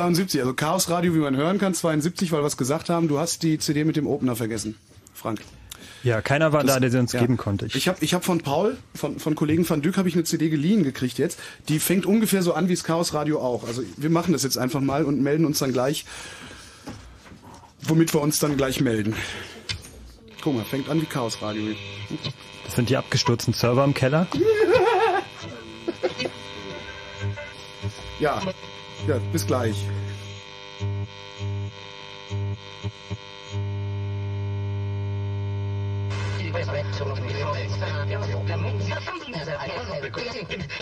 72, also Chaos Radio, wie man hören kann, 72, weil wir es gesagt haben. Du hast die CD mit dem Opener vergessen, Frank. Ja, keiner war Das- da, der sie uns ja. geben konnte. Ich habe ich hab von Paul, von, von Kollegen van Dyck, habe ich eine CD geliehen gekriegt jetzt. Die fängt ungefähr so an wie das Chaos Radio auch. Also wir machen das jetzt einfach mal und melden uns dann gleich, womit wir uns dann gleich melden. Guck mal, fängt an wie Chaos Radio. das sind die abgestürzten Server im Keller. Ja, ja, bis gleich.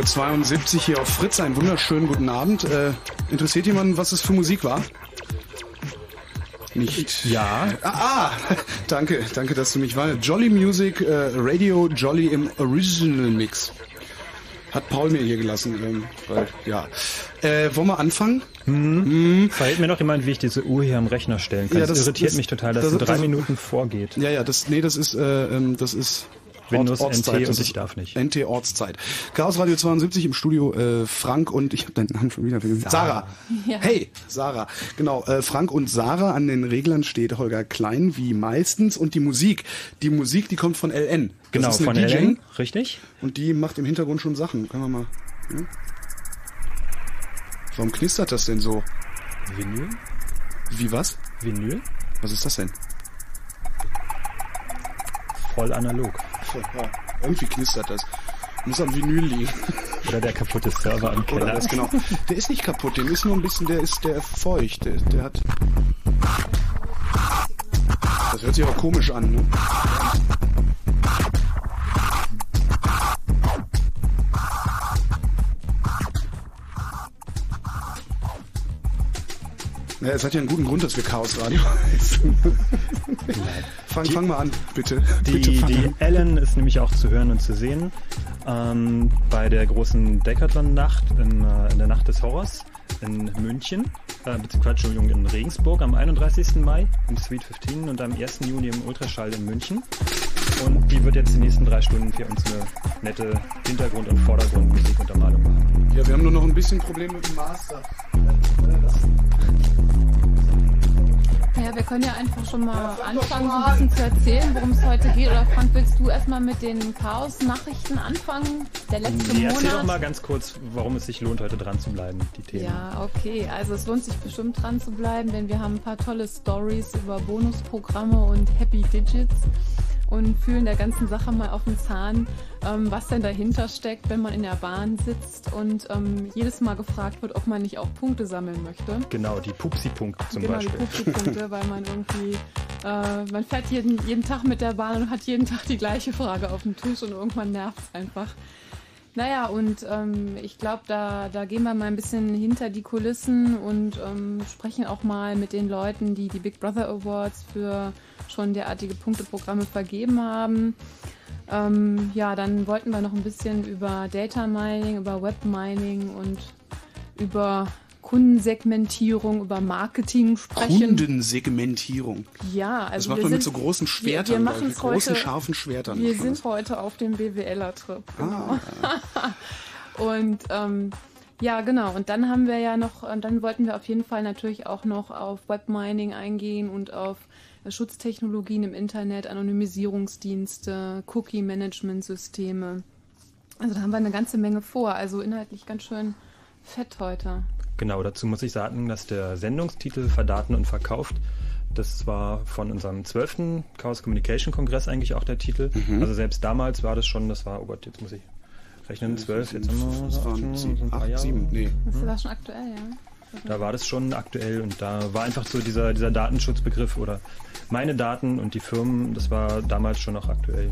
Radio 72 hier auf Fritz. Einen wunderschönen guten Abend. Äh, interessiert jemanden, was es für Musik war? Nicht. Ja. Ah, ah, danke, danke, dass du mich war. Jolly Music, äh, Radio Jolly im Original Mix. Hat Paul mir hier gelassen, ähm, weil, ja. Äh, wollen wir anfangen? Verhält mir noch jemand, wie ich diese Uhr hier am Rechner stellen kann. Ja, das, das- irritiert das- mich total, dass das- es drei das- Minuten vorgeht. Ja, ja, das, nee, das ist, äh, ähm, das ist Windows Ortszeit, NT und ich darf nicht. NT Ortszeit. Chaos Radio 72 im Studio äh, Frank und ich habe deinen Namen schon wieder vergessen. Sarah. Hey, Sarah. Genau, äh, Frank und Sarah an den Reglern steht Holger Klein wie meistens und die Musik, die Musik, die kommt von LN. Das Genau, ist eine von DJ LN, richtig? und die macht im Hintergrund schon Sachen. Können wir mal. Ja? Warum knistert das denn so? Vinyl? Wie was? Vinyl? Was ist das denn? Voll analog. Ja, irgendwie knistert das. Muss am Vinyl liegen. Oder der kaputte Server Oder Keller. das genau. Der ist nicht kaputt, dem ist nur ein bisschen, der ist der feucht. Der, der hat. Das hört sich auch komisch an, ne? Ja, es hat ja einen guten Grund, dass wir Chaos Radio heißen. Fang, fang mal an, bitte. Die, bitte die. Ellen ist nämlich auch zu hören und zu sehen ähm, bei der großen Decathlon-Nacht in, äh, in der Nacht des Horrors in München, äh, beziehungsweise Entschuldigung, in Regensburg am 31. Mai im Sweet 15 und am 1. Juni im Ultraschall in München. Und die wird jetzt die nächsten drei Stunden für uns eine nette Hintergrund- und Vordergrundmusikuntermalung machen. Ja, wir haben nur noch ein bisschen Probleme mit dem Master. Ja, wir können ja einfach schon mal anfangen, so ein bisschen zu erzählen, worum es heute geht. Oder Frank, willst du erstmal mit den Chaos-Nachrichten anfangen? Der letzte Nee, erzähl doch Monat. mal ganz kurz, warum es sich lohnt, heute dran zu bleiben, die Themen. Ja, okay. Also es lohnt sich bestimmt dran zu bleiben, denn wir haben ein paar tolle Stories über Bonusprogramme und Happy Digits und fühlen der ganzen Sache mal auf den Zahn, ähm, was denn dahinter steckt, wenn man in der Bahn sitzt und ähm, jedes Mal gefragt wird, ob man nicht auch Punkte sammeln möchte. Genau, die Pupsi-Punkte zum genau, Beispiel. die Pupsi-Punkte, weil man irgendwie, äh, man fährt jeden, jeden Tag mit der Bahn und hat jeden Tag die gleiche Frage auf dem Tisch und irgendwann nervt es einfach. Naja, und ähm, ich glaube, da, da gehen wir mal ein bisschen hinter die Kulissen und ähm, sprechen auch mal mit den Leuten, die die Big Brother Awards für schon derartige Punkteprogramme vergeben haben. Ähm, ja, dann wollten wir noch ein bisschen über Data Mining, über Web Mining und über Kundensegmentierung, über Marketing sprechen. Kundensegmentierung. Ja, Das also macht wir man mit sind- so großen Schwertern, wir, wir mit großen, heute, scharfen Schwertern. Wir macht sind heute auf dem BWLer-Trip. Ah, Und ähm, ja, genau. Und dann haben wir ja noch, und dann wollten wir auf jeden Fall natürlich auch noch auf Webmining eingehen und auf äh, Schutztechnologien im Internet, Anonymisierungsdienste, Cookie-Management-Systeme. Also da haben wir eine ganze Menge vor. Also inhaltlich ganz schön fett heute. Genau, dazu muss ich sagen, dass der Sendungstitel Verdaten und Verkauft, das war von unserem 12. Chaos Communication Kongress eigentlich auch der Titel. Mhm. Also selbst damals war das schon, das war, oh Gott, jetzt muss ich rechnen, 12, jetzt haben wir das waren schon sieben, ein paar acht, Jahre. sieben, nee. Das war schon aktuell, ja. Da war das schon aktuell und da war einfach so dieser, dieser Datenschutzbegriff oder meine Daten und die Firmen, das war damals schon noch aktuell.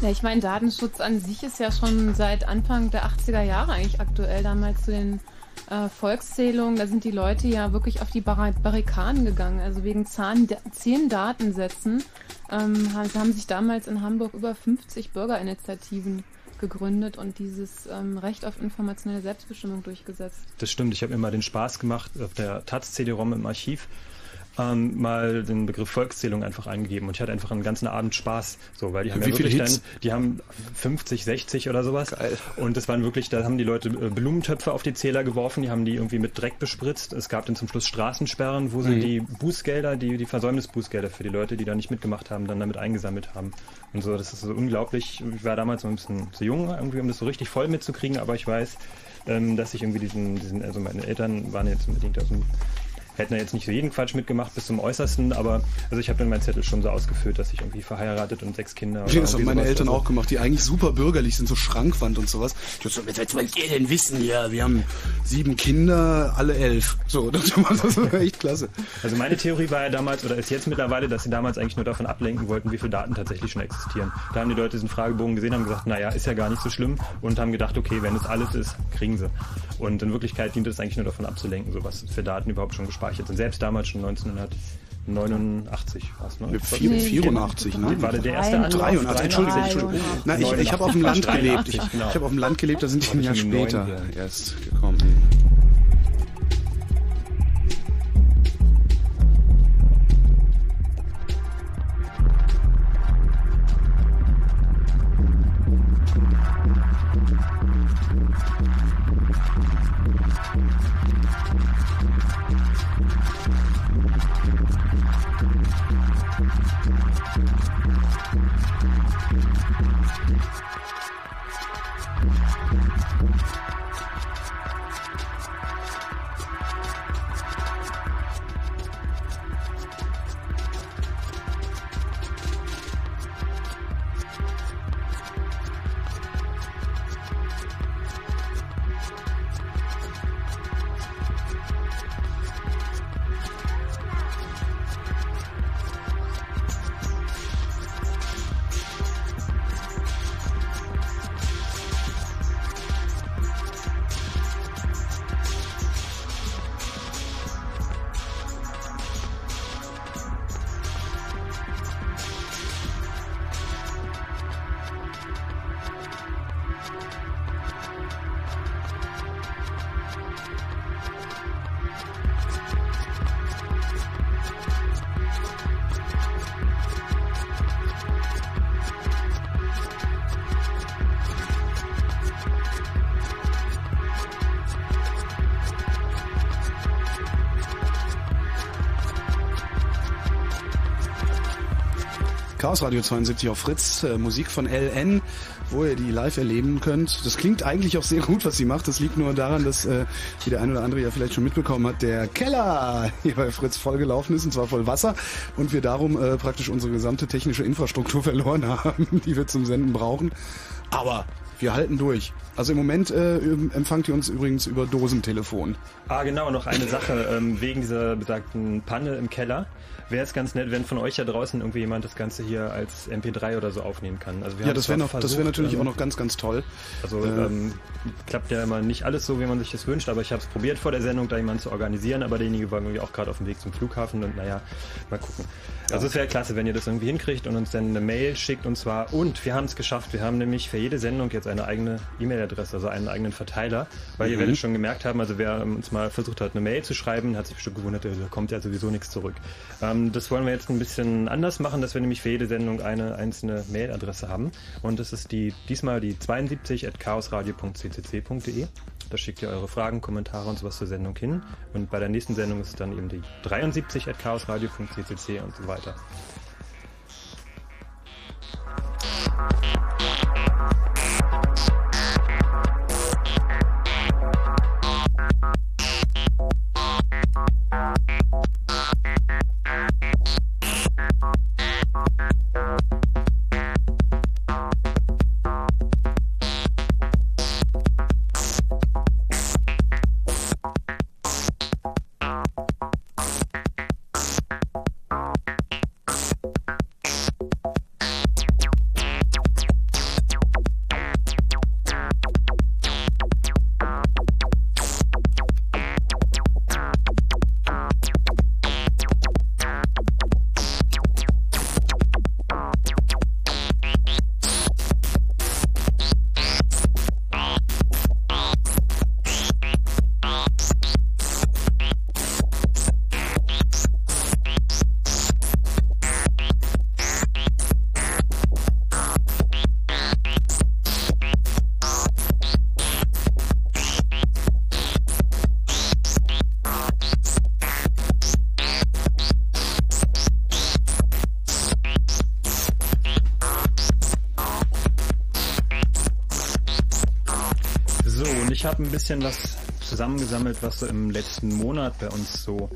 Ja, ich meine, Datenschutz an sich ist ja schon seit Anfang der 80er Jahre eigentlich aktuell. Damals zu den äh, Volkszählungen, da sind die Leute ja wirklich auf die Bar Barrikaden gegangen. Also wegen Zahn zehn Datensätzen ähm, haben, sich damals in Hamburg über 50 Bürgerinitiativen gegründet und dieses ähm, Recht auf informationelle Selbstbestimmung durchgesetzt. Das stimmt, ich habe mir mal den Spaß gemacht, auf der Taz-CD-ROM im Archiv ähm, mal den Begriff Volkszählung einfach eingegeben. Und ich hatte einfach einen ganzen Abend Spaß, so, weil die haben Wie ja wirklich dann, die haben 50, 60 oder sowas. Geil. und das waren wirklich, da haben die Leute äh, Blumentöpfe auf die Zähler geworfen, die haben die irgendwie mit Dreck bespritzt, es gab dann zum Schluss Straßensperren, wo Mhm. sie die Bußgelder, die, die Versäumnisbußgelder für die Leute, die da nicht mitgemacht haben, dann damit eingesammelt haben. Und so, das ist so unglaublich, ich war damals so ein bisschen zu jung, irgendwie, um das so richtig voll mitzukriegen, aber ich weiß, ähm, dass ich irgendwie diesen, diesen, also meine Eltern waren jetzt unbedingt aus dem hätten da jetzt nicht so jeden Quatsch mitgemacht bis zum Äußersten, aber also ich habe dann meinen Zettel schon so ausgefüllt, dass ich irgendwie verheiratet und sechs Kinder. Ich das haben meine Eltern also. auch gemacht, die eigentlich super bürgerlich sind, so Schrankwand und sowas. Ich so, was wollt ihr denn wissen? Ja, wir haben sieben Kinder, alle elf. So, das war echt klasse. Also meine Theorie war ja damals, oder ist jetzt mittlerweile, dass sie damals eigentlich nur davon ablenken wollten, wie viele Daten tatsächlich schon existieren. Da haben die Leute diesen Fragebogen gesehen, haben gesagt, naja, ist ja gar nicht so schlimm und haben gedacht, okay, wenn es alles ist, kriegen sie. Und in Wirklichkeit dient es eigentlich nur davon abzulenken, so was für Daten überhaupt schon gespeichert sind. Selbst damals schon 1989 war es, ne? 84, ne? War der erste Anlauf? 83, Entschuldigung, Entschuldigung. Na, ich, ich habe auf dem Land gelebt. Ich, genau. ich habe auf dem Land gelebt, da sind die ein Jahr später erst gekommen. Chaos Radio 72 auf Fritz, äh, Musik von LN, wo ihr die live erleben könnt. Das klingt eigentlich auch sehr gut, was sie macht. Das liegt nur daran, dass, äh, wie der ein oder andere ja vielleicht schon mitbekommen hat, der Keller hier bei Fritz vollgelaufen ist, und zwar voll Wasser, und wir darum äh, praktisch unsere gesamte technische Infrastruktur verloren haben, die wir zum Senden brauchen. Aber wir halten durch. Also im Moment äh, empfangt ihr uns übrigens über Dosentelefon. Ah, genau, noch eine Sache ähm, wegen dieser besagten Panne im Keller wäre es ganz nett, wenn von euch da draußen irgendwie jemand das Ganze hier als MP3 oder so aufnehmen kann. Also wir ja, das wäre noch, das wäre natürlich ähm, auch noch ganz, ganz toll. Also äh, ähm, klappt ja immer nicht alles so, wie man sich das wünscht, aber ich habe es probiert vor der Sendung, da jemanden zu organisieren, aber derjenige war irgendwie auch gerade auf dem Weg zum Flughafen und naja, mal gucken. Also es wäre klasse, wenn ihr das irgendwie hinkriegt und uns dann eine Mail schickt und zwar, und wir haben es geschafft, wir haben nämlich für jede Sendung jetzt eine eigene E-Mail-Adresse, also einen eigenen Verteiler, weil mhm. ihr werdet schon gemerkt haben, also wer uns mal versucht hat, eine Mail zu schreiben, hat sich bestimmt gewundert, da kommt ja sowieso nichts zurück. Ähm, das wollen wir jetzt ein bisschen anders machen, dass wir nämlich für jede Sendung eine einzelne Mail-Adresse haben und das ist die diesmal die 72 at chaosradio.ccc.de da schickt ihr eure Fragen, Kommentare und sowas zur Sendung hin. Und bei der nächsten Sendung ist es dann eben die 73 at chaosradio.ccc und so weiter. Habe ein bisschen was zusammengesammelt, was so im letzten Monat bei uns so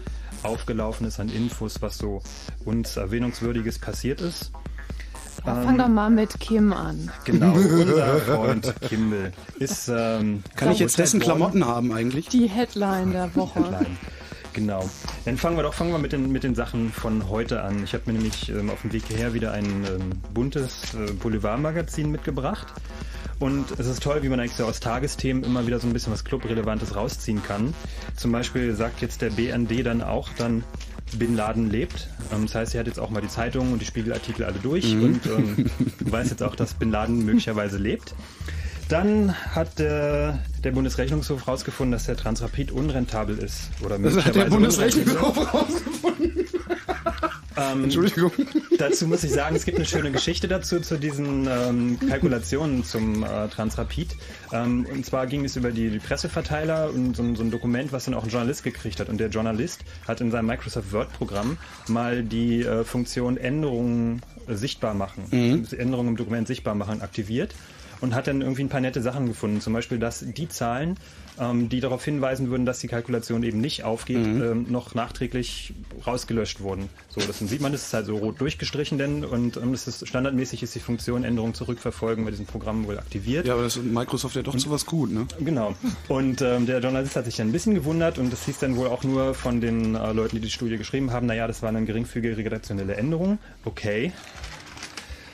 aufgelaufen ist an Infos, was so uns Erwähnungswürdiges passiert ist. Ja, fang ähm, doch mal mit Kim an. Genau, unser Freund Kimball ist. Ähm, Kann ich jetzt dessen Klamotten haben eigentlich? Die Headline der Woche. Headline. Genau. Dann fangen wir doch fangen wir mit den, mit den Sachen von heute an. Ich habe mir nämlich ähm, auf dem Weg hierher wieder ein ähm, buntes äh, Boulevardmagazin mitgebracht. Und es ist toll, wie man eigentlich so aus Tagesthemen immer wieder so ein bisschen was Clubrelevantes rausziehen kann. Zum Beispiel sagt jetzt der BND dann auch dann, Bin Laden lebt. Ähm, das heißt, er hat jetzt auch mal die Zeitungen und die Spiegelartikel alle durch mhm. und ähm, weiß jetzt auch, dass Bin Laden möglicherweise lebt. Dann hat äh, der Bundesrechnungshof herausgefunden, dass der Transrapid unrentabel ist. Oder das hat der Bundesrechnungshof herausgefunden. Ähm, Entschuldigung. Dazu muss ich sagen, es gibt eine schöne Geschichte dazu, zu diesen ähm, Kalkulationen zum äh, Transrapid. Ähm, und zwar ging es über die, die Presseverteiler und so, so, ein Dokument, was dann auch ein Journalist gekriegt hat. Und der Journalist hat in seinem Microsoft Word-Programm mal die äh, Funktion Änderungen sichtbar machen, mhm. Änderungen im Dokument sichtbar machen aktiviert und hat dann irgendwie ein paar nette Sachen gefunden. Zum Beispiel, dass die Zahlen, ähm, die darauf hinweisen würden, dass die Kalkulation eben nicht aufgeht, mhm. ähm, noch nachträglich rausgelöscht wurden. So, das sieht man, das ist halt so rot durchgestrichen denn und ähm, das ist standardmäßig ist die Funktion Änderung zurückverfolgen bei diesem Programm wohl aktiviert. Ja, aber das ist Microsoft ja doch und, zu was gut, ne? Genau. Und ähm, der Journalist hat sich dann ein bisschen gewundert und das hieß dann wohl auch nur von den äh, Leuten, die die Studie geschrieben haben, naja, das war eine geringfügige redaktionelle Änderung. Okay.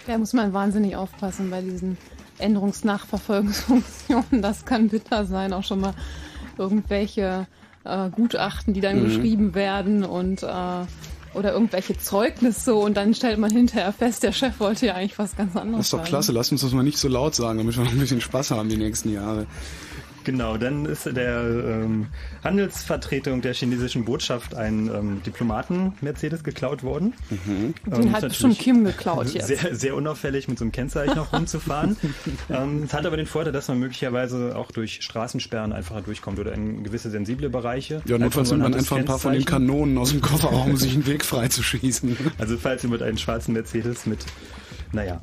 Da muss man wahnsinnig aufpassen bei diesen Änderungsnachverfolgungsfunktionen. Das kann bitter sein, auch schon mal irgendwelche äh, Gutachten, die dann mhm. geschrieben werden und äh, oder irgendwelche Zeugnisse und dann stellt man hinterher fest, der Chef wollte ja eigentlich was ganz anderes. Das ist doch klasse, lass uns das mal nicht so laut sagen, damit wir noch ein bisschen Spaß haben die nächsten Jahre. Genau, dann ist der ähm, Handelsvertretung der chinesischen Botschaft ein ähm, Diplomaten-Mercedes geklaut worden. Mhm. Den ähm, hat schon Kim geklaut jetzt. Sehr, sehr unauffällig mit so einem Kennzeichen noch rumzufahren. ähm, es hat aber den Vorteil, dass man möglicherweise auch durch Straßensperren einfacher durchkommt oder in gewisse sensible Bereiche. Ja, notfalls nimmt man einfach ein paar von den Kanonen aus dem Kofferraum, um sich einen Weg frei zu schießen. Also falls ihr mit einem schwarzen Mercedes mit, naja.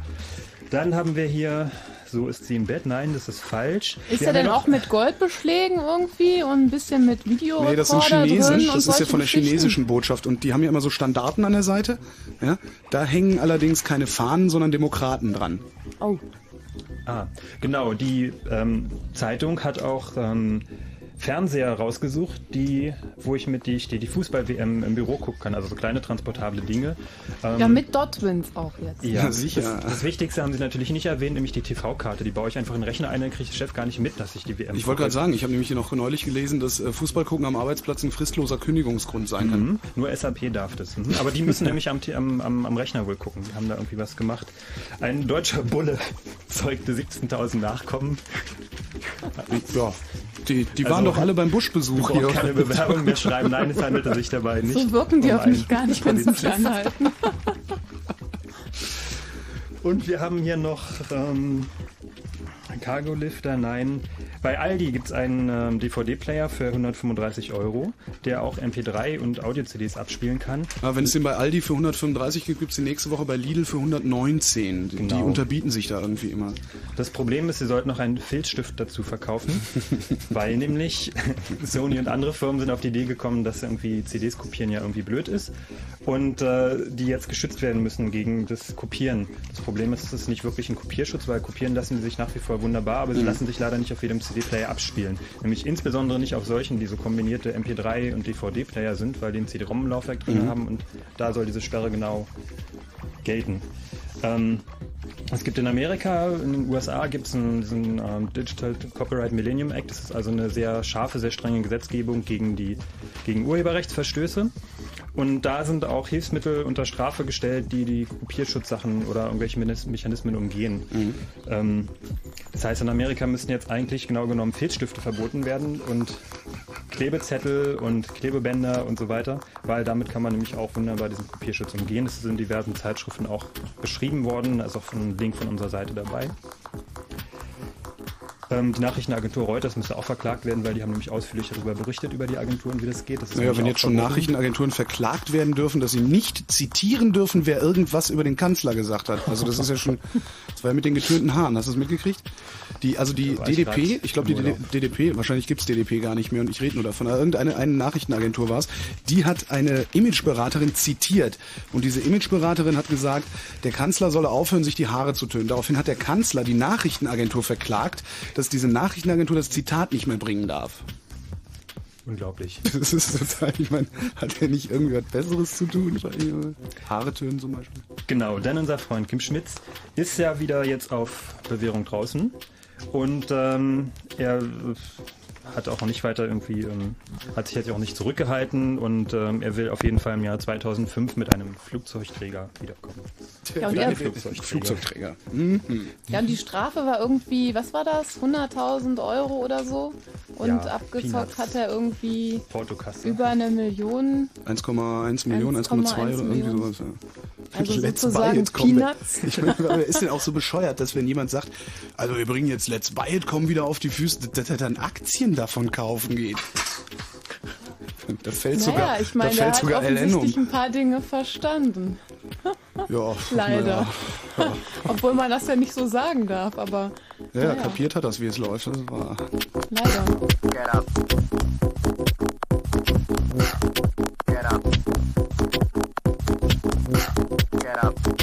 Dann haben wir hier so ist sie im Bett. Nein, das ist falsch. Ist er denn auch mit Goldbeschlägen irgendwie und ein bisschen mit Video? Nee, das sind Chinesen. Das ist ja von der chinesischen Botschaft. Und die haben ja immer so Standarten an der Seite. Ja? Da hängen allerdings keine Fahnen, sondern Demokraten dran. Oh. Ah, genau. Die ähm, Zeitung hat auch ähm, Fernseher rausgesucht, die, wo ich mit die, die, die Fußball-WM im Büro gucken kann, also so kleine transportable Dinge. Ähm, ja, mit Dotwins auch jetzt. Ja, ja sicher. Das, das, Wichtigste haben Sie natürlich nicht erwähnt, nämlich die TV-Karte. Die baue ich einfach in den Rechner ein, dann kriegt der Chef gar nicht mit, dass ich die WM Ich wollte gerade sagen, ich habe nämlich hier noch neulich gelesen, dass äh, Fußball gucken am Arbeitsplatz ein fristloser Kündigungsgrund sein kann. Mhm. Nur SAP darf das. Mhm. Aber die müssen nämlich am, am, am, Rechner wohl gucken. Die haben da irgendwie was gemacht. Ein deutscher Bulle zeugte 17.000 Nachkommen. Ja, die, die waren also, doch alle beim Buschbesuch hier. keine Bewerbung mehr schreiben. Nein, es handelte sich dabei nicht. So wirken die um auf mich gar nicht, wenn sie mich anhalten. Und wir haben hier noch ähm, Cargo Lifter, nein. Bei Aldi gibt es einen ähm, DVD-Player für 135 Euro, der auch MP3 und Audio-CDs abspielen kann. Aber wenn es den bei Aldi für 135 gibt, gibt es den nächste Woche bei Lidl für 119. Genau. Die unterbieten sich da irgendwie immer. Das Problem ist, sie sollten noch einen Filzstift dazu verkaufen, weil nämlich Sony und andere Firmen sind auf die Idee gekommen, dass irgendwie CDs kopieren ja irgendwie blöd ist und äh, die jetzt geschützt werden müssen gegen das Kopieren. Das Problem ist, es ist nicht wirklich ein Kopierschutz, weil kopieren lassen sie sich nach wie vor wunderbar, aber sie mhm. lassen sich leider nicht auf jedem CD-Player abspielen. Nämlich insbesondere nicht auf solchen, die so kombinierte MP3 und DVD-Player sind, weil die ein CD-ROM-Laufwerk drin mhm. haben und da soll diese Sperre genau gelten. Ähm, es gibt in Amerika, in den USA gibt es einen, diesen ähm, Digital Copyright Millennium Act. Das ist also eine sehr scharfe, sehr strenge Gesetzgebung gegen die gegen Urheberrechtsverstöße. Und da sind auch Hilfsmittel unter Strafe gestellt, die die Kopierschutzsachen oder irgendwelche Mechanismen umgehen. Mhm. Ähm, das heißt, in Amerika müssten jetzt eigentlich genau genommen Filzstifte verboten werden und Klebezettel und Klebebänder und so weiter, weil damit kann man nämlich auch wunderbar diesen Kopierschutz umgehen. Das ist in diversen Zeitschriften auch beschrieben worden, ist auch ein Link von unserer Seite dabei. Ähm, die Nachrichtenagentur Reuters müsste auch verklagt werden, weil die haben nämlich ausführlich darüber berichtet, über die Agenturen, wie das geht. Das naja, wenn jetzt schon Nachrichtenagenturen verklagt werden dürfen, dass sie nicht zitieren dürfen, wer irgendwas über den Kanzler gesagt hat. Also das ist ja schon, das war ja mit den getönten Haaren, hast du es mitgekriegt? Die, also die DDP, ich glaube die DDP, wahrscheinlich gibt's DDP gar nicht mehr und ich rede nur davon, irgendeine eine Nachrichtenagentur war es, die hat eine Imageberaterin zitiert und diese Imageberaterin hat gesagt, der Kanzler solle aufhören, sich die Haare zu tönen. Daraufhin hat der Kanzler die Nachrichtenagentur verklagt, dass diese Nachrichtenagentur das Zitat nicht mehr bringen darf. Unglaublich. Das ist total, ich meine, hat er nicht irgendwie was Besseres zu tun? Haare tönen zum Beispiel. Genau, denn unser Freund Kim Schmitz ist ja wieder jetzt auf Bewährung draußen. Und ähm, er hat auch noch nicht weiter irgendwie, ähm, hat sich jetzt auch nicht zurückgehalten und ähm, er will auf jeden Fall im Jahr 2005 mit einem Flugzeugträger wiederkommen. Ja, und er, Flugzeugträger. Flugzeugträger. Mhm. Ja, und die Strafe war irgendwie, was war das? 100.000 Euro oder so? Und ja, abgezockt Peanuts. hat er irgendwie über eine Million. 1,1 Millionen, 1,2 oder irgendwie sowas. Ja. Also Let's sozusagen Buy It Peanuts. Ich meine, wer ist denn auch so bescheuert, dass wenn jemand sagt, also wir bringen jetzt Let's Buy It, kommen wieder auf die Füße, dass er dann Aktien davon kaufen geht. Da fällt naja, sogar, ich meine, da fällt er sogar hat offensichtlich um. ein paar Dinge verstanden. Ja, leider. Ja. Obwohl man das ja nicht so sagen darf, aber. Ja, naja. kapiert hat das, wie es läuft. Das war. Leider. Get up. Get up. Get up.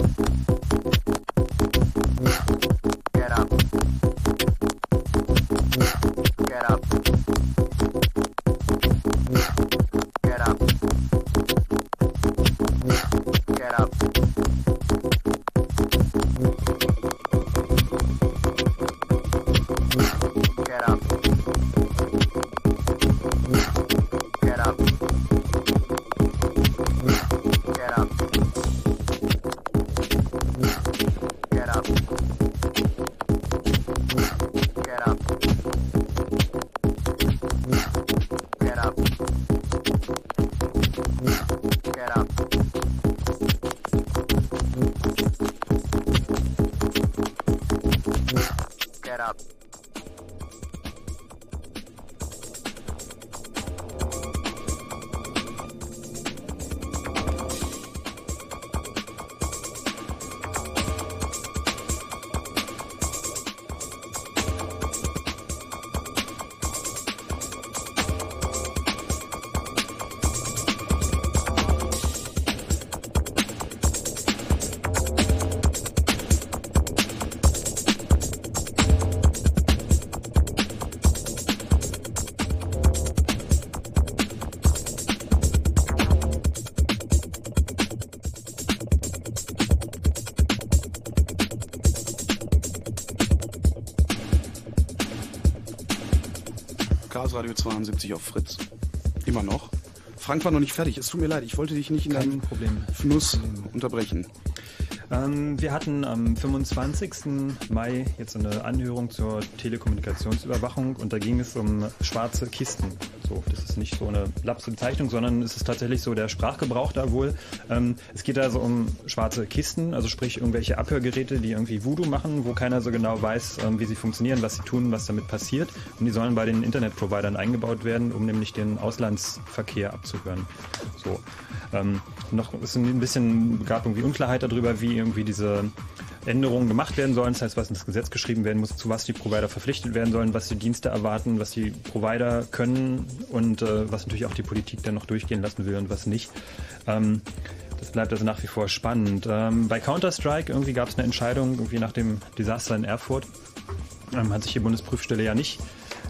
72 auf Fritz. Immer noch. Frank war noch nicht fertig. Es tut mir leid, ich wollte dich nicht in deinem Problem. Fluss unterbrechen. Ähm, wir hatten am 25. Mai jetzt eine Anhörung zur Telekommunikationsüberwachung und da ging es um schwarze Kisten. So, das ist nicht so eine lapse Bezeichnung, sondern es ist tatsächlich so der Sprachgebrauch da wohl. Ähm, es geht also um schwarze Kisten, also sprich irgendwelche Abhörgeräte, die irgendwie Voodoo machen, wo keiner so genau weiß, ähm, wie sie funktionieren, was sie tun, was damit passiert. Und die sollen bei den Internetprovidern eingebaut werden, um nämlich den Auslandsverkehr abzuhören. So. Ähm, noch ist ein bisschen gab irgendwie Unklarheit darüber, wie irgendwie diese Änderungen gemacht werden sollen, das heißt, was ins Gesetz geschrieben werden muss, zu was die Provider verpflichtet werden sollen, was die Dienste erwarten, was die Provider können und äh, was natürlich auch die Politik dann noch durchgehen lassen will und was nicht. Ähm, das bleibt also nach wie vor spannend. Ähm, bei Counter-Strike irgendwie gab es eine Entscheidung, irgendwie nach dem Desaster in Erfurt, ähm, hat sich die Bundesprüfstelle ja nicht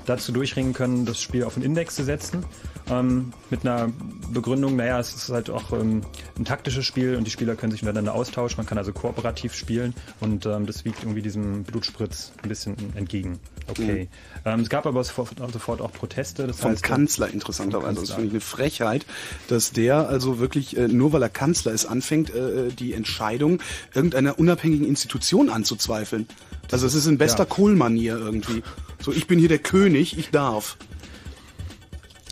dazu durchringen können, das Spiel auf den Index zu setzen ähm, mit einer Begründung, naja, es ist halt auch ähm, ein taktisches Spiel und die Spieler können sich miteinander austauschen, man kann also kooperativ spielen und ähm, das wiegt irgendwie diesem Blutspritz ein bisschen entgegen. Okay. Mhm. Ähm, es gab aber sofort, sofort auch Proteste. Das vom heißt, Kanzler interessanterweise. Das finde ich eine Frechheit, dass der also wirklich, äh, nur weil er Kanzler ist, anfängt, äh, die Entscheidung irgendeiner unabhängigen Institution anzuzweifeln. Also es ist in bester ja. Kohl-Manier irgendwie. So, ich bin hier der König, ich darf.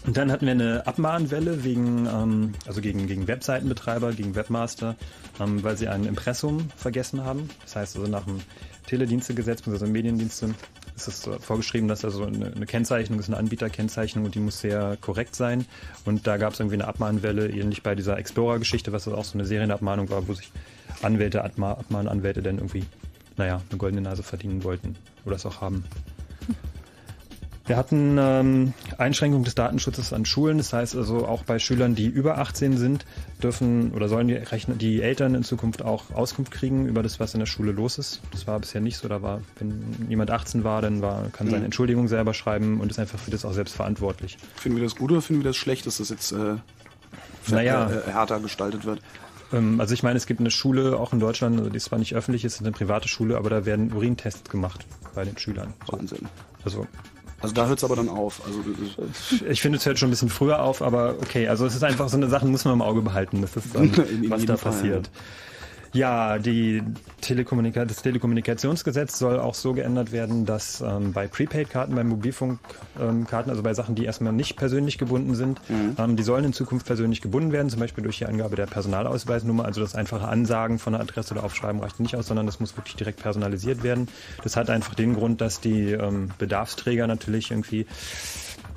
Und dann hatten wir eine Abmahnwelle wegen, ähm, also gegen, gegen Webseitenbetreiber, gegen Webmaster, ähm, weil sie ein Impressum vergessen haben. Das heißt also nach dem Teledienstegesetz, also Mediendienste ist es vorgeschrieben, dass also eine, eine Kennzeichnung ist eine Anbieterkennzeichnung und die muss sehr korrekt sein. Und da gab es irgendwie eine Abmahnwelle, ähnlich bei dieser Explorer-Geschichte, was auch so eine Serienabmahnung war, wo sich Anwälte, Abmahnanwälte dann irgendwie, naja, eine goldene Nase verdienen wollten oder es auch haben. Wir hatten ähm, Einschränkung des Datenschutzes an Schulen. Das heißt also auch bei Schülern, die über 18 sind, dürfen oder sollen die, Rechner, die Eltern in Zukunft auch Auskunft kriegen über das, was in der Schule los ist. Das war bisher nicht so. Da war, wenn jemand 18 war, dann war, kann seine mhm. Entschuldigung selber schreiben und ist einfach für das auch selbst verantwortlich. Finden wir das gut oder finden wir das schlecht, dass das jetzt äh, naja, äh, härter gestaltet wird? Ähm, also ich meine, es gibt eine Schule auch in Deutschland, also die zwar nicht öffentlich ist, ist eine private Schule, aber da werden Urintests gemacht bei den Schülern. Wahnsinn. Also also da hört es aber dann auf. Also ich finde, es hört schon ein bisschen früher auf, aber okay. Also es ist einfach so eine Sache, muss man im Auge behalten. Das ist dann, was da Fall, passiert. Ja. Ja, die Telekommunika das Telekommunikationsgesetz soll auch so geändert werden, dass ähm, bei Prepaid-Karten, bei Mobilfunkkarten, ähm, also bei Sachen, die erstmal nicht persönlich gebunden sind, mhm. ähm, die sollen in Zukunft persönlich gebunden werden, zum Beispiel durch die Angabe der Personalausweisnummer. Also das einfache Ansagen von der Adresse oder Aufschreiben reicht nicht aus, sondern das muss wirklich direkt personalisiert werden. Das hat einfach den Grund, dass die ähm, Bedarfsträger natürlich irgendwie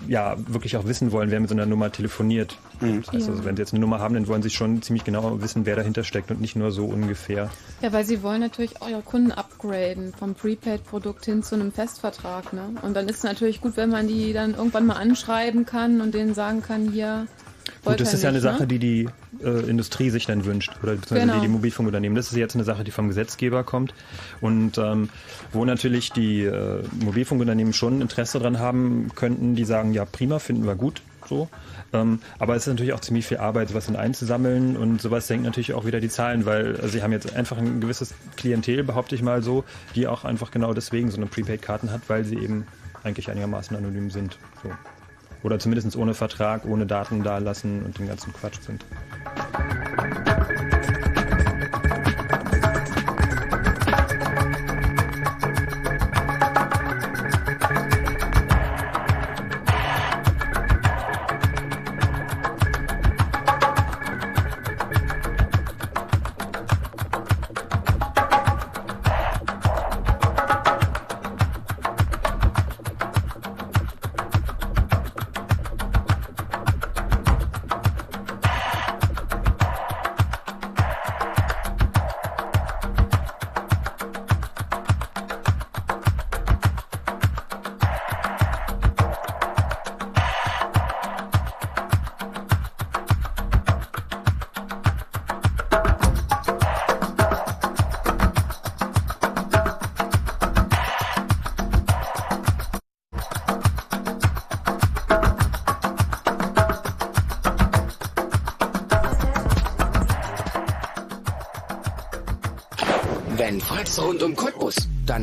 ja wirklich auch wissen wollen, wer mit so einer Nummer telefoniert. Mhm. Das heißt ja. also, wenn sie jetzt eine Nummer haben, dann wollen sie schon ziemlich genau wissen, wer dahinter steckt und nicht nur so ungefähr. Ja, weil sie wollen natürlich eure Kunden upgraden vom Prepaid-Produkt hin zu einem Festvertrag. Ne? Und dann ist es natürlich gut, wenn man die dann irgendwann mal anschreiben kann und denen sagen kann, hier, Gut, das ist ja eine ne? Sache, die die äh, Industrie sich dann wünscht oder beziehungsweise genau. die, die Mobilfunkunternehmen. Das ist jetzt eine Sache, die vom Gesetzgeber kommt und ähm, wo natürlich die äh, Mobilfunkunternehmen schon Interesse daran haben könnten, die sagen, ja prima, finden wir gut, so. Ähm, aber es ist natürlich auch ziemlich viel Arbeit, sowas dann einzusammeln und sowas senkt natürlich auch wieder die Zahlen, weil also sie haben jetzt einfach ein gewisses Klientel, behaupte ich mal so, die auch einfach genau deswegen so eine Prepaid-Karten hat, weil sie eben eigentlich einigermaßen anonym sind. So. Oder zumindest ohne Vertrag, ohne Daten dalassen und den ganzen Quatsch sind.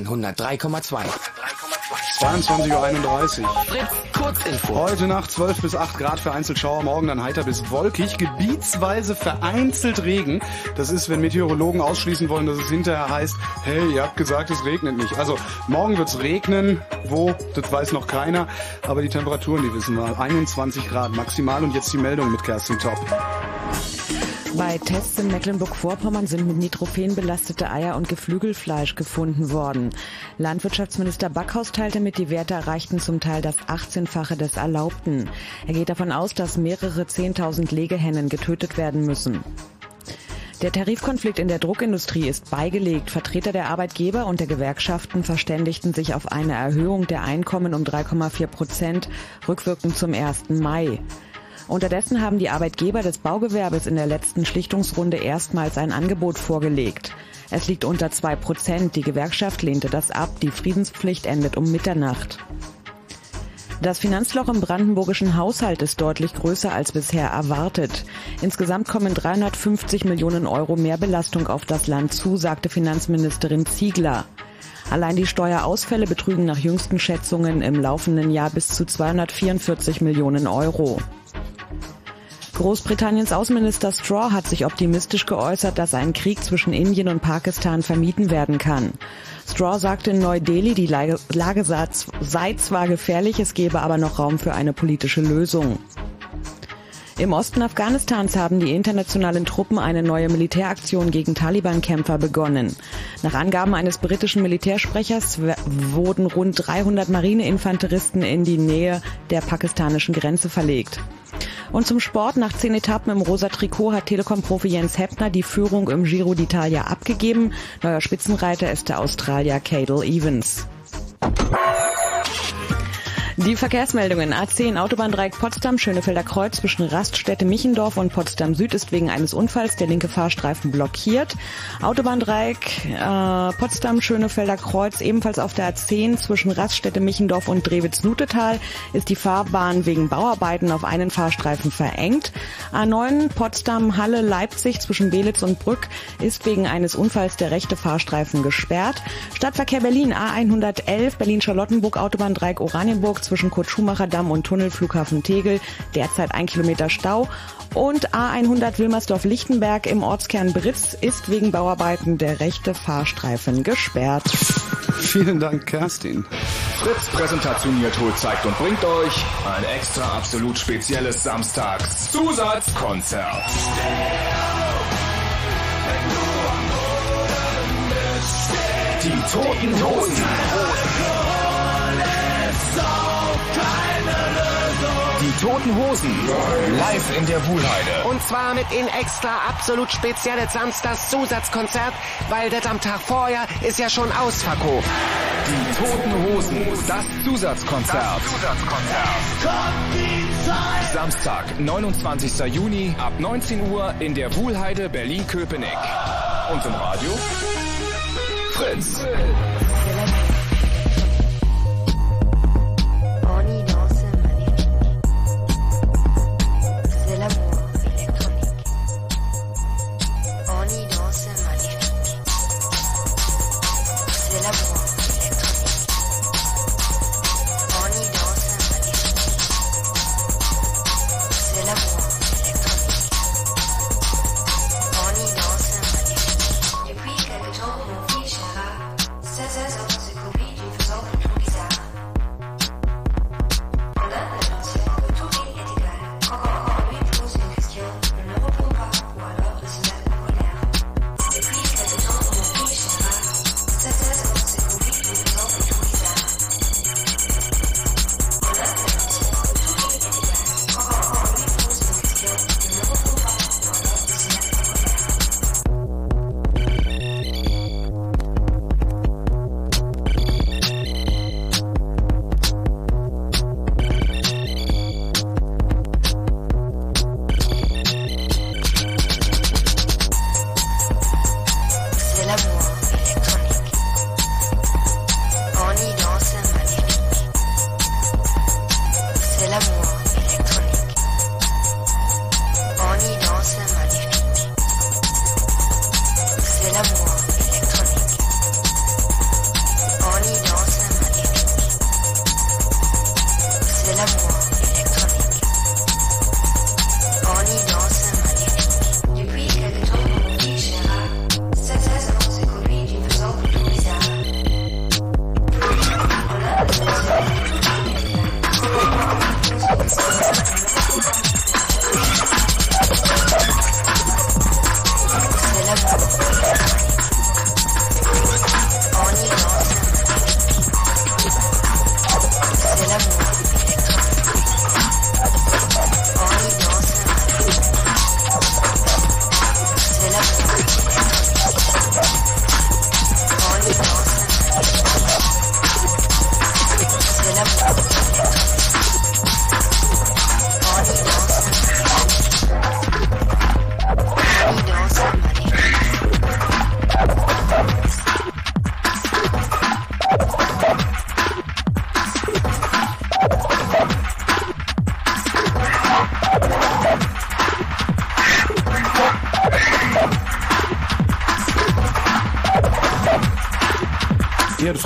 103,2. 22.31 Uhr. Fritz, Kurzinfo. Heute Nacht 12 bis 8 Grad vereinzelt Schauer, morgen dann heiter bis wolkig, gebietsweise vereinzelt Regen. Das ist, wenn Meteorologen ausschließen wollen, dass es hinterher heißt, hey, ihr habt gesagt, es regnet nicht. Also morgen wird's regnen, wo, das weiß noch keiner, aber die Temperaturen, die wissen wir. 21 Grad maximal und jetzt die Meldung mit Kerstin Top. Bei Tests in Mecklenburg-Vorpommern sind mit Nitrophen belastete Eier und Geflügelfleisch gefunden worden. Landwirtschaftsminister Backhaus teilte mit, die Werte erreichten zum Teil das 18-fache des Erlaubten. Er geht davon aus, dass mehrere 10.000 Legehennen getötet werden müssen. Der Tarifkonflikt in der Druckindustrie ist beigelegt. Vertreter der Arbeitgeber und der Gewerkschaften verständigten sich auf eine Erhöhung der Einkommen um 3,4 Prozent, rückwirkend zum 1. Mai. Unterdessen haben die Arbeitgeber des Baugewerbes in der letzten Schlichtungsrunde erstmals ein Angebot vorgelegt. Es liegt unter zwei Prozent. Die Gewerkschaft lehnte das ab. Die Friedenspflicht endet um Mitternacht. Das Finanzloch im brandenburgischen Haushalt ist deutlich größer als bisher erwartet. Insgesamt kommen 350 Millionen Euro mehr Belastung auf das Land zu, sagte Finanzministerin Ziegler. Allein die Steuerausfälle betrügen nach jüngsten Schätzungen im laufenden Jahr bis zu 244 Millionen Euro. Großbritanniens Außenminister Straw hat sich optimistisch geäußert, dass ein Krieg zwischen Indien und Pakistan vermieden werden kann. Straw sagte in Neu-Delhi, die Lage, sei zwar gefährlich, es gebe aber noch Raum für eine politische Lösung. Im Osten Afghanistans haben die internationalen Truppen eine neue Militäraktion gegen Taliban-Kämpfer begonnen. Nach Angaben eines britischen Militärsprechers wurden rund 300 Marineinfanteristen in die Nähe der pakistanischen Grenze verlegt. Und zum Sport. Nach zehn Etappen im rosa Trikot hat Telekom-Profi Jens Heppner die Führung im Giro d'Italia abgegeben. Neuer Spitzenreiter ist der Australier Cadel Evans. Die Verkehrsmeldungen A10 Autobahndreieck Potsdam Schönefelder Kreuz zwischen Raststätte Michendorf und Potsdam Süd ist wegen eines Unfalls der linke Fahrstreifen blockiert. Autobahndreieck äh, Potsdam Schönefelder Kreuz ebenfalls auf der A10 zwischen Raststätte Michendorf und Drewitz-Lutetal ist die Fahrbahn wegen Bauarbeiten auf einen Fahrstreifen verengt. A9 Potsdam Halle Leipzig zwischen Belitz und Brück ist wegen eines Unfalls der rechte Fahrstreifen gesperrt. Stadtverkehr Berlin A111 Berlin Charlottenburg Autobahndreieck Oranienburg zwischen Kurt Schumacher Damm und Tunnel Flughafen Tegel, derzeit ein Kilometer Stau. Und A100 Wilmersdorf-Lichtenberg im Ortskern Britz ist wegen Bauarbeiten der rechte Fahrstreifen gesperrt. Vielen Dank, Kerstin. Fritz präsentationiert, holt, zeigt und bringt euch ein extra absolut spezielles Samstags-Zusatzkonzert. Die Toten Hosen. Toten Hosen. Live in der Wuhlheide. Und zwar mit in extra absolut spezielles Samstags Zusatzkonzert, weil das am Tag vorher ist ja schon ausverkauft. Die Toten Hosen. Das Zusatzkonzert. Das Zusatzkonzert. Samstag, 29. Juni ab 19 Uhr in der Wuhlheide Berlin-Köpenick. Und im Radio? Fritz.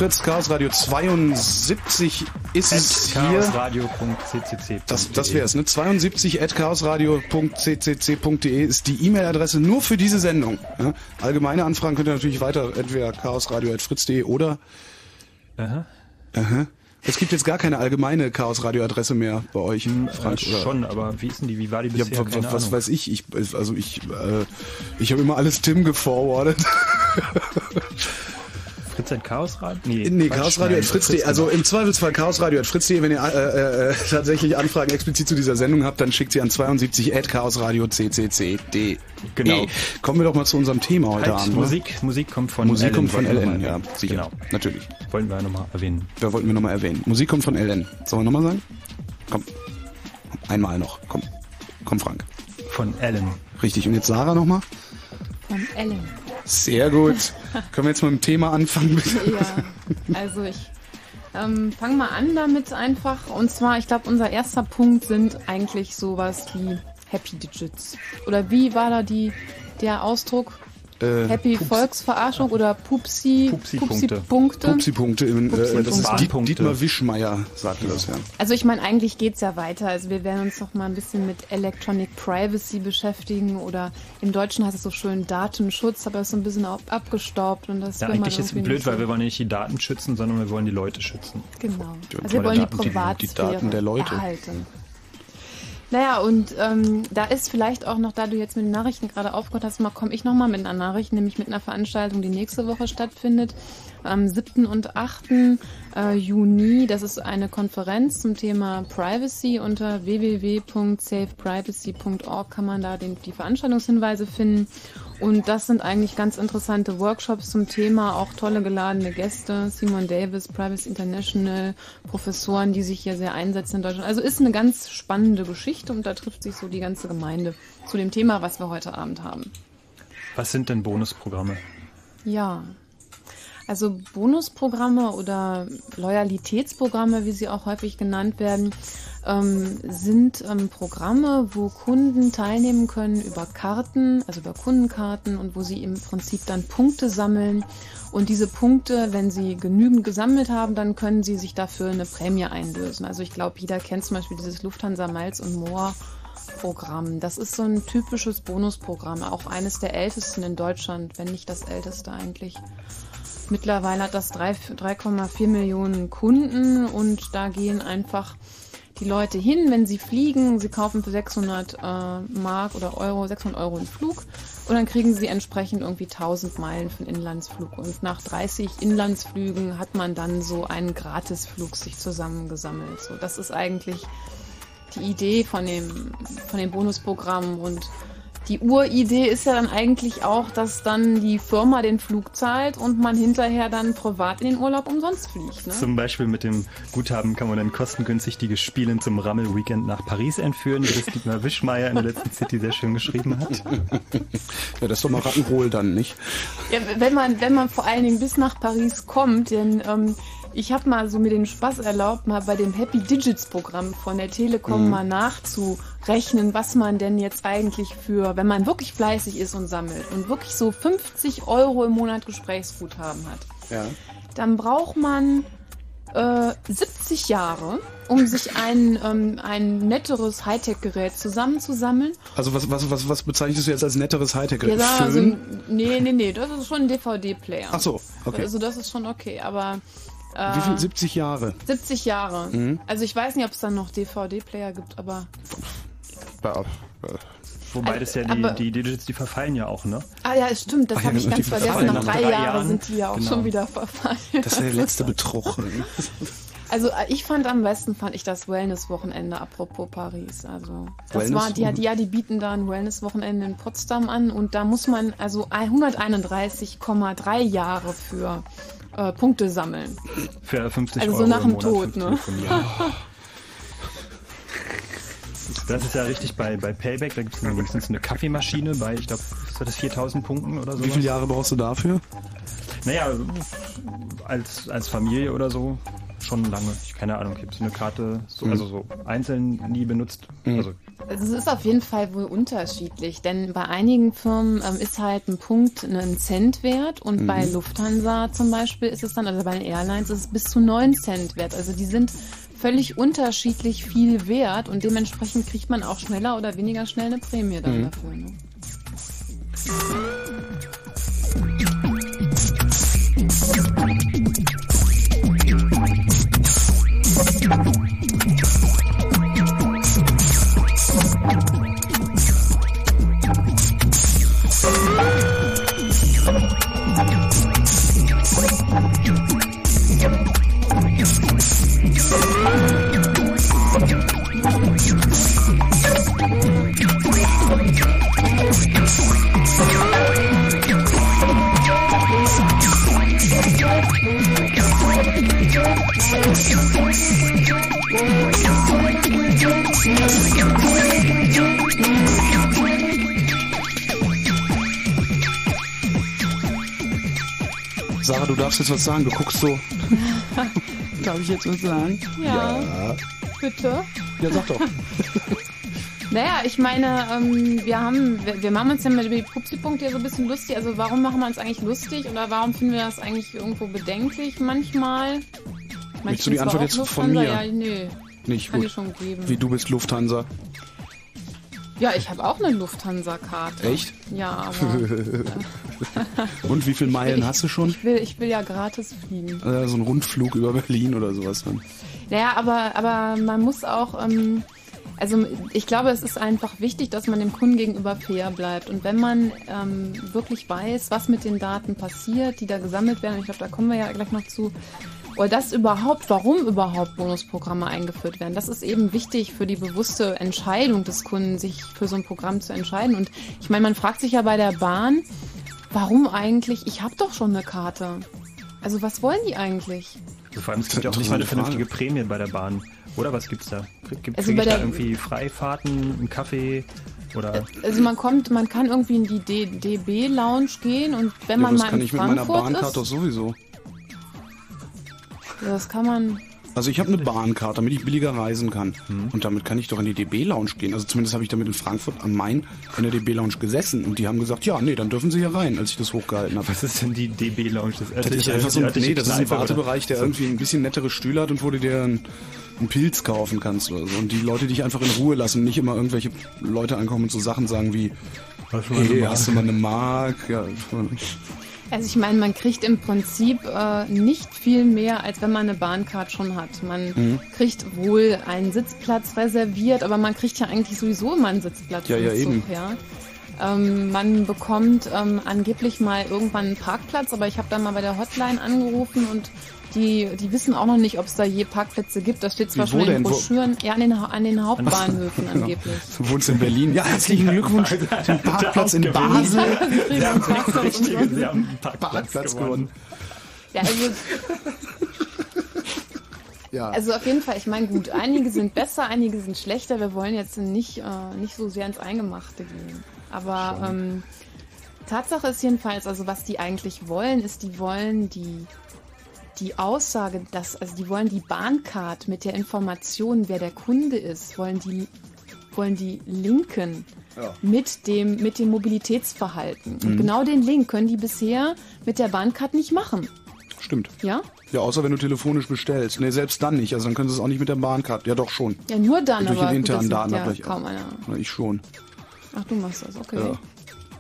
Fritz, Chaos Radio 72 ist es hier. chaosradio.ccc. Das, das wäre es, ne? 72 at chaosradio.ccc.de ist die E-Mail-Adresse nur für diese Sendung. Ja? Allgemeine Anfragen könnt ihr natürlich weiter entweder chaosradio.fritz.de oder Aha. Aha. Es gibt jetzt gar keine allgemeine Chaos-Radio-Adresse mehr bei euch, Frank, äh, Schon, aber wie ist denn die? Wie war die bisher? Ja, was Ahnung. weiß ich? Ich, also ich, äh, ich habe immer alles Tim geforwardet. Fritz Chaos Radio? Nee, nee Chaos Radio at fritz.de. Also im Zweifelsfall Chaos Radio at fritz.de. Wenn ihr äh, äh, tatsächlich Anfragen explizit zu dieser Sendung habt, dann schickt sie an 72 at chaosradio ccc.de. Genau. Kommen wir doch mal zu unserem Thema heute halt, Abend. Musik, Musik kommt von Musik Ellen, kommt von LN, ja, sicher. Genau. Natürlich. Wollten wir nochmal erwähnen. Da wollten wir nochmal erwähnen. Musik kommt von LN. Sollen wir nochmal sagen? Komm. Einmal noch. Komm. Komm, Frank. Von Ellen. Richtig. Und jetzt Sarah nochmal? Von Ellen. Sehr gut. Können wir jetzt mit dem Thema anfangen, bitte? Ja, also ich ähm, fange mal an damit einfach. Und zwar, ich glaube, unser erster Punkt sind eigentlich sowas wie Happy Digits. Oder wie war da die, der Ausdruck? Äh, Happy Pups. Volksverarschung oder Pupsi, Pupsi-Punkte. Pupsi Pupsi-Punkte. Pupsi äh, das ist Diet, Dietmar Wischmeier, sagte das ja. Also ich meine, eigentlich geht es ja weiter. Also wir werden uns noch mal ein bisschen mit Electronic Privacy beschäftigen oder im Deutschen heißt es so schön Datenschutz, aber es ist so ein bisschen abgestaubt. Und das ja, eigentlich ist es blöd, weil wir wollen nicht die Daten schützen, sondern wir wollen die Leute schützen. Genau. Also wir wollen die Privatsphäre die, die Daten der Leute. erhalten. Naja, und ähm, da ist vielleicht auch noch, da du jetzt mit den Nachrichten gerade aufgehört hast, mal komme ich nochmal mit einer Nachricht, nämlich mit einer Veranstaltung, die nächste Woche stattfindet. Am 7. und 8. Äh, Juni. Das ist eine Konferenz zum Thema Privacy. Unter www.safeprivacy.org kann man da den, die Veranstaltungshinweise finden. Und das sind eigentlich ganz interessante Workshops zum Thema, auch tolle geladene Gäste, Simon Davis, Privacy International, Professoren, die sich hier sehr einsetzen in Deutschland. Also ist eine ganz spannende Geschichte und da trifft sich so die ganze Gemeinde zu dem Thema, was wir heute Abend haben. Was sind denn Bonusprogramme? Ja, also Bonusprogramme oder Loyalitätsprogramme, wie sie auch häufig genannt werden, ähm, sind ähm, Programme, wo Kunden teilnehmen können über Karten, also über Kundenkarten und wo sie im Prinzip dann Punkte sammeln. Und diese Punkte, wenn sie genügend gesammelt haben, dann können sie sich dafür eine Prämie einlösen. Also ich glaube, jeder kennt zum Beispiel dieses Lufthansa Miles und More Programm. Das ist so ein typisches Bonusprogramm, auch eines der ältesten in Deutschland, wenn nicht das älteste eigentlich. Mittlerweile hat das 3,4 Millionen Kunden und da gehen einfach die Leute hin, wenn sie fliegen. Sie kaufen für 600 äh, Mark oder Euro, 600 Euro einen Flug und dann kriegen sie entsprechend irgendwie 1000 Meilen für einen Inlandsflug. Und nach 30 Inlandsflügen hat man dann so einen Gratisflug sich zusammengesammelt. So, das ist eigentlich die Idee von dem, von dem Bonusprogramm und die Uridee ist ja dann eigentlich auch, dass dann die Firma den Flug zahlt und man hinterher dann privat in den Urlaub umsonst fliegt. Ne? Zum Beispiel mit dem Guthaben kann man dann kostengünstig die Gespielen zum Rammel-Weekend nach Paris entführen, wie das Dietmar Wischmeier in der letzten City sehr schön geschrieben hat. Ja, das ist doch mal Rattenwohl dann, nicht? Ja, wenn man, wenn man vor allen Dingen bis nach Paris kommt, denn ähm, ich habe mal so mir den Spaß erlaubt, mal bei dem Happy Digits Programm von der Telekom mhm. mal nachzurechnen, was man denn jetzt eigentlich für, wenn man wirklich fleißig ist und sammelt und wirklich so 50 Euro im Monat Gesprächsguthaben hat, ja. dann braucht man äh, 70 Jahre, um sich ein, ähm, ein netteres Hightech-Gerät zusammenzusammeln. Also was, was, was, was bezeichnest du jetzt als netteres Hightech-Gerät? Ja, also, nee, nee, nee, das ist schon ein DVD-Player. Ach so, okay. Also das ist schon okay, aber wie viel? 70 Jahre? 70 Jahre. Mhm. Also ich weiß nicht, ob es dann noch DVD-Player gibt, aber... Wobei das ja die, die Digits, die verfallen ja auch, ne? Ah ja, stimmt, das habe ich ganz vergessen. Nach drei, drei Jahren sind die ja auch genau. schon wieder verfallen. Das ist der letzte Betrug. Also äh, ich fand am besten fand ich das Wellness-Wochenende apropos Paris. Also das war die, ja, die bieten da ein Wellness-Wochenende in Potsdam an und da muss man also 131,3 Jahre für äh, Punkte sammeln. Für 50 also Euro. Also so nach dem Tod, ne? Das ist ja richtig bei, bei Payback, da gibt es wenigstens eine Kaffeemaschine bei, ich glaube, ist das 4000 Punkten oder so. Wie viele Jahre brauchst du dafür? Naja, als, als Familie oder so schon lange. Ich keine Ahnung, ich habe so eine Karte, so, mhm. also so einzeln nie benutzt. Mhm. Also es ist auf jeden Fall wohl unterschiedlich, denn bei einigen Firmen ähm, ist halt ein Punkt ein Cent wert und mhm. bei Lufthansa zum Beispiel ist es dann, also bei den Airlines ist es bis zu 9 Cent wert. Also die sind völlig unterschiedlich viel wert und dementsprechend kriegt man auch schneller oder weniger schnell eine Prämie dann mhm. dafür. Ne? Sarah, du darfst jetzt was sagen. Du guckst so. Darf ich jetzt was sagen? Ja. Bitte. Ja, sag doch. Naja, ich meine, ähm, wir haben, wir, wir machen uns ja mit die Pupsi-Punkte ja so ein bisschen lustig. Also warum machen wir uns eigentlich lustig oder warum finden wir das eigentlich irgendwo bedenklich manchmal? Willst du die Antwort jetzt von mir? Ja, nee. Nicht Kann gut. ich schon geben. Wie du bist Lufthansa. Ja, ich habe auch eine Lufthansa-Karte. Echt? Ja, aber Und wie viele Meilen Ich- hast du schon? ich will, ich will ja gratis fliegen. Äh, so ein Rundflug über Berlin oder sowas dann. Naja, aber, aber man muss auch, ähm, also ich glaube, es ist einfach wichtig, dass man dem Kunden gegenüber fair bleibt. Und wenn man ähm, wirklich weiß, was mit den Daten passiert, die da gesammelt werden, ich glaube, da kommen wir ja gleich noch zu, oder das überhaupt, warum überhaupt Bonusprogramme eingeführt werden, das ist eben wichtig für die bewusste Entscheidung des Kunden, sich für so ein Programm zu entscheiden. Und ich meine, man fragt sich ja bei der Bahn, warum eigentlich, ich habe doch schon eine Karte. Also was wollen die eigentlich? Also vor allem, es gibt ja auch nicht mal eine vernünftige Prämie bei der Bahn. Oder was gibt's da? Gibt Also da irgendwie Freifahrten, einen Kaffee oder Also man kommt, man kann irgendwie in die DB Lounge gehen und wenn Ja, man das mal kann in ich mit meiner Frankfurt Bahncard ist, doch sowieso. Das kann man. Also ich habe eine Bahncard, damit ich billiger reisen kann. Mhm. Und damit kann ich doch in die DB-Lounge gehen. Also zumindest habe ich damit in Frankfurt am Main in der DB-Lounge gesessen. Und die haben gesagt, ja, nee, dann dürfen Sie hier rein, als ich das hochgehalten habe. was ist denn die DB Lounge? Das, Das ist einfach so ein, nee, das ist ein Wartebereich, der irgendwie ein bisschen nettere Stühle hat und wo du dir einen, einen Pilz kaufen kannst oder so. Und die Leute dich einfach in Ruhe lassen, nicht immer irgendwelche Leute ankommen und so Sachen sagen wie, hey, hast du mal eine Mark? Ja, Also ich meine, man kriegt im Prinzip äh, nicht viel mehr, als wenn man eine Bahncard schon hat. Man Mhm. kriegt wohl einen Sitzplatz reserviert, aber man kriegt ja eigentlich sowieso immer einen Sitzplatz Ja, im ja, Zug, eben. ja. Ähm, man bekommt ähm, angeblich mal irgendwann einen Parkplatz, aber ich habe dann mal bei der Hotline angerufen und die, die wissen auch noch nicht, ob es da je Parkplätze gibt. Das steht zwar Wie, schon in den? Wo- Broschüren, ja, an den, an den Hauptbahnhöfen angeblich. Du wohnst in Berlin. Ja, herzlichen Glückwunsch. Den Parkplatz in Basel. Sie haben einen Parkplatz, Parkplatz gewonnen. gewonnen. Ja, also Ja. Also auf jeden Fall, ich meine, gut, einige sind besser, einige sind schlechter. Wir wollen jetzt nicht, äh, nicht so sehr ins Eingemachte gehen. Aber ähm, Tatsache ist jedenfalls, also was die eigentlich wollen, ist, die wollen die, die Aussage, dass, also die wollen die Bahncard mit der Information, wer der Kunde ist, wollen die, wollen die linken mit dem, mit dem Mobilitätsverhalten. Und genau den Link können die bisher mit der Bahncard nicht machen. Stimmt. Ja? Ja, außer wenn du telefonisch bestellst. Nee, selbst dann nicht. Also dann können sie es auch nicht mit der Bahncard. Ja, doch schon. Ja, nur dann, Durch aber den gut, internen das Daten ja kaum einer. Ja, ich schon. Ach, du machst das, okay. Ja.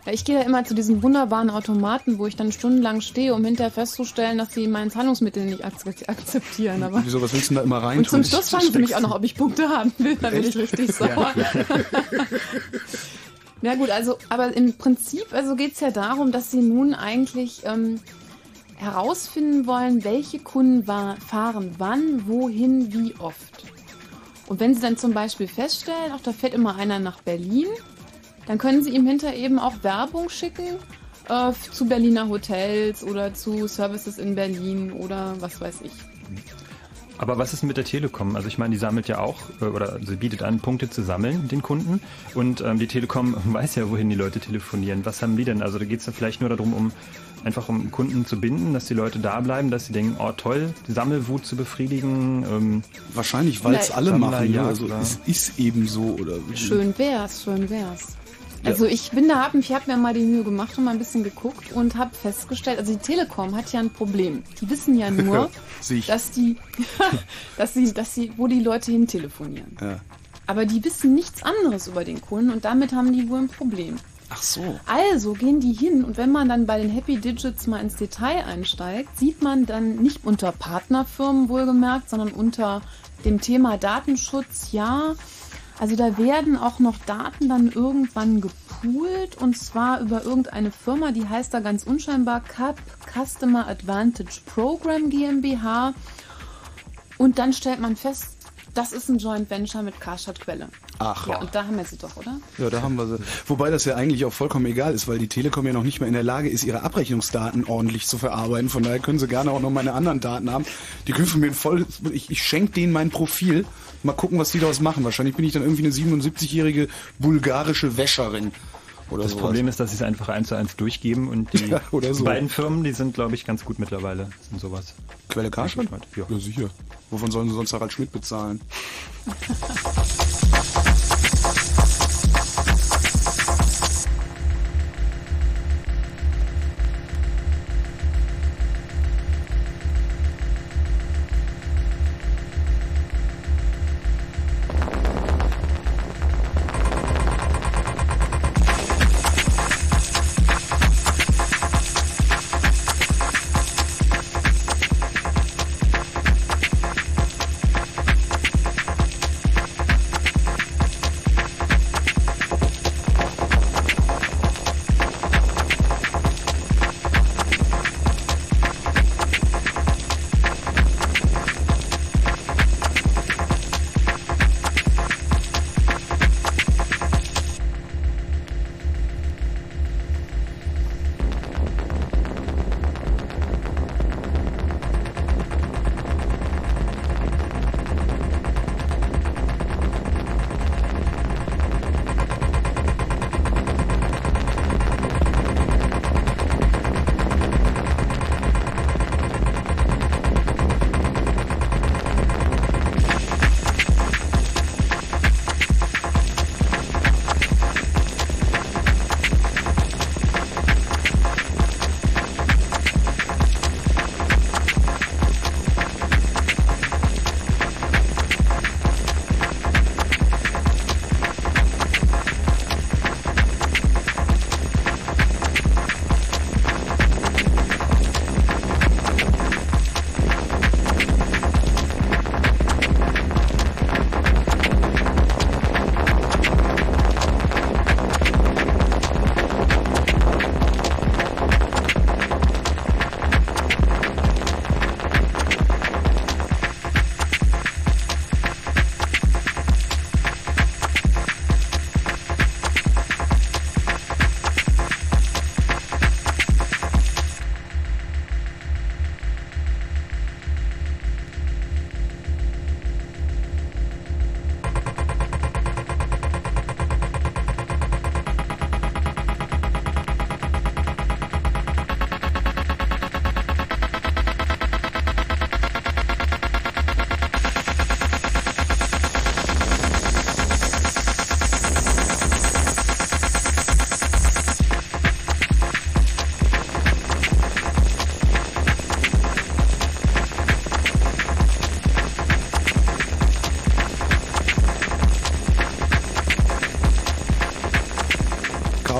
Ja. ich gehe ja immer zu diesen wunderbaren Automaten, wo ich dann stundenlang stehe, um hinterher festzustellen, dass sie mein Zahlungsmittel nicht ak- akzeptieren. Aber Wieso, was willst du denn da immer rein und zum? Schluss fragen sie mich auch noch, ob ich Punkte haben will. Da bin ich richtig sauer. Ja gut, also, aber im Prinzip also geht es ja darum, dass sie nun eigentlich ähm, herausfinden wollen, welche Kunden fahren wann, wohin, wie oft. Und wenn sie dann zum Beispiel feststellen, ach, da fährt immer einer nach Berlin, dann können sie ihm hinter eben auch Werbung schicken äh, zu Berliner Hotels oder zu Services in Berlin oder was weiß ich. Aber was ist mit der Telekom? Also ich meine, die sammelt ja auch, äh, oder sie bietet an, Punkte zu sammeln, den Kunden. Und ähm, die Telekom weiß ja, wohin die Leute telefonieren. Was haben die denn? Also da geht es ja vielleicht nur darum, um einfach um Kunden zu binden, dass die Leute da bleiben, dass sie denken, oh toll, die Sammelwut zu befriedigen. Ähm, Wahrscheinlich, weil es alle Sammler, machen. Ne? ja, Also es ist eben so. Oder Schön wär's, schön wär's. Also ich bin da, hab, ich habe mir mal die Mühe gemacht und mal ein bisschen geguckt und habe festgestellt, also die Telekom hat ja ein Problem. Die wissen ja nur, dass die, dass sie, dass sie, wo die Leute hin telefonieren. Ja. Aber die wissen nichts anderes über den Kunden und damit haben die wohl ein Problem. Ach so. Also gehen die hin und wenn man dann bei den Happy Digits mal ins Detail einsteigt, sieht man dann nicht unter Partnerfirmen wohlgemerkt, sondern unter dem Thema Datenschutz, ja. Also da werden auch noch Daten dann irgendwann gepoolt und zwar über irgendeine Firma, die heißt da ganz unscheinbar CAP Customer Advantage Program GmbH. Und dann stellt man fest, das ist ein Joint Venture mit Karstadt Quelle. Ach. Ja, und da haben wir sie doch, oder? Ja, da haben wir sie. Wobei das ja eigentlich auch vollkommen egal ist, weil die Telekom ja noch nicht mehr in der Lage ist, ihre Abrechnungsdaten ordentlich zu verarbeiten. Von daher können sie gerne auch noch meine anderen Daten haben. Die können von mir voll, ich, ich schenke denen mein Profil. Mal gucken, was die daraus machen. Wahrscheinlich bin ich dann irgendwie eine 77-jährige bulgarische Wäscherin. Oder das sowas. Problem ist, dass sie es einfach eins zu eins durchgeben und die Ja, oder so. beiden Firmen, die sind, glaube ich, ganz gut mittlerweile in sowas. Quelle Karstadt? Ja. ja, sicher. Wovon sollen sie sonst Harald Schmidt bezahlen?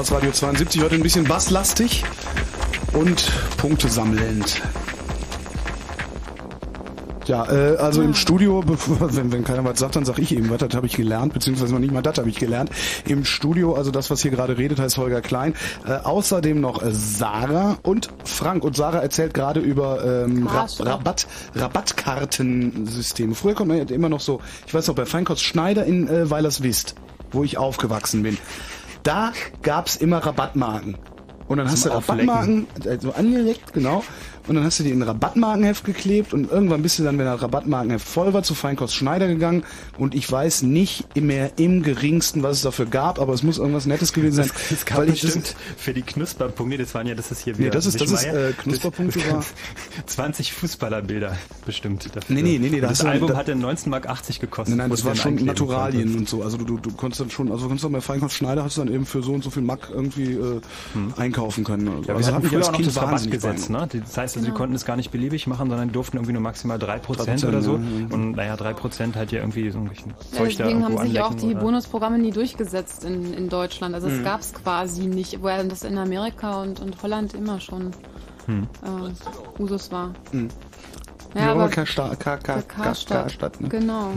Chaos Radio 72 heute ein bisschen basslastig und Punkte sammelnd. Ja, äh, also im Studio, wenn, wenn keiner was sagt, dann sag ich eben was, das habe ich gelernt, beziehungsweise noch nicht mal das habe ich gelernt. Im Studio, also das, was hier gerade redet, heißt Holger Klein. Äh, außerdem noch äh, Sarah und Frank. Und Sarah erzählt gerade über ähm, Ra. Rabatt, Rabattkartensysteme. Früher konnte man ja immer noch so, ich weiß noch, bei Feinkost Schneider in äh, Weilerswist, wo ich aufgewachsen bin, da gab's immer Rabattmarken. Und dann hast du. Rabattmarken, also angelegt, genau. Und dann hast du die in ein Rabattmarkenheft geklebt und irgendwann bist du dann, wenn das Rabattmarkenheft voll war, zu Feinkost Schneider gegangen und ich weiß nicht mehr im geringsten, was es dafür gab, aber es muss irgendwas Nettes gewesen sein. Es, es gab weil ich das- bestimmt für die Knusperpunkte, das waren ja, das ist hier Nee, das ist- das ist, äh, Knusperpunkte Das- war- 20 Fußballerbilder bestimmt dafür. Nee, nee, nee, nee, das du- Album da- hatte 19,80 Mark gekostet. Nein, nein, das war schon Naturalien konntest. und so. Also du, du, du konntest dann schon, also du konntest dann bei Feinkost Schneider hast du dann eben für so und so viel Mark irgendwie äh, einkaufen können. Also, Hm. Ja, wir also hatten früher auch noch das Rabattgesetz, ne? Das heißt, also, die konnten es gar nicht beliebig machen, sondern die durften irgendwie nur maximal 3%, 3%, oder so. ja, ja. Und naja, 3% halt ja irgendwie so ein bisschen Ja, Zeug da deswegen haben sich auch die oder- Bonusprogramme nie durchgesetzt in, in Deutschland. Also Mhm. es gab es quasi nicht, während das in Amerika und, und Holland immer schon Hm. äh, Usus war. Mhm. Ja, Ja, aber Karstadt, Karstadt, Karstadt ne? genau.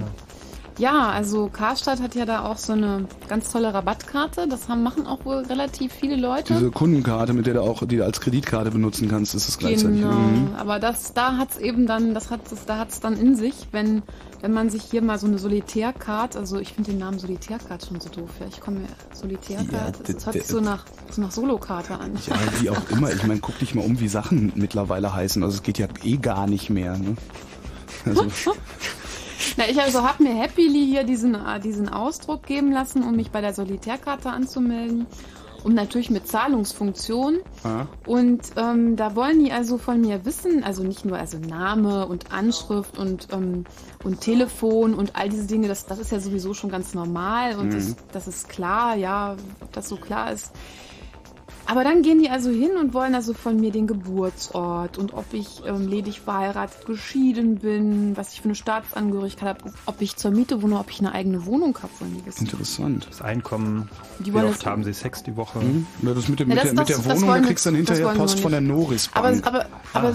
Ja, also Karstadt hat ja da auch so eine ganz tolle Rabattkarte. Das haben, machen auch wohl relativ viele Leute. Diese Kundenkarte, mit der du auch die du als Kreditkarte benutzen kannst, ist es gleichzeitig. Genau, Mhm. aber das, da hat's eben dann, das hat es, da hat's dann in sich, wenn, wenn man sich hier mal so eine Solitärkarte, also ich finde den Namen Solitärkarte schon so doof, ja. Ich komme mir Solitärkarte, Ja, das, das hört sich so nach, so nach Solokarte an. Ja, wie auch immer. Ich meine, guck dich mal um, wie Sachen mittlerweile heißen. Also es geht ja eh gar nicht mehr. Ne? Also, Na, ich also habe mir happily hier diesen, äh, diesen Ausdruck geben lassen, um mich bei der Solitärkarte anzumelden. und natürlich mit Zahlungsfunktion. Ah. Und ähm, da wollen die also von mir wissen, also nicht nur also Name und Anschrift und, ähm, und Telefon und all diese Dinge, das, das ist ja sowieso schon ganz normal und das, das ist klar, ja, ob das so klar ist. Aber dann gehen die also hin und wollen also von mir den Geburtsort und ob ich ähm, ledig verheiratet, geschieden bin, was ich für eine Staatsangehörigkeit habe, ob ich zur Miete wohne, ob ich eine eigene Wohnung habe, wollen die wissen. Interessant. Das Einkommen, Die wie oft haben sie Sex die Woche? Ja, das mit, dem, Ja, mit, das- der, mit der das Wohnung, da kriegst du dann hinterher Post von der. Noris Aber, Bank. aber, aber,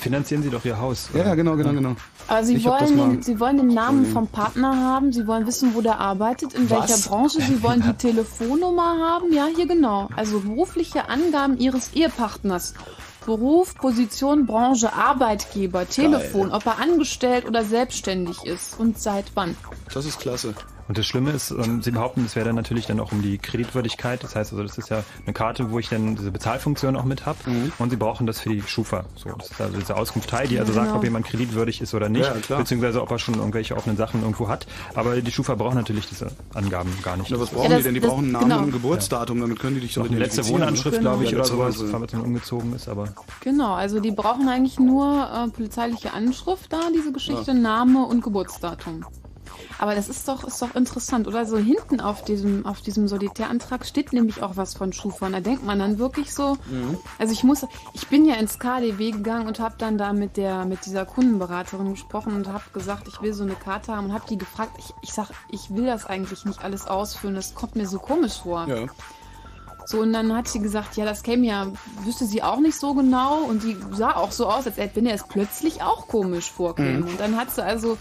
Finanzieren sie doch ihr Haus. ja, ja, genau, genau, genau. aber sie, Ich wollen den, sie wollen den Namen vom Partner haben, sie wollen wissen, wo der arbeitet, in Was? welcher Branche, sie wollen die Telefonnummer haben, ja, hier genau. Also berufliche Angaben ihres Ehepartners. Beruf, Position, Branche, Arbeitgeber, Telefon, ob er angestellt oder selbstständig ist und seit wann. Das ist klasse. Und das Schlimme ist, ähm, sie behaupten, es wäre dann natürlich dann auch um die Kreditwürdigkeit. Das heißt also, das ist ja eine Karte, wo ich dann diese Bezahlfunktion auch mit habe. Mhm. Und sie brauchen das für die Schufa. So, das ist also diese Auskunft Teil, die also sagt, genau. ob jemand kreditwürdig ist oder nicht, Ja, beziehungsweise ob er schon irgendwelche offenen Sachen irgendwo hat. Aber die Schufa braucht natürlich diese Angaben gar nicht. Na, was brauchen Ja, die das- denn? Die das- brauchen einen Namen genau. und ein Geburtsdatum, damit können die dich eine letzte? Wohnanschrift, Genau. glaube ich, Ja, oder sowas, falls man umgezogen ist, aber Genau, also die brauchen eigentlich nur äh, polizeiliche Anschrift da, diese Geschichte, Name und Geburtsdatum. Aber das ist doch, ist doch interessant, oder? So hinten auf diesem, auf diesem Solitärantrag steht nämlich auch was von Schufa. Und da denkt man dann wirklich so, also ich muss, ich bin ja ins KDW gegangen und habe dann da mit der, mit dieser Kundenberaterin gesprochen und habe gesagt, ich will so eine Karte haben und habe die gefragt, ich, ich sag, ich will das eigentlich nicht alles ausfüllen, das kommt mir so komisch vor. Ja. So, und dann hat sie gesagt, ja, das käme ja, wüsste sie auch nicht so genau. Und die sah auch so aus, als wenn er es plötzlich auch komisch vorkäme. Und dann hat sie also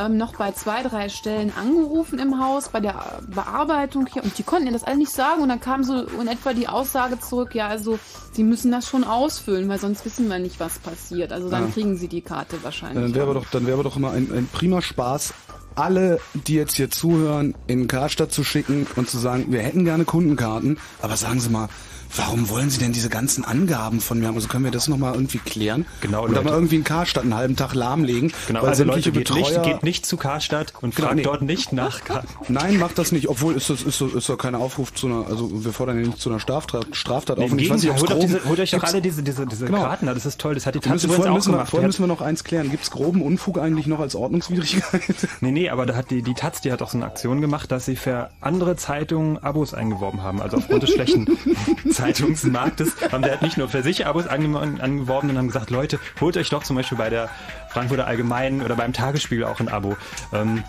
ähm, noch bei zwei, drei Stellen angerufen im Haus, bei der Bearbeitung hier. Und die konnten ihr das alle nicht sagen. Und dann kam so in etwa die Aussage zurück, ja, also sie müssen das schon ausfüllen, weil sonst wissen wir nicht, was passiert. Also dann Ah. kriegen sie die Karte wahrscheinlich. Dann wäre aber doch, dann wäre doch immer ein, ein prima Spaß, alle, die jetzt hier zuhören, in Karstadt zu schicken und zu sagen, wir hätten gerne Kundenkarten, aber sagen Sie mal, warum wollen Sie denn diese ganzen Angaben von mir haben? Also können wir das nochmal irgendwie klären? Genau, Und dann mal irgendwie in Karstadt einen halben Tag lahmlegen. genau, weil also Leute, geht nicht, Betreuer- geht nicht zu Karstadt und Genau, fragt nee. dort nicht nach Karten. Nein, macht das nicht. Obwohl ist das ist, das- ist doch kein Aufruf zu einer, also wir fordern ja nicht zu einer Straftat, Straftat auf. Im Und ich weiß nicht, holt, groben- diese, holt euch doch alle diese, diese, diese Genau. Karten, da, das ist toll, das hat die Tante vorhin, auch müssen, wir, vorhin müssen wir noch eins klären. Gibt's groben Unfug eigentlich noch als Ordnungswidrigkeit? Nee, nee, aber da hat die, die Taz, die hat auch so eine Aktion gemacht, dass sie für andere Zeitungen Abos eingeworben haben. Also aufgrund des schlechten Zeitungsmarktes. Haben sie halt nicht nur für sich Abos ange angeworben und haben gesagt, Leute, holt euch doch zum Beispiel bei der Frankfurter Allgemeinen oder beim Tagesspiegel auch ein Abo. Ähm,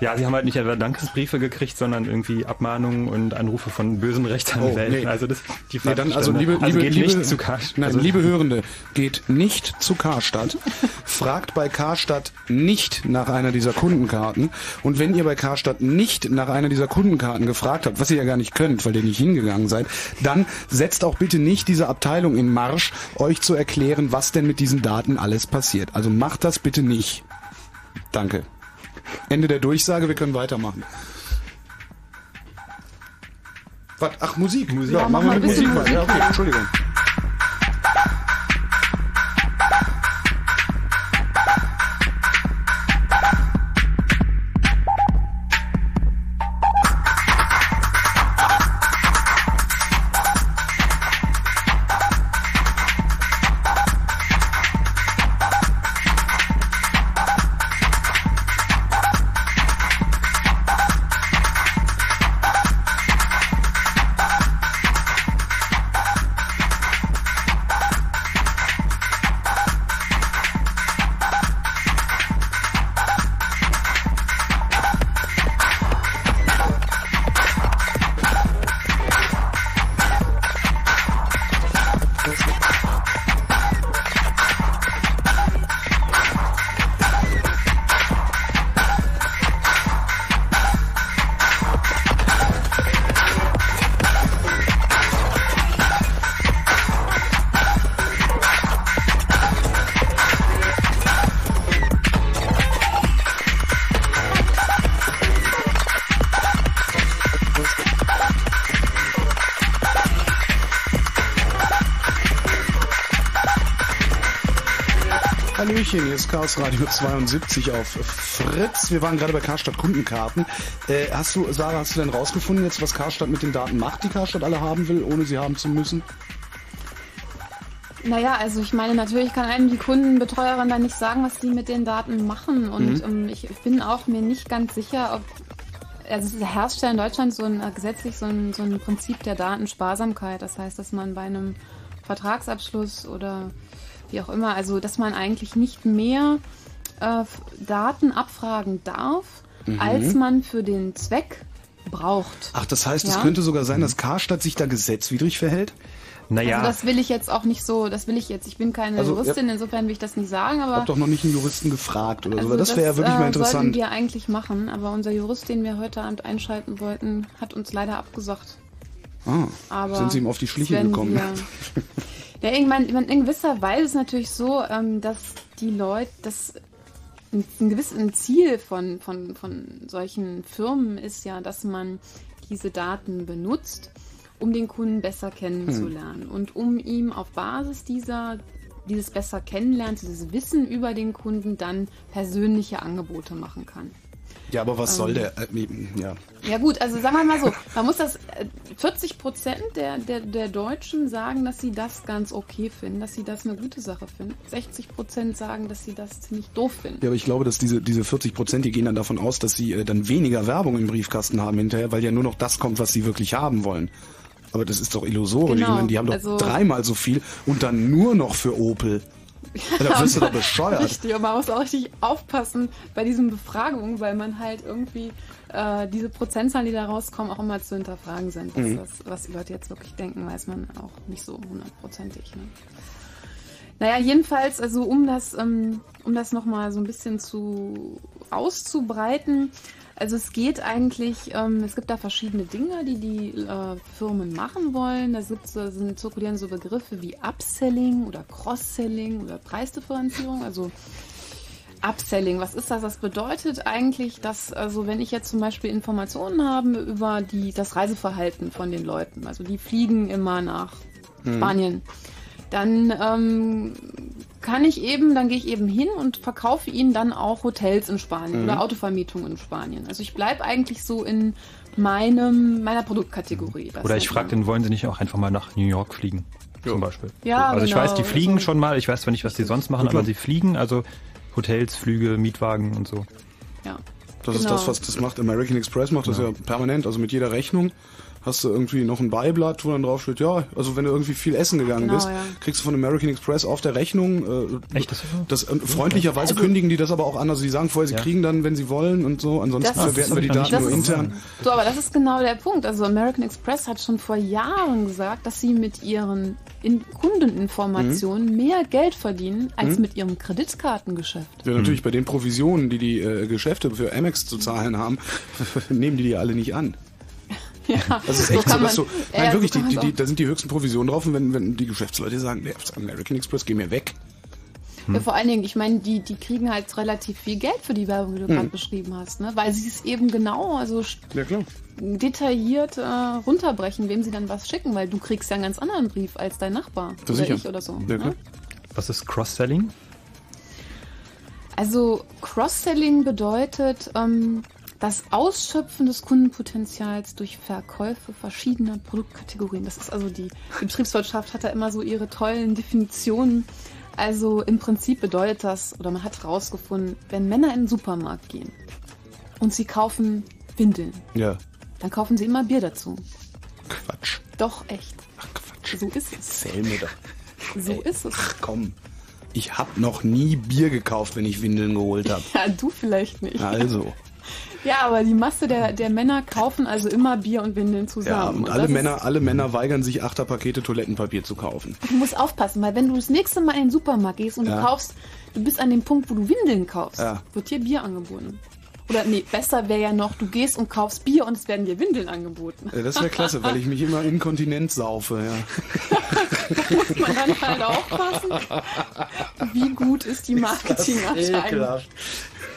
ja, sie haben halt nicht etwa Dankesbriefe gekriegt, sondern irgendwie Abmahnungen und Anrufe von bösen Rechtsanwälten. Oh, nee. Also das, die Nee, dann also Fahrtstände. liebe, also liebe, geht liebe, nicht zu Karstadt. Nein, Also- liebe Hörende, geht nicht zu Karstadt. fragt bei Karstadt nicht nach einer dieser Kundenkarten. Und wenn ihr bei Karstadt nicht nach einer dieser Kundenkarten gefragt habt, was ihr ja gar nicht könnt, weil ihr nicht hingegangen seid, dann setzt auch bitte nicht diese Abteilung in Marsch, euch zu erklären, was denn mit diesen Daten alles passiert. Also macht das bitte nicht. Danke. Ende der Durchsage, wir können weitermachen. Was? Ach, Musik. Musik. Ja, Ja, machen mach wir mit Musik mal. Ja, okay, Entschuldigung. Chaos Radio 72 auf Fritz. Wir waren gerade bei Karstadt Kundenkarten. Äh, hast du, Sarah, hast du denn rausgefunden jetzt, was Karstadt mit den Daten macht, die Karstadt alle haben will, ohne sie haben zu müssen? Naja, also ich meine, natürlich kann einem die Kundenbetreuerin da nicht sagen, was die mit den Daten machen. Und mhm. ähm, ich bin auch mir nicht ganz sicher, ob also es herrscht ja in Deutschland so ein gesetzlich so ein, so ein Prinzip der Datensparsamkeit. Das heißt, dass man bei einem Vertragsabschluss oder wie auch immer, also dass man eigentlich nicht mehr äh, Daten abfragen darf, mhm. als man für den Zweck braucht. Ach, das heißt, ja? es könnte sogar sein, dass Karstadt sich da gesetzwidrig verhält? Naja. Also das will ich jetzt auch nicht so, das will ich jetzt, ich bin keine also, Juristin, ja, insofern will ich das nicht sagen, aber. Ich hab doch noch nicht einen Juristen gefragt oder also so, das wäre ja wirklich mal interessant. Das sollten wir eigentlich machen, aber unser Jurist, den wir heute Abend einschalten wollten, hat uns leider abgesagt. Ah, aber sind Sie ihm auf die Schliche gekommen? ja, irgendwann, in gewisser Weise ist natürlich so, ähm, dass die Leute, dass ein, ein gewisses Ziel von, von, von solchen Firmen ist ja, dass man diese Daten benutzt, um den Kunden besser kennenzulernen hm. und um ihm auf Basis dieser dieses besser kennenlernen, dieses Wissen über den Kunden dann persönliche Angebote machen kann. Ja, aber was ähm, soll der? Äh, ja. ja gut, also sagen wir mal so, man muss das, 40 äh, Prozent der, der, der Deutschen sagen, dass sie das ganz okay finden, dass sie das eine gute Sache finden. 60 Prozent sagen, dass sie das ziemlich doof finden. Ja, aber ich glaube, dass diese, diese 40 Prozent, die gehen dann davon aus, dass sie äh, dann weniger Werbung im Briefkasten haben hinterher, weil ja nur noch das kommt, was sie wirklich haben wollen. Aber das ist doch illusorisch. Genau, ich meine, die haben doch also, dreimal so viel und dann nur noch für Opel. Ja, da wirst du doch bescheuert. Richtig, und man muss auch richtig aufpassen bei diesen Befragungen, weil man halt irgendwie äh, diese Prozentzahlen, die da rauskommen, auch immer zu hinterfragen sind. Mhm. Das, was die Leute jetzt wirklich denken, weiß man auch nicht so hundertprozentig. Ne? Naja, jedenfalls, also um das, ähm, um das nochmal so ein bisschen zu auszubreiten, also es geht eigentlich, ähm, es gibt da verschiedene Dinge, die die äh, Firmen machen wollen. Da gibt, sind, zirkulieren so Begriffe wie Upselling oder Cross-Selling oder Preisdifferenzierung. Also Upselling, was ist das? Das bedeutet eigentlich, dass, also wenn ich jetzt zum Beispiel Informationen habe über die, das Reiseverhalten von den Leuten, also die fliegen immer nach mhm. Spanien, dann ähm, kann ich eben, dann gehe ich eben hin und verkaufe ihnen dann auch Hotels in Spanien mhm. oder Autovermietung in Spanien. Also ich bleibe eigentlich so in meinem, meiner Produktkategorie. Oder ich frage den, wollen Sie nicht auch einfach mal nach New York fliegen? Ja. Zum Beispiel. Ja, also genau. ich weiß, die fliegen also, schon mal, ich weiß zwar nicht, was die sonst machen, aber sie fliegen, also Hotels, Flüge, Mietwagen und so. Ja. Das genau. ist das, was das macht. American Express macht das ja. ja permanent, also mit jeder Rechnung hast du irgendwie noch ein Beiblatt, wo dann drauf steht, ja, also wenn du irgendwie viel essen gegangen genau, bist, ja. kriegst du von American Express auf der Rechnung. Äh, Echt? Das, das äh, freundlicherweise also, kündigen die das aber auch an. Also sie sagen vorher, sie ja. kriegen dann, wenn sie wollen und so. Ansonsten verwerten wir die Daten nur intern. So, aber das ist genau der Punkt. Also American Express hat schon vor Jahren gesagt, dass sie mit ihren in Kundeninformationen mhm. mehr Geld verdienen als mhm. mit ihrem Kreditkartengeschäft. Ja, natürlich. Mhm. Bei den Provisionen, die die äh, Geschäfte für Amex zu zahlen haben, nehmen die die alle nicht an. Ja, das ist echt so, dass du, nein, wirklich, die, die, die, da sind die höchsten Provisionen drauf und wenn, wenn die Geschäftsleute sagen, nee, American Express, geh mir weg. Hm. Ja, vor allen Dingen, ich meine, die, die kriegen halt relativ viel Geld für die Werbung, die du hm. gerade beschrieben hast, ne? weil sie es eben genau, also ja, detailliert äh, runterbrechen, wem sie dann was schicken, weil du kriegst ja einen ganz anderen Brief als dein Nachbar das oder sicher. ich oder so. Ja, ne? Was ist Cross-Selling? Also Cross-Selling bedeutet, ähm, das Ausschöpfen des Kundenpotenzials durch Verkäufe verschiedener Produktkategorien. Das ist also die, die Betriebswirtschaft hat da immer so ihre tollen Definitionen. Also im Prinzip bedeutet das, oder man hat herausgefunden, wenn Männer in den Supermarkt gehen und sie kaufen Windeln, ja. dann kaufen sie immer Bier dazu. Quatsch. Doch, echt. Ach Quatsch. So ist es. Zähl mir doch. So Ey, ist es. Ach komm. Ich habe noch nie Bier gekauft, wenn ich Windeln geholt habe. Ja, du vielleicht nicht. Also. Ja, aber die Masse der, der Männer kaufen also immer Bier und Windeln zusammen. Ja, und, und alle Männer, alle Männer weigern sich, Achterpakete Toilettenpapier zu kaufen. Du musst aufpassen, weil wenn du das nächste Mal in den Supermarkt gehst und ja. du kaufst, du bist an dem Punkt, wo du Windeln kaufst, ja. wird dir Bier angeboten. Oder nee, besser wäre ja noch, du gehst und kaufst Bier und es werden dir Windeln angeboten. Ja, das wäre klasse, weil ich mich immer inkontinent saufe, ja. da muss man dann halt aufpassen. Wie gut ist die Marketingerscheinung?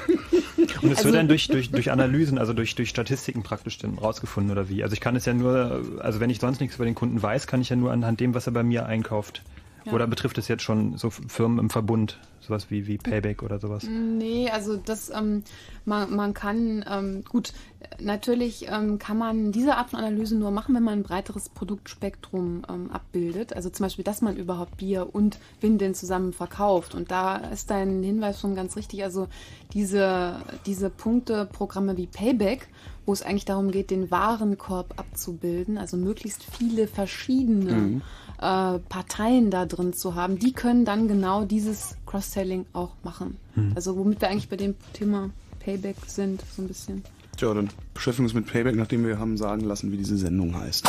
Und es also, wird dann durch, durch, durch Analysen, also durch, durch Statistiken praktisch dann rausgefunden oder wie? Also ich kann es ja nur, also wenn ich sonst nichts über den Kunden weiß, kann ich ja nur anhand dem, was er bei mir einkauft, Ja. Oder betrifft es jetzt schon so Firmen im Verbund, sowas wie, wie Payback oder sowas? Nee, also das, ähm, man, man kann, ähm, gut, natürlich ähm, kann man diese Art von Analyse nur machen, wenn man ein breiteres Produktspektrum ähm, abbildet. Also zum Beispiel, dass man überhaupt Bier und Windeln zusammen verkauft. Und da ist dein Hinweis schon ganz richtig. Also diese, diese Punkteprogramme wie Payback, wo es eigentlich darum geht, den Warenkorb abzubilden, also möglichst viele verschiedene mhm äh, Parteien da drin zu haben, die können dann genau dieses Cross-Selling auch machen. Hm. Also womit wir eigentlich bei dem Thema Payback sind, so ein bisschen. Tja, dann beschäftigen wir uns mit Payback, nachdem wir haben sagen lassen, wie diese Sendung heißt.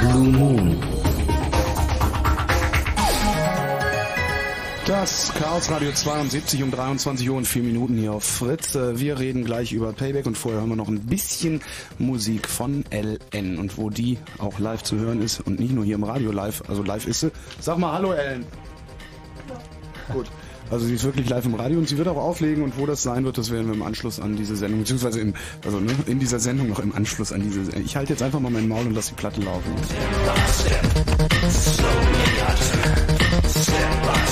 Blue Moon. Das Chaos Radio 72 um 23 Uhr und 4 Minuten hier auf Fritz. Äh, wir reden gleich über Payback und vorher hören wir noch ein bisschen Musik von LN und wo die auch live zu hören ist und nicht nur hier im Radio live, also live ist sie. Sag mal Hallo LN. Ja. Gut. Also sie ist wirklich live im Radio und sie wird auch auflegen und wo das sein wird, das werden wir im Anschluss an diese Sendung, beziehungsweise im, also ne, in dieser Sendung noch im Anschluss an diese Sendung. Ich halte jetzt einfach mal mein Maul und lasse die Platte laufen. Step by step, step by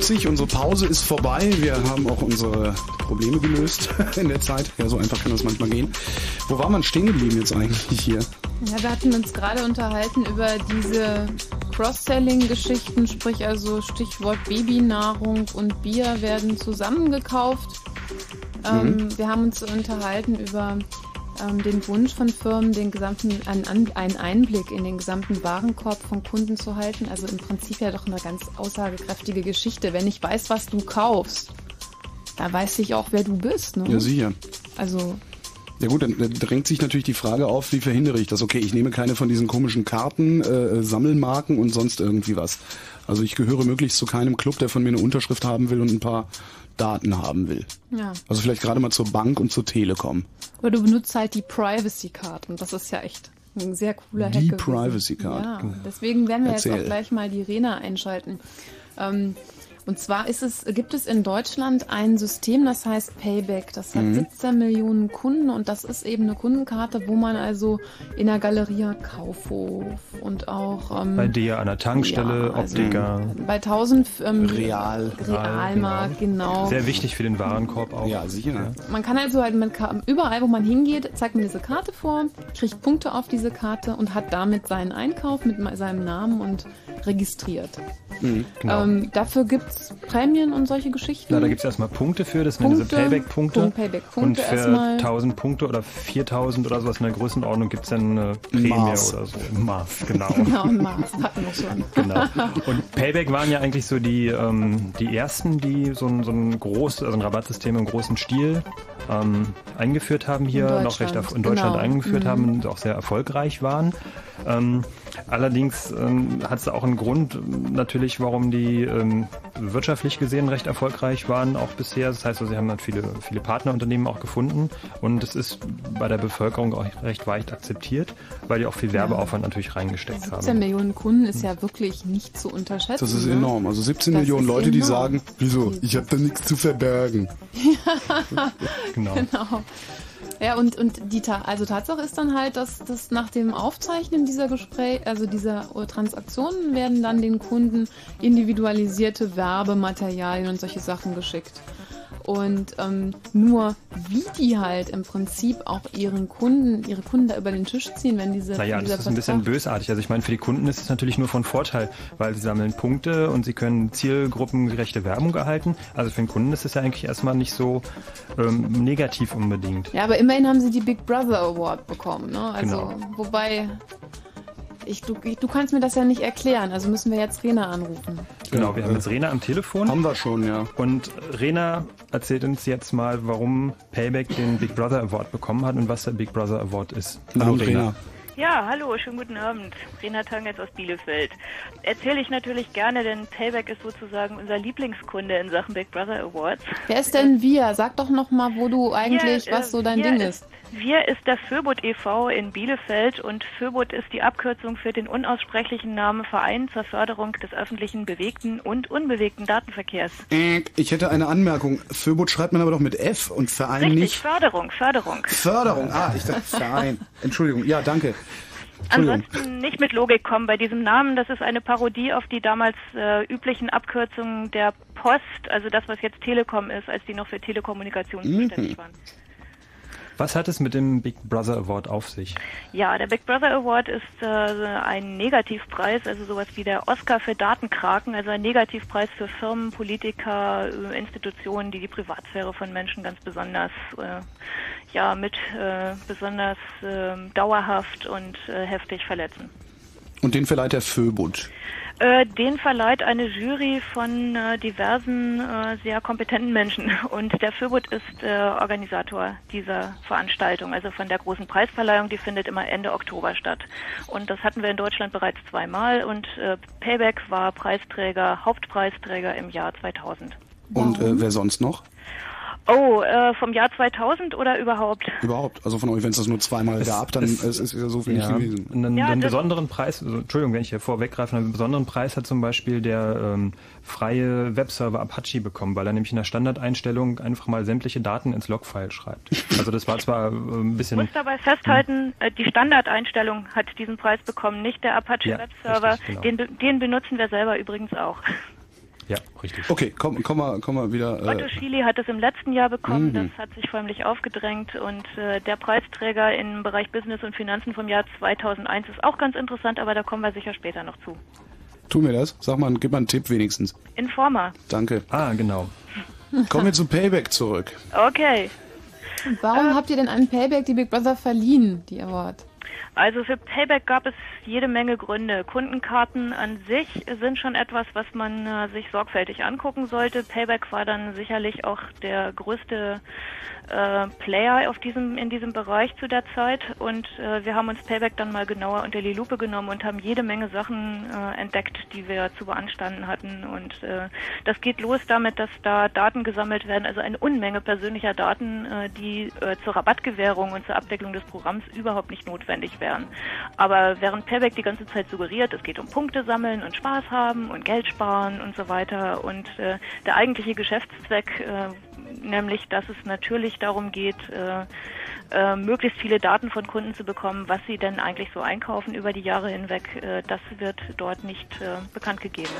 72. Unsere Pause ist vorbei. Wir haben auch unsere Probleme gelöst in der Zeit. Ja, so einfach kann das manchmal gehen. Wo war man stehen geblieben jetzt eigentlich hier? Ja, wir hatten uns gerade unterhalten über diese Cross-Selling-Geschichten, sprich also Stichwort Babynahrung und Bier werden zusammengekauft. Ähm, mhm. Wir haben uns unterhalten über ähm, den Wunsch von Firmen, den gesamten, einen, einen Einblick in den gesamten Warenkorb von Kunden zu halten. Also im Prinzip ja doch eine ganz aussagekräftige Geschichte. Wenn ich weiß, was du kaufst, da weiß ich auch, wer du bist. Ne? Ja, sicher. Also ja gut, dann drängt sich natürlich die Frage auf, wie verhindere ich das? Okay, ich nehme keine von diesen komischen Karten, äh, Sammelmarken und sonst irgendwie was. Also ich gehöre möglichst zu keinem Club, der von mir eine Unterschrift haben will und ein paar Daten haben will. Ja. Also vielleicht gerade mal zur Bank und zur Telekom. Aber du benutzt halt die Privacy Card und das ist ja echt ein sehr cooler Hack Die gewesen. Privacy Card. Ja, deswegen werden wir Erzähl. jetzt auch gleich mal die Rena einschalten. Ähm, und zwar ist es, gibt es in Deutschland ein System, das heißt Payback. Das hat 17 Millionen Kunden und das ist eben eine Kundenkarte, wo man also in der Galerie Kaufhof und auch ähm, Bei dir an der Tankstelle, ja, also Optiker. bei 1000 ähm, Real. Realmarkt, genau. Sehr wichtig für den Warenkorb auch. Ja, sicher. Man kann also halt mit überall, wo man hingeht, zeigt man diese Karte vor, kriegt Punkte auf diese Karte und hat damit seinen Einkauf mit seinem Namen und registriert. Genau. Ähm, dafür gibt's Prämien und solche Geschichten. Na, da gibt es erstmal Punkte für, das sind diese Punkte, Payback-Punkte. Punkt, Payback-Punkte und für erstmal. 1000 Punkte oder 4000 oder sowas in der Größenordnung gibt es dann eine Prämie Maß. oder so. Im Maß, genau. Genau, Maß hatten wir schon. genau. Und Payback waren ja eigentlich so die, ähm, die ersten, die so ein, so ein groß, also ein Rabattsystem im großen Stil ähm, eingeführt haben hier, noch recht in Deutschland genau. eingeführt Mhm. haben und auch sehr erfolgreich waren. Ähm, allerdings ähm, hat es auch einen Grund ähm, natürlich, warum die ähm, wirtschaftlich gesehen recht erfolgreich waren, auch bisher. Das heißt, also, sie haben halt viele, viele Partnerunternehmen auch gefunden und es ist bei der Bevölkerung auch recht weit akzeptiert, weil die auch viel Werbeaufwand natürlich reingesteckt 17 haben. Millionen Kunden ist ja wirklich nicht zu unterschätzen. Das ist ne? enorm. Also 17 Das Millionen Leute, die enorm. sagen, wieso, ich habe da nichts zu verbergen. Genau. Genau. Ja, und, und die Ta also Tatsache ist dann halt, dass, dass nach dem Aufzeichnen dieser Gespräche, also dieser Transaktionen, werden dann den Kunden individualisierte Werbematerialien und solche Sachen geschickt. Und ähm, nur wie die halt im Prinzip auch ihren Kunden, ihre Kunden da über den Tisch ziehen, wenn diese Naja, das ist ein bisschen bösartig. Also ich meine, für die Kunden ist es natürlich nur von Vorteil, weil sie sammeln Punkte und sie können zielgruppengerechte Werbung erhalten. Also für den Kunden ist es ja eigentlich erstmal nicht so ähm, negativ unbedingt. Ja, aber immerhin haben sie die Big Brother Award bekommen, ne? Also, Genau. wobei, ich, du, ich, du kannst mir das ja nicht erklären, also müssen wir jetzt Rena anrufen. Genau, wir haben jetzt Rena am Telefon. Haben wir schon, ja. Und Rena erzählt uns jetzt mal, warum Payback den Big Brother Award bekommen hat und was der Big Brother Award ist. Hallo, Rena. Ja, hallo, schönen guten Abend. Rena Tangetz aus Bielefeld. Erzähle ich natürlich gerne, denn Payback ist sozusagen unser Lieblingskunde in Sachen Big Brother Awards. Wer ist denn wir? Sag doch noch mal, wo du eigentlich, Wir, was äh, so dein wir Ding ist. Wir ist der Föbot e.V. in Bielefeld und Föbot ist die Abkürzung für den unaussprechlichen Namen Verein zur Förderung des öffentlichen bewegten und unbewegten Datenverkehrs. Äh, Ich hätte eine Anmerkung. Föbot schreibt man aber doch mit F und Verein Richtig, nicht. Förderung, Förderung. Förderung. Ah, ich dachte Verein. Entschuldigung. Ja, danke. Ansonsten nicht mit Logik kommen bei diesem Namen. Das ist eine Parodie auf die damals äh, üblichen Abkürzungen der Post, also das, was jetzt Telekom ist, als die noch für Telekommunikation zuständig waren. Was hat es mit dem Big Brother Award auf sich? Ja, der Big Brother Award ist äh, ein Negativpreis, also sowas wie der Oscar für Datenkraken, also ein Negativpreis für Firmen, Politiker, äh, Institutionen, die die Privatsphäre von Menschen ganz besonders, äh, ja, mit äh, besonders äh, dauerhaft und äh, heftig verletzen. Und den verleiht der Föbot. Äh, den verleiht eine Jury von äh, diversen äh, sehr kompetenten Menschen und der Föbot ist äh, Organisator dieser Veranstaltung, also von der großen Preisverleihung, die findet immer Ende Oktober statt. Und das hatten wir in Deutschland bereits zweimal und äh, Payback war Preisträger, Hauptpreisträger im Jahr 2000. Und äh, wer sonst noch? Oh, äh, vom Jahr 2000 oder überhaupt? Überhaupt. Also von euch, wenn es das nur zweimal gab, dann es- ist es ja so viel Ja, nicht gewesen. einen, Ja, einen besonderen Preis, also, Entschuldigung, wenn ich hier vorweggreife, einen besonderen Preis hat zum Beispiel der ähm, freie Webserver Apache bekommen, weil er nämlich in der Standardeinstellung einfach mal sämtliche Daten ins Logfile schreibt. Also das war zwar äh, ein Ich bisschen... muss dabei festhalten, äh, die Standardeinstellung hat diesen Preis bekommen, nicht der Apache Ja, Webserver. richtig, genau. den, den benutzen wir selber übrigens auch. Ja, richtig. Okay, komm, komm mal, komm mal wieder. Otto Schily hat es im letzten Jahr bekommen. Das hat sich förmlich aufgedrängt. Und äh, der Preisträger im Bereich Business und Finanzen vom Jahr 2001 ist auch ganz interessant, aber da kommen wir sicher später noch zu. Tu mir das. Sag mal, gib mal einen Tipp wenigstens. Informer. Danke. Ah, genau. Kommen wir zum Payback zurück. Okay. Warum habt ihr denn an Payback die Big Brother verliehen, die Award? Also für Payback gab es jede Menge Gründe. Kundenkarten an sich sind schon etwas, was man äh, sich sorgfältig angucken sollte. Payback war dann sicherlich auch der größte äh, Player auf diesem, in diesem Bereich zu der Zeit und äh, wir haben uns Payback dann mal genauer unter die Lupe genommen und haben jede Menge Sachen äh, entdeckt, die wir zu beanstanden hatten und äh, das geht los damit, dass da Daten gesammelt werden, also eine Unmenge persönlicher Daten, äh, die äh, zur Rabattgewährung und zur Abwicklung des Programms überhaupt nicht notwendig wären. Aber während Payback die ganze Zeit suggeriert, es geht um Punkte sammeln und Spaß haben und Geld sparen und so weiter und äh, der eigentliche Geschäftszweck äh, nämlich dass es natürlich darum geht, äh, äh, möglichst viele Daten von Kunden zu bekommen, was sie denn eigentlich so einkaufen über die Jahre hinweg. Äh, das wird dort nicht äh, bekannt gegeben.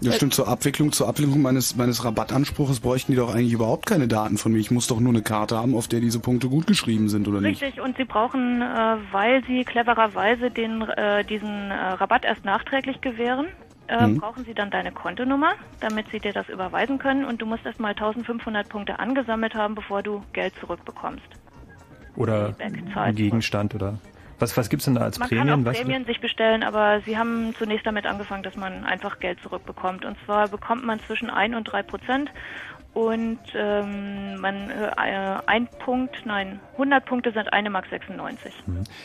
Ja, stimmt. Zur Abwicklung, zur Abwicklung meines, meines Rabattanspruches bräuchten die doch eigentlich überhaupt keine Daten von mir. Ich muss doch nur eine Karte haben, auf der diese Punkte gut geschrieben sind, oder nicht? Richtig, und sie brauchen, äh, weil sie clevererweise den, äh, diesen äh, Rabatt erst nachträglich gewähren, äh, Mhm. brauchen sie dann deine Kontonummer, damit sie dir das überweisen können und du musst erst mal 1500 Punkte angesammelt haben, bevor du Geld zurückbekommst. Oder ein. Gegenstand oder was, was gibt's denn da als Man Prämien? kann auch? Prämien sich bestellen, aber sie haben zunächst damit angefangen, dass man einfach Geld zurückbekommt. Und zwar bekommt man zwischen 1 und 3 Prozent und ähm, man äh, ein Punkt, nein, 100 Punkte sind eine Mark 96.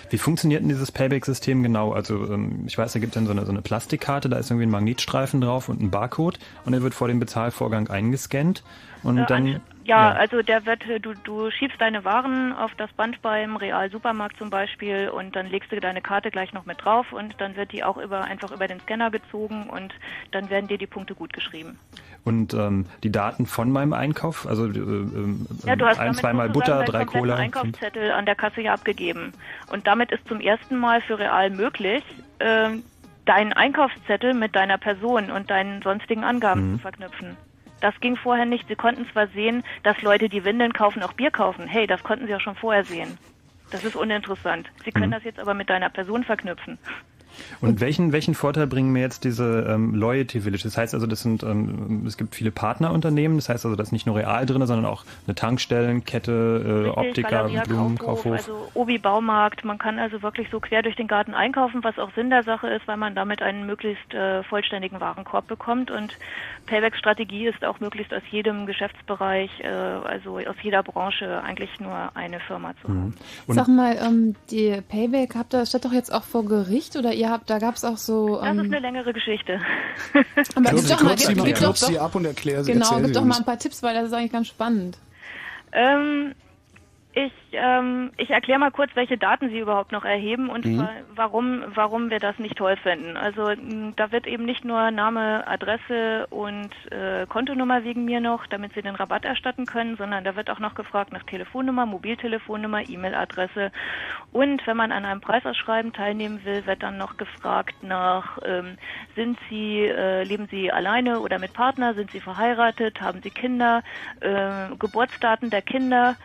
Wie funktioniert denn dieses Payback-System genau? Also ähm, ich weiß, da gibt es dann so eine, so eine Plastikkarte, da ist irgendwie ein Magnetstreifen drauf und ein Barcode und der wird vor dem Bezahlvorgang eingescannt und Äh, dann an- ja, also der wird, äh, du, du schiebst deine Waren auf das Band beim Real Supermarkt zum Beispiel und dann legst du deine Karte gleich noch mit drauf und dann wird die auch über einfach über den Scanner gezogen und dann werden dir die Punkte gut geschrieben. und ähm, die Daten von meinem Einkauf, also äh, ähm, Ja, du hast ein, zweimal Butter, drei Cola. Einkaufszettel an der Kasse ja abgegeben. Und damit ist zum ersten Mal für Real möglich, ähm, deinen Einkaufszettel mit deiner Person und deinen sonstigen Angaben Mhm. zu verknüpfen. Das ging vorher nicht. Sie konnten zwar sehen, dass Leute, die Windeln kaufen, auch Bier kaufen. Hey, das konnten sie ja schon vorher sehen. Das ist uninteressant. Sie können Mhm. das jetzt aber mit deiner Person verknüpfen. Und welchen, welchen Vorteil bringen mir jetzt diese ähm, Loyalty Village? Das heißt also, das sind, ähm, es gibt viele Partnerunternehmen, das heißt also, da ist nicht nur Real drin, sondern auch eine Tankstellenkette, äh, Optiker, Galeria, Blumenkaufhof. Also Obi Baumarkt. Man kann also wirklich so quer durch den Garten einkaufen, was auch Sinn der Sache ist, weil man damit einen möglichst äh, vollständigen Warenkorb bekommt. Und Paybacks Strategie ist auch möglichst aus jedem Geschäftsbereich, äh, also aus jeder Branche eigentlich nur eine Firma zu haben. Und- Sag mal, ähm, die Payback habt ihr, steht doch jetzt auch vor Gericht oder ihr habt, da gab es auch so. Das ist Ähm, eine längere Geschichte. aber gib doch mal, gib, mal, gib doch, sie doch, ab und erklär sie. genau, gib sie doch mal ein paar Tipps, weil das ist eigentlich ganz spannend. Ähm, ich ähm, ich erkläre mal kurz, welche Daten Sie überhaupt noch erheben und Mhm. warum, warum wir das nicht toll finden. Also da wird eben nicht nur Name, Adresse und äh, Kontonummer wegen mir noch, damit Sie den Rabatt erstatten können, sondern da wird auch noch gefragt nach Telefonnummer, Mobiltelefonnummer, E-Mail-Adresse. Und wenn man an einem Preisausschreiben teilnehmen will, wird dann noch gefragt nach, ähm, sind Sie, äh, leben Sie alleine oder mit Partner, sind Sie verheiratet, haben Sie Kinder, äh, Geburtsdaten der Kinder,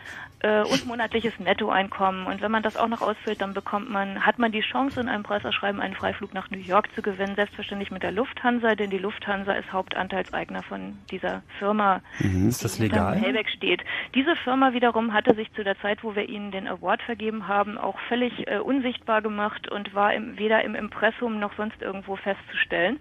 äh, und monatliches Nettoeinkommen. Und wenn man das auch noch ausfüllt, dann bekommt man, hat man die Chance, in einem Preisausschreiben einen Freiflug nach New York zu gewinnen, selbstverständlich mit der Lufthansa, denn die Lufthansa ist Hauptanteilseigner von dieser Firma, Ist das legal? Payback steht. Diese Firma wiederum hatte sich zu der Zeit, wo wir ihnen den Award vergeben haben, auch völlig äh, unsichtbar gemacht und war im, weder im Impressum noch sonst irgendwo festzustellen.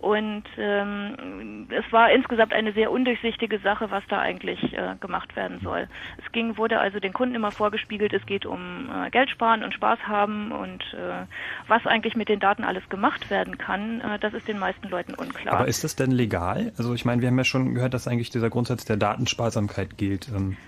Und ähm, es war insgesamt eine sehr undurchsichtige Sache, was da eigentlich äh, gemacht werden soll. Es ging, wurde also den Kunden immer vorgespiegelt, es geht um äh, Geld sparen und Spaß haben und äh, was eigentlich mit den Daten alles gemacht werden kann, äh, das ist den meisten Leuten unklar. Aber ist das denn legal? Also ich meine, wir haben ja schon gehört, dass eigentlich dieser Grundsatz der Datensparsamkeit gilt. Ähm,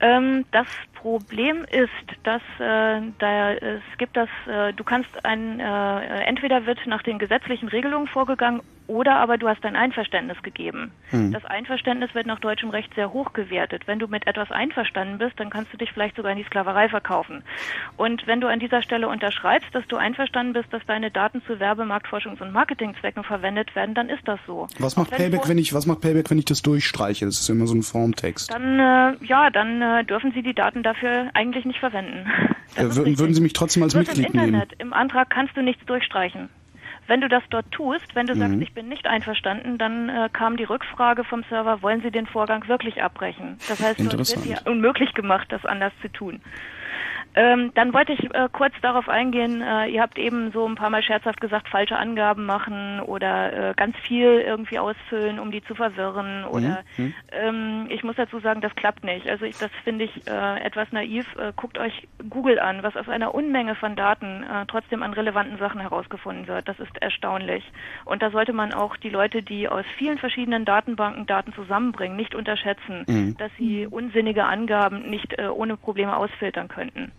Ähm, das Problem ist, dass äh, da es gibt das, äh, du kannst ein, äh, entweder wird nach den gesetzlichen Regelungen vorgegangen oder aber du hast dein Einverständnis gegeben. Hm. Das Einverständnis wird nach deutschem Recht sehr hoch gewertet. Wenn du mit etwas einverstanden bist, dann kannst du dich vielleicht sogar in die Sklaverei verkaufen. Und wenn du an dieser Stelle unterschreibst, dass du einverstanden bist, dass deine Daten zu Werbemarktforschungs- und Marketingzwecken verwendet werden, dann ist das so. Was macht Payback, wenn ich was macht Payback, wenn ich das durchstreiche? Das ist immer so ein Formtext. Dann äh, ja, dann äh, dürfen Sie die Daten dafür eigentlich nicht verwenden. Äh, würden, würden Sie mich trotzdem als Mitglied im Internet, nehmen? Im Antrag kannst du nichts durchstreichen. Wenn du das dort tust, wenn du mhm. sagst, ich bin nicht einverstanden, dann äh, kam die Rückfrage vom Server, wollen Sie den Vorgang wirklich abbrechen? Das heißt, es wird dir unmöglich gemacht, das anders zu tun. Ähm, dann wollte ich äh, kurz darauf eingehen, äh, ihr habt eben so ein paar Mal scherzhaft gesagt, falsche Angaben machen oder äh, ganz viel irgendwie ausfüllen, um die zu verwirren. Oder mhm. mhm. ähm, ich muss dazu sagen, das klappt nicht. Also ich, das finde ich äh, etwas naiv. Äh, guckt euch Google an, was aus einer Unmenge von Daten äh, trotzdem an relevanten Sachen herausgefunden wird. Das ist erstaunlich. Und da sollte man auch die Leute, die aus vielen verschiedenen Datenbanken Daten zusammenbringen, nicht unterschätzen, mhm. dass sie unsinnige Angaben nicht ohne Probleme ausfiltern könnten.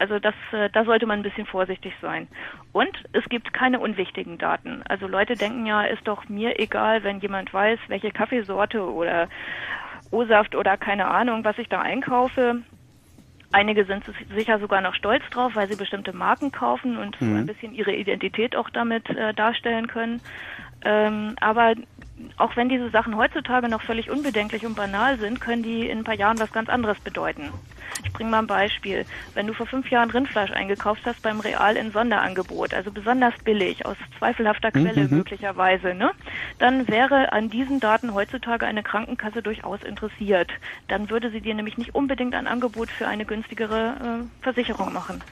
Also das, äh, da sollte man ein bisschen vorsichtig sein. Und es gibt keine unwichtigen Daten. Also Leute denken ja, ist doch mir egal, wenn jemand weiß, welche Kaffeesorte oder O-Saft oder keine Ahnung, was ich da einkaufe. Einige sind sicher sogar noch stolz drauf, weil sie bestimmte Marken kaufen und mhm. so ein bisschen ihre Identität auch damit äh, darstellen können. Ähm, aber auch wenn diese Sachen heutzutage noch völlig unbedenklich und banal sind, können die in ein paar Jahren was ganz anderes bedeuten. Ich bringe mal ein Beispiel. Wenn du vor fünf Jahren Rindfleisch eingekauft hast beim Real in Sonderangebot, also besonders billig, aus zweifelhafter mhm, Quelle mhm. möglicherweise, ne, dann wäre an diesen Daten heutzutage eine Krankenkasse durchaus interessiert. Dann würde sie dir nämlich nicht unbedingt ein Angebot für eine günstigere äh, Versicherung machen.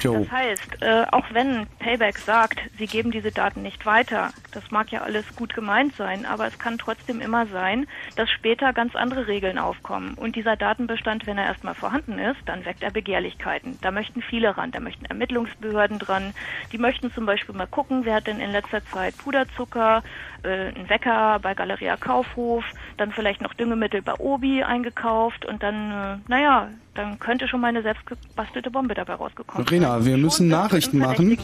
Jo. Das heißt, äh, auch wenn Payback sagt, sie geben diese Daten nicht weiter, das mag ja alles gut gemeint sein, aber es kann trotzdem immer sein, dass später ganz andere Regeln aufkommen. Und dieser Datenbestand, wenn er erstmal vorhanden ist, dann weckt er Begehrlichkeiten. Da möchten viele ran, da möchten Ermittlungsbehörden dran, die möchten zum Beispiel mal gucken, wer hat denn in letzter Zeit Puderzucker, äh, einen Wecker bei Galeria Kaufhof, dann vielleicht noch Düngemittel bei Obi eingekauft und dann, äh, naja, dann könnte schon mal eine selbstgebastelte Bombe dabei rausgekommen sein. Rena, wir müssen Nachrichten machen.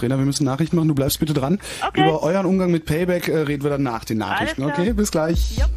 Rena, wir müssen Nachrichten machen. Du bleibst bitte dran. Okay. Über euren Umgang mit Payback äh, reden wir dann nach den Nachrichten. Okay, bis gleich. Yep.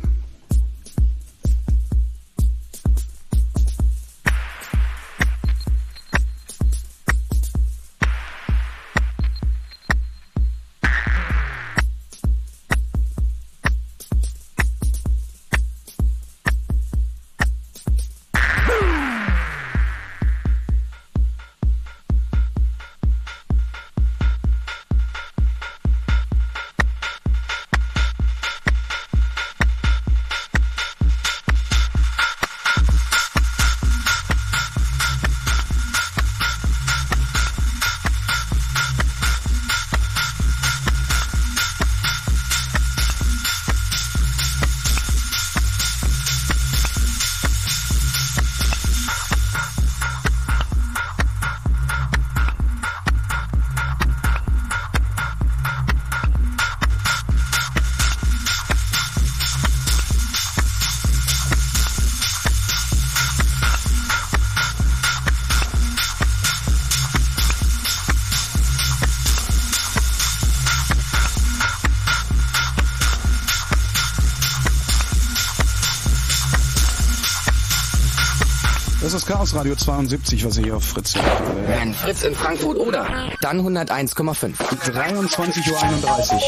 Chaos Radio 72, was ihr hier auf Fritz hört. Wenn Fritz in Frankfurt oder dann 101,5. 23.31 Uhr.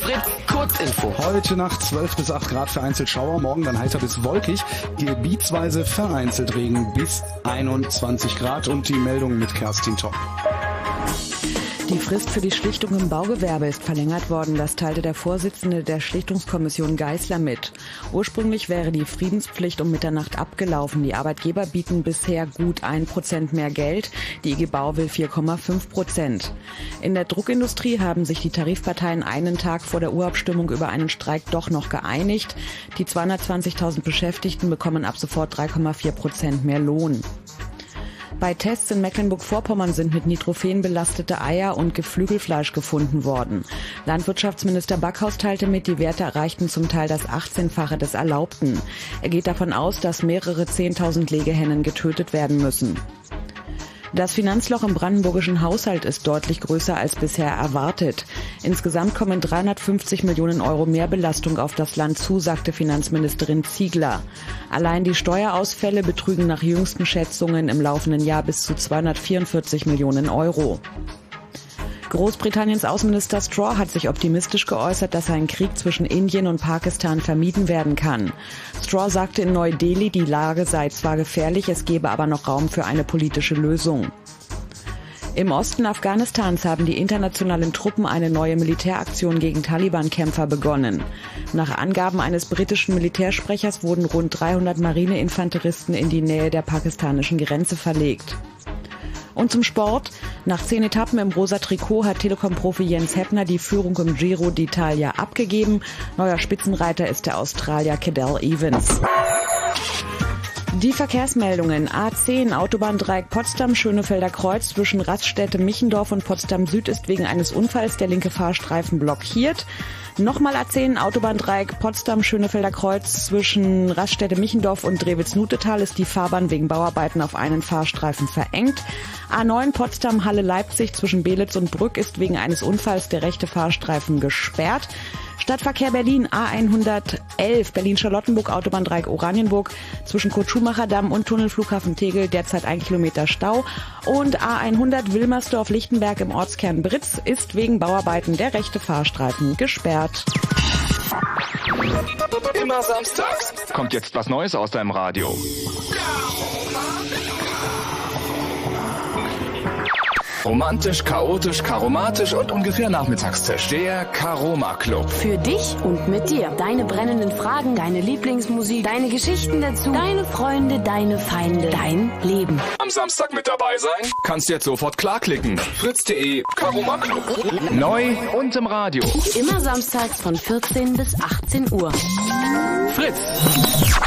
Fritz, Kurzinfo. Heute Nacht 12 bis 8 Grad vereinzelt Schauer, morgen dann heiter bis wolkig, gebietsweise vereinzelt Regen bis 21 Grad und die Meldung mit Kerstin Top. Die Frist für die Schlichtung im Baugewerbe ist verlängert worden. Das teilte der Vorsitzende der Schlichtungskommission Geißler mit. Ursprünglich wäre die Friedenspflicht um Mitternacht abgelaufen. Die Arbeitgeber bieten bisher gut ein Prozent mehr Geld. Die IG Bau will 4,5 Prozent. In der Druckindustrie haben sich die Tarifparteien einen Tag vor der Urabstimmung über einen Streik doch noch geeinigt. Die 220.000 Beschäftigten bekommen ab sofort 3,4 Prozent mehr Lohn. Bei Tests in Mecklenburg-Vorpommern sind mit Nitrophen belastete Eier und Geflügelfleisch gefunden worden. Landwirtschaftsminister Backhaus teilte mit, die Werte erreichten zum Teil das 18-fache des Erlaubten. Er geht davon aus, dass mehrere 10.000 Legehennen getötet werden müssen. Das Finanzloch im brandenburgischen Haushalt ist deutlich größer als bisher erwartet. Insgesamt kommen 350 Millionen Euro mehr Belastung auf das Land zu, sagte Finanzministerin Ziegler. Allein die Steuerausfälle betrügen nach jüngsten Schätzungen im laufenden Jahr bis zu 244 Millionen Euro. Großbritanniens Außenminister Straw hat sich optimistisch geäußert, dass ein Krieg zwischen Indien und Pakistan vermieden werden kann. Straw sagte in Neu-Delhi, die Lage sei zwar gefährlich, es gebe aber noch Raum für eine politische Lösung. Im Osten Afghanistans haben die internationalen Truppen eine neue Militäraktion gegen Taliban-Kämpfer begonnen. Nach Angaben eines britischen Militärsprechers wurden rund 300 Marineinfanteristen in die Nähe der pakistanischen Grenze verlegt. Und zum Sport. Nach zehn Etappen im rosa Trikot hat Telekom-Profi Jens Heppner die Führung im Giro d'Italia abgegeben. Neuer Spitzenreiter ist der Australier Cadell Evans. Die Verkehrsmeldungen A10 Autobahndreieck Potsdam Schönefelder Kreuz zwischen Raststätte Michendorf und Potsdam Süd ist wegen eines Unfalls der linke Fahrstreifen blockiert. Nochmal A10 Autobahndreieck Potsdam Schönefelder Kreuz zwischen Raststätte Michendorf und Drewitz-Nutetal ist die Fahrbahn wegen Bauarbeiten auf einen Fahrstreifen verengt. A9 Potsdam Halle Leipzig zwischen Belitz und Brück ist wegen eines Unfalls der rechte Fahrstreifen gesperrt. Stadtverkehr Berlin A111 Berlin-Charlottenburg Autobahndreieck Oranienburg zwischen Kurt-Schumacher-Damm und Tunnelflughafen Tegel derzeit ein Kilometer Stau und A100 Wilmersdorf-Lichtenberg im Ortskern Britz ist wegen Bauarbeiten der rechte Fahrstreifen gesperrt. Immer samstags kommt jetzt was Neues aus deinem Radio. Romantisch, chaotisch, karomatisch und ungefähr Nachmittagstisch. Der Karoma Club. Für dich und mit dir. Deine brennenden Fragen, deine Lieblingsmusik, deine Geschichten dazu, deine Freunde, deine Feinde, dein Leben. Am Samstag mit dabei sein? Kannst jetzt sofort klarklicken. Fritz.de Karoma Club. Neu und im Radio. Immer samstags von 14 bis 18 Uhr. Fritz.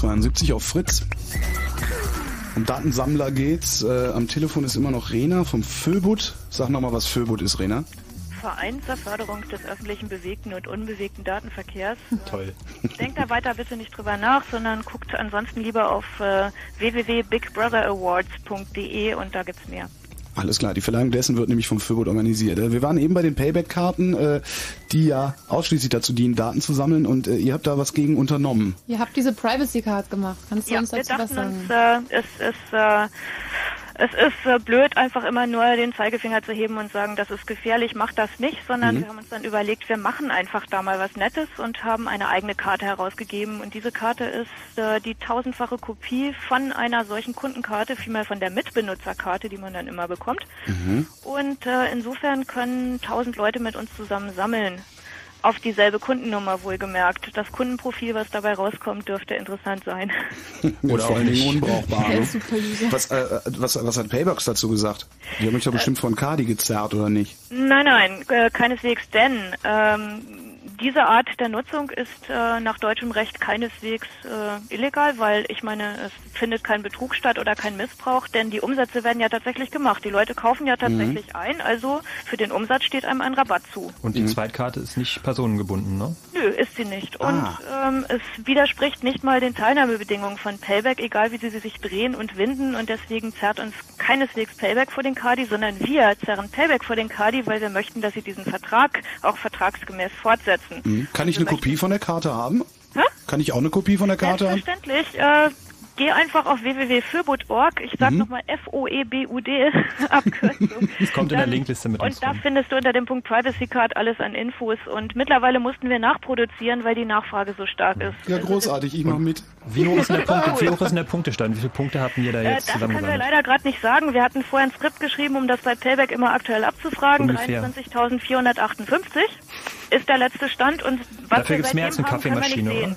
72 auf Fritz. Um Datensammler geht's. Äh, am Telefon ist immer noch Rena vom Föbut. Sag nochmal, was Föbut ist, Rena. Verein zur Förderung des öffentlichen bewegten und unbewegten Datenverkehrs. Toll. Denkt da weiter bitte nicht drüber nach, sondern guckt ansonsten lieber auf äh, www.bigbrotherawards.de und da gibt's mehr. Alles klar, die Verleihung dessen wird nämlich vom Föbot organisiert. Äh, Wir waren eben bei den Payback-Karten, äh, die ja ausschließlich dazu dienen, Daten zu sammeln und äh, ihr habt da was gegen unternommen. Ihr habt diese Privacy Card gemacht. Kannst du Ja, uns wir dazu was sagen? uns, äh, es ist, äh, es ist äh, blöd, einfach immer nur den Zeigefinger zu heben und sagen, das ist gefährlich, macht das nicht, sondern Mhm. wir haben uns dann überlegt, wir machen einfach da mal was Nettes und haben eine eigene Karte herausgegeben. Und diese Karte ist äh, die tausendfache Kopie von einer solchen Kundenkarte, vielmehr von der Mitbenutzerkarte, die man dann immer bekommt. Und äh, insofern können tausend Leute mit uns zusammen sammeln. Auf dieselbe Kundennummer wohlgemerkt. Das Kundenprofil, was dabei rauskommt, dürfte interessant sein. Oder vor allen Dingen unbrauchbar. Ne? Was, äh, was, was hat Paybox dazu gesagt? Die haben mich doch bestimmt von Kadi gezerrt, oder nicht? Nein, nein, äh, keineswegs, denn ähm, diese Art der Nutzung ist äh, nach deutschem Recht keineswegs äh, illegal, weil ich meine, es findet kein Betrug statt oder kein Missbrauch, denn die Umsätze werden ja tatsächlich gemacht. Die Leute kaufen ja tatsächlich mhm. ein, also für den Umsatz steht einem ein Rabatt zu. Und die mhm. Zweitkarte ist nicht personengebunden, ne? Nö, ist sie nicht. Ah. Und ähm, es widerspricht nicht mal den Teilnahmebedingungen von Payback, egal wie sie sich drehen und winden. Und deswegen zerrt uns keineswegs Payback vor den Kadi, sondern wir zerren Payback vor den Kadi, weil wir möchten, dass sie diesen Vertrag auch vertragsgemäß fortsetzen. Mhm. Kann ich eine Kopie von der Karte haben? Hä? Kann ich auch eine Kopie von der Karte haben? Selbstverständlich. Äh, geh einfach auf www.föbud.org. Ich sag mhm. nochmal F-O-E-B-U-D Abkürzung. Das kommt in der Linkliste mit Und da findest du unter dem Punkt Privacy Card alles an Infos. Und mittlerweile mussten wir nachproduzieren, weil die Nachfrage so stark ist. Ja, also großartig. Ich mache mit. Wie hoch ist denn der, Punkt, wie hoch ist denn der Punktestand? Wie viele Punkte hatten wir da äh, jetzt äh, Das können wir leider gerade nicht sagen. Wir hatten vorher ein Skript geschrieben, um das bei Payback immer aktuell abzufragen. 23.458 ist der letzte Stand. Und was Dafür gibt es mehr als eine Kaffeemaschine, oder?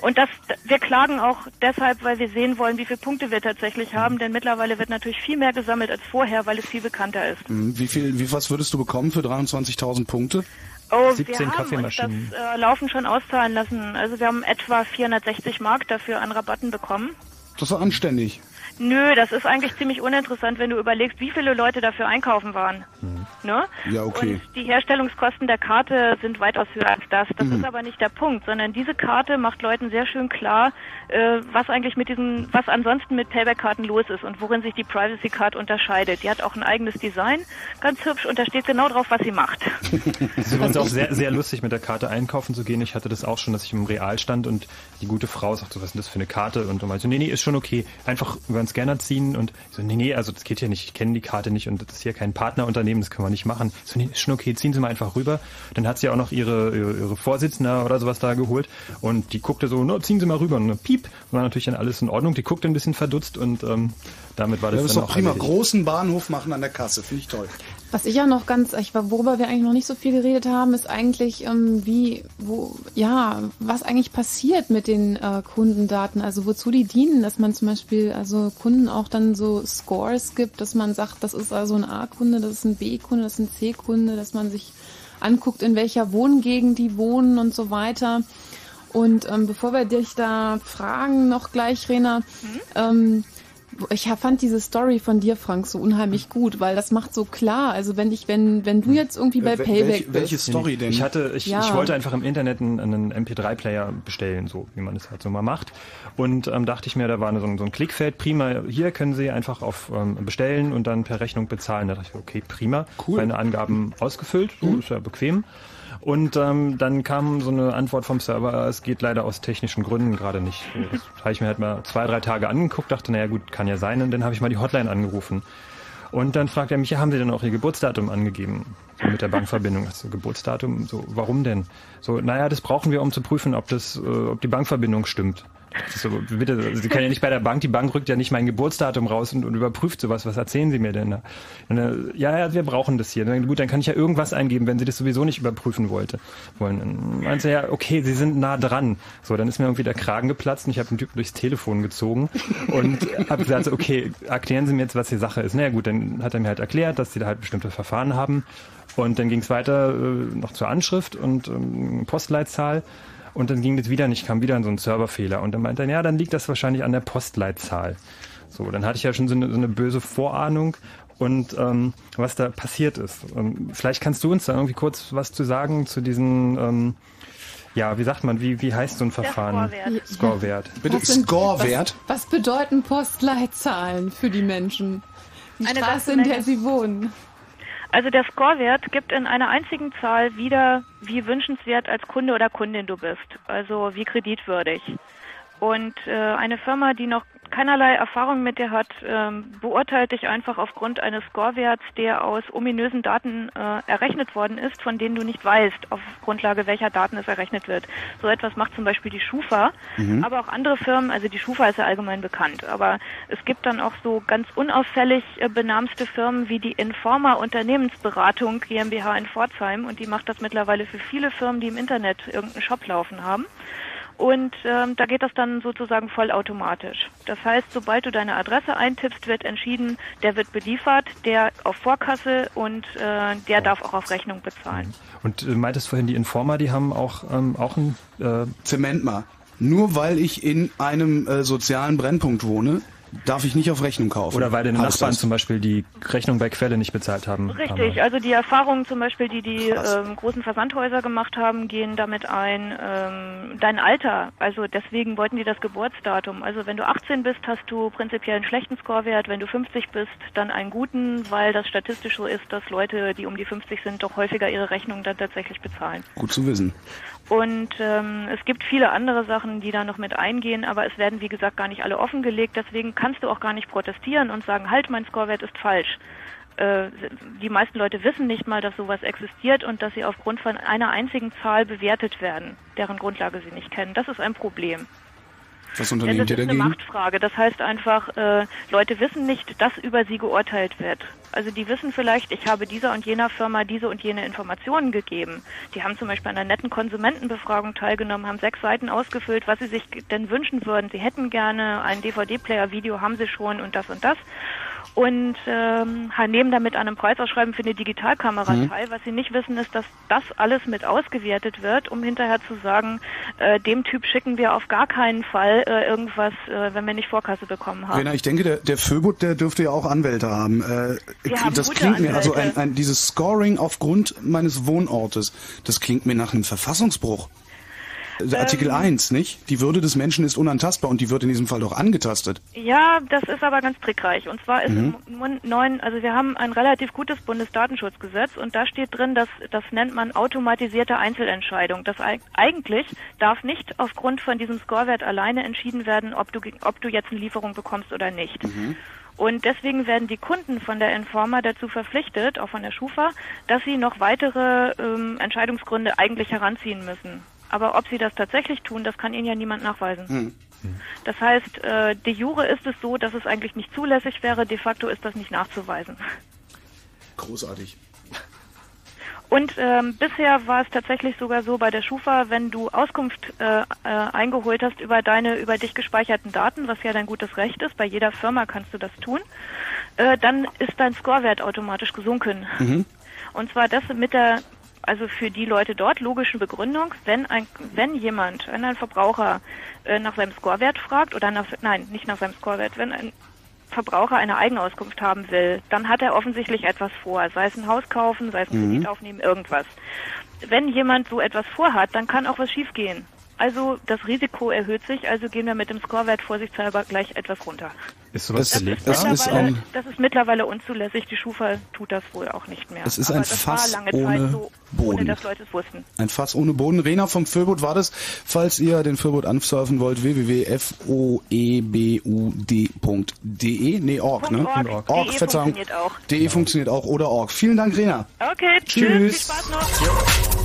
Und das, wir klagen auch deshalb, weil wir sehen wollen, wie viele Punkte wir tatsächlich haben, denn mittlerweile wird natürlich viel mehr gesammelt als vorher, weil es viel bekannter ist. Mhm. Wie viel, wie was würdest du bekommen für 23.000 Punkte? Oh, 17 wir haben Kaffeemaschinen. Uns das äh, Laufen schon auszahlen lassen. Also wir haben etwa 460 Mark dafür an Rabatten bekommen. Das ist anständig. Nö, das ist eigentlich ziemlich uninteressant, wenn du überlegst, wie viele Leute dafür einkaufen waren. Mhm. Ne? Ja, okay. Und die Herstellungskosten der Karte sind weitaus höher als das. Das mhm. ist aber nicht der Punkt, sondern diese Karte macht Leuten sehr schön klar, äh, was eigentlich mit diesen, was ansonsten mit Payback-Karten los ist und worin sich die Privacy Card unterscheidet. Die hat auch ein eigenes Design, ganz hübsch, und da steht genau drauf, was sie macht. Es ist übrigens auch sehr, sehr lustig, mit der Karte einkaufen zu gehen. Ich hatte das auch schon, dass ich im Real stand und die gute Frau sagt so, was ist denn das für eine Karte? Und du meinst, nee, nee, ist schon okay. Einfach über Scanner ziehen und ich so, nee, nee, also das geht hier nicht. Ich kenne die Karte nicht und das ist hier kein Partnerunternehmen, das können wir nicht machen. So, nee, ist schon okay, ziehen Sie mal einfach rüber. Dann hat sie auch noch ihre, ihre, ihre Vorsitzende oder sowas da geholt und die guckte so, no, ziehen Sie mal rüber. Und piep, war natürlich dann alles in Ordnung. Die guckte ein bisschen verdutzt und ähm, damit war das, ja, dann doch prima. Erledigt. Großen Bahnhof machen an der Kasse, finde ich toll. Was ich ja noch ganz, ich, worüber wir eigentlich noch nicht so viel geredet haben, ist eigentlich, ähm, wie, wo, ja, was eigentlich passiert mit den äh, Kundendaten, also wozu die dienen, dass man zum Beispiel, also Kunden auch dann so Scores gibt, dass man sagt, das ist also ein A-Kunde, das ist ein B-Kunde, das ist ein C-Kunde, dass man sich anguckt, in welcher Wohngegend die wohnen und so weiter. Und ähm, bevor wir dich da fragen, noch gleich, Rena, mhm. ähm, ich fand diese Story von dir, Frank, so unheimlich gut, weil das macht so klar. Also wenn ich, wenn, wenn du jetzt irgendwie bei Payback Welch, bist. Welche Story denn? Ich hatte, ich, ja. ich wollte einfach im Internet einen, einen MP3-Player bestellen, so wie man das halt so mal macht. Und ähm, dachte ich mir, da war so ein, so ein Klickfeld, prima, hier können Sie einfach auf ähm, bestellen und dann per Rechnung bezahlen. Da dachte ich, okay, prima. Cool. Meine Angaben ausgefüllt, so mhm. ist ja bequem. Und ähm, dann kam so eine Antwort vom Server, es geht leider aus technischen Gründen gerade nicht. Das habe ich mir halt mal zwei, drei Tage angeguckt, dachte, naja gut, kann ja sein. Und dann habe ich mal die Hotline angerufen. Und dann fragt er mich, ja, haben Sie denn auch Ihr Geburtsdatum angegeben? So mit der Bankverbindung. Also Geburtsdatum, so, warum denn? So, naja, das brauchen wir, um zu prüfen, ob das, äh, ob die Bankverbindung stimmt. So, bitte, Sie können ja nicht bei der Bank, die Bank rückt ja nicht mein Geburtsdatum raus und, und überprüft sowas. Was erzählen Sie mir denn da? Äh, ja, ja, wir brauchen das hier. Dann, gut, dann kann ich ja irgendwas eingeben, wenn Sie das sowieso nicht überprüfen wollte, wollen. Dann meinte er, ja, okay, Sie sind nah dran. So, dann ist mir irgendwie der Kragen geplatzt und ich habe den Typen durchs Telefon gezogen und habe gesagt, okay, erklären Sie mir jetzt, was die Sache ist. Naja gut, dann hat er mir halt erklärt, dass sie da halt bestimmte Verfahren haben. Und dann ging es weiter äh, noch zur Anschrift und ähm, Postleitzahl. Und dann ging das wieder nicht, kam wieder so ein Serverfehler. Und dann meinte er, ja, dann liegt das wahrscheinlich an der Postleitzahl. So, dann hatte ich ja schon so eine, so eine böse Vorahnung und ähm, was da passiert ist. Und vielleicht kannst du uns da irgendwie kurz was zu sagen zu diesen, ähm, ja, wie sagt man, wie, wie heißt so ein Verfahren? Scorewert. Scorewert. Bitte, Scorewert. Was, was bedeuten Postleitzahlen für die Menschen? Die Eine Straße, in der sie wohnen. Also der Scorewert gibt in einer einzigen Zahl wieder, wie wünschenswert als Kunde oder Kundin du bist, also wie kreditwürdig. Und äh, eine Firma, die noch keinerlei Erfahrung mit dir hat, ähm, beurteilt dich einfach aufgrund eines Scorewerts, der aus ominösen Daten äh, errechnet worden ist, von denen du nicht weißt, auf Grundlage welcher Daten es errechnet wird. So etwas macht zum Beispiel die Schufa, mhm. aber auch andere Firmen, also die Schufa ist ja allgemein bekannt, aber es gibt dann auch so ganz unauffällig äh, benamste Firmen wie die Informa Unternehmensberatung GmbH in Pforzheim und die macht das mittlerweile für viele Firmen, die im Internet irgendeinen Shop laufen haben. Und ähm, da geht das dann sozusagen vollautomatisch. Das heißt, sobald du deine Adresse eintippst, wird entschieden, der wird beliefert, der auf Vorkasse und äh, der darf auch auf Rechnung bezahlen. Und äh, meintest vorhin, die Informer, die haben auch, ähm, auch ein... Äh Zement mal. Nur weil ich in einem äh, sozialen Brennpunkt wohne, darf ich nicht auf Rechnung kaufen. Oder weil deine Nachbarn das? zum Beispiel die Rechnung bei Quelle nicht bezahlt haben. Richtig, also die Erfahrungen zum Beispiel, die die ähm, großen Versandhäuser gemacht haben, gehen damit ein, ähm, dein Alter, also deswegen wollten die das Geburtsdatum. Also wenn du 18 bist, hast du prinzipiell einen schlechten Scorewert, wenn du 50 bist, dann einen guten, weil das statistisch so ist, dass Leute, die um die 50 sind, doch häufiger ihre Rechnung dann tatsächlich bezahlen. Gut zu wissen. Und ähm, es gibt viele andere Sachen, die da noch mit eingehen, aber es werden, wie gesagt, gar nicht alle offengelegt. Deswegen kannst du auch gar nicht protestieren und sagen, halt, mein Scorewert ist falsch. Äh, die meisten Leute wissen nicht mal, dass sowas existiert und dass sie aufgrund von einer einzigen Zahl bewertet werden, deren Grundlage sie nicht kennen. Das ist ein Problem. Was Denn unternehmt das ihr ist eine dagegen? Machtfrage. Das heißt einfach, äh, Leute wissen nicht, dass über sie geurteilt wird. Also die wissen vielleicht, ich habe dieser und jener Firma diese und jene Informationen gegeben. Die haben zum Beispiel an einer netten Konsumentenbefragung teilgenommen, haben sechs Seiten ausgefüllt, was sie sich denn wünschen würden. Sie hätten gerne einen DVD-Player, Video haben sie schon und das und das. Und ähm, nehmen damit an einem Preisausschreiben für eine Digitalkamera Mhm. teil. Was sie nicht wissen, ist, dass das alles mit ausgewertet wird, um hinterher zu sagen, äh, dem Typ schicken wir auf gar keinen Fall äh, irgendwas, äh, wenn wir nicht Vorkasse bekommen haben. Rena, ich denke, der, der Föbut, der dürfte ja auch Anwälte haben. Äh, haben das klingt mir, also ein, ein, dieses Scoring aufgrund meines Wohnortes, das klingt mir nach einem Verfassungsbruch. Also Artikel Ähm. 1, nicht? Die Würde des Menschen ist unantastbar und die wird in diesem Fall doch angetastet. Ja, das ist aber ganz trickreich. Und zwar ist Mhm. im neuen, also wir haben ein relativ gutes Bundesdatenschutzgesetz und da steht drin, dass das nennt man automatisierte Einzelentscheidung. Das eig- eigentlich darf nicht aufgrund von diesem Scorewert alleine entschieden werden, ob du ob du jetzt eine Lieferung bekommst oder nicht. Und deswegen werden die Kunden von der Informa dazu verpflichtet, auch von der Schufa, dass sie noch weitere ähm, Entscheidungsgründe eigentlich heranziehen müssen. Aber ob sie das tatsächlich tun, das kann ihnen ja niemand nachweisen. Hm. Das heißt, äh, de jure ist es so, dass es eigentlich nicht zulässig wäre, de facto ist das nicht nachzuweisen. Großartig. Und ähm, bisher war es tatsächlich sogar so bei der Schufa, wenn du Auskunft äh, äh, eingeholt hast über deine über dich gespeicherten Daten, was ja dein gutes Recht ist, bei jeder Firma kannst du das tun, äh, dann ist dein Scorewert automatisch gesunken. Mhm. Und zwar das mit der, also für die Leute dort logischen Begründung, wenn ein, wenn jemand, wenn ein Verbraucher äh, nach seinem Scorewert fragt oder nach, nein, nicht nach seinem Scorewert, wenn ein Verbraucher eine Eigenauskunft haben will, dann hat er offensichtlich etwas vor, sei es ein Haus kaufen, sei es ein Mhm. Kredit aufnehmen, irgendwas. Wenn jemand so etwas vorhat, dann kann auch was schiefgehen. Also das Risiko erhöht sich, also gehen wir mit dem Scorewert vorsichtshalber gleich etwas runter. Ist sowas Das- das ist Mittlerweile- ein- das ist mittlerweile unzulässig. Die Schufa tut das wohl auch nicht mehr. Es ist Aber ein das Fass war lange ohne Zeit so, Boden. ohne dass Leute es wussten. Ein Fass ohne Boden. Rena vom Föbut war das. Falls ihr den Föbut ansurfen wollt, www.foebud.de. Nee, org, ne? Org. Org, DE Verzeihung. funktioniert auch. DE funktioniert auch oder org. Vielen Dank, Rena. Okay, Tschüss. tschüss. Viel Spaß noch. If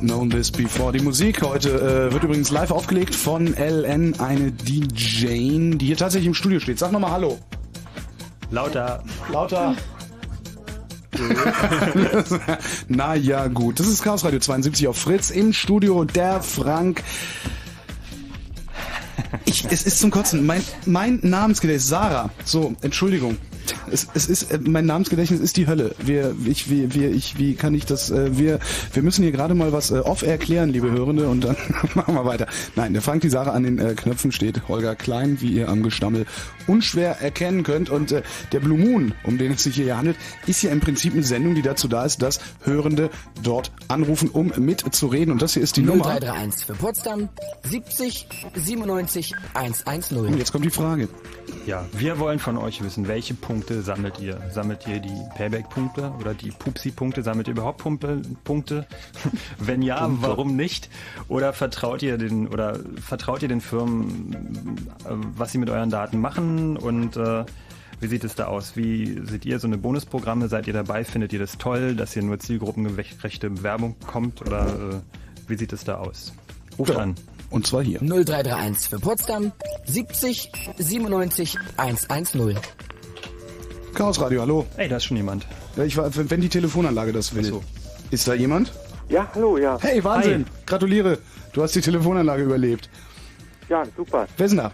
Had known this before. Die Musik heute äh, wird übrigens live aufgelegt von LN, eine DJ, die hier tatsächlich im Studio steht. Sag nochmal Hallo. Lauter. Lauter. Na ja, gut. Das ist Chaos Radio 72 auf Fritz im Studio. Der Frank. Ich, es ist zum Kotzen. Mein, mein Namensgedächtnis, Sarah. So, Entschuldigung. Es, es ist, äh, mein Namensgedächtnis ist die Hölle. Wir, ich, wir, wir, ich, wie kann ich das, äh, wir, wir müssen hier gerade mal was äh, off erklären, liebe Hörende, und dann machen wir weiter. Nein, der Frank, die Sarah an den äh, Knöpfen steht. Holger Klein, wie ihr am Gestammel unschwer erkennen könnt. Und äh, der Blue Moon, um den es sich hier handelt, ist ja im Prinzip eine Sendung, die dazu da ist, dass Hörende dort anrufen, um mitzureden. Und das hier ist die 0331 Nummer. für Potsdam 70 97 110. Und jetzt kommt die Frage. Ja, wir wollen von euch wissen, welche Punkte sammelt ihr? Sammelt ihr die Payback-Punkte oder die Pupsi-Punkte? Sammelt ihr überhaupt Pumpe, Punkte? Wenn ja, Punkte. warum nicht? Oder vertraut ihr den oder vertraut ihr den Firmen, äh, was sie mit euren Daten machen und äh, wie sieht es da aus? Wie seht ihr so eine Bonusprogramme? Seid ihr dabei? Findet ihr das toll, dass hier nur zielgruppengerechte Bewerbung kommt? Oder äh, wie sieht es da aus? Ruft ja. an. Und zwar hier. 0331 für Potsdam 70 97 110. Chaos Radio, hallo. Ey, da ist schon jemand. Ja, ich war, wenn die Telefonanlage das will. So. Ist da jemand? Ja, hallo, ja. Hey, Wahnsinn. Hi. Gratuliere. Du hast die Telefonanlage überlebt. Ja, super. Wer ist denn da?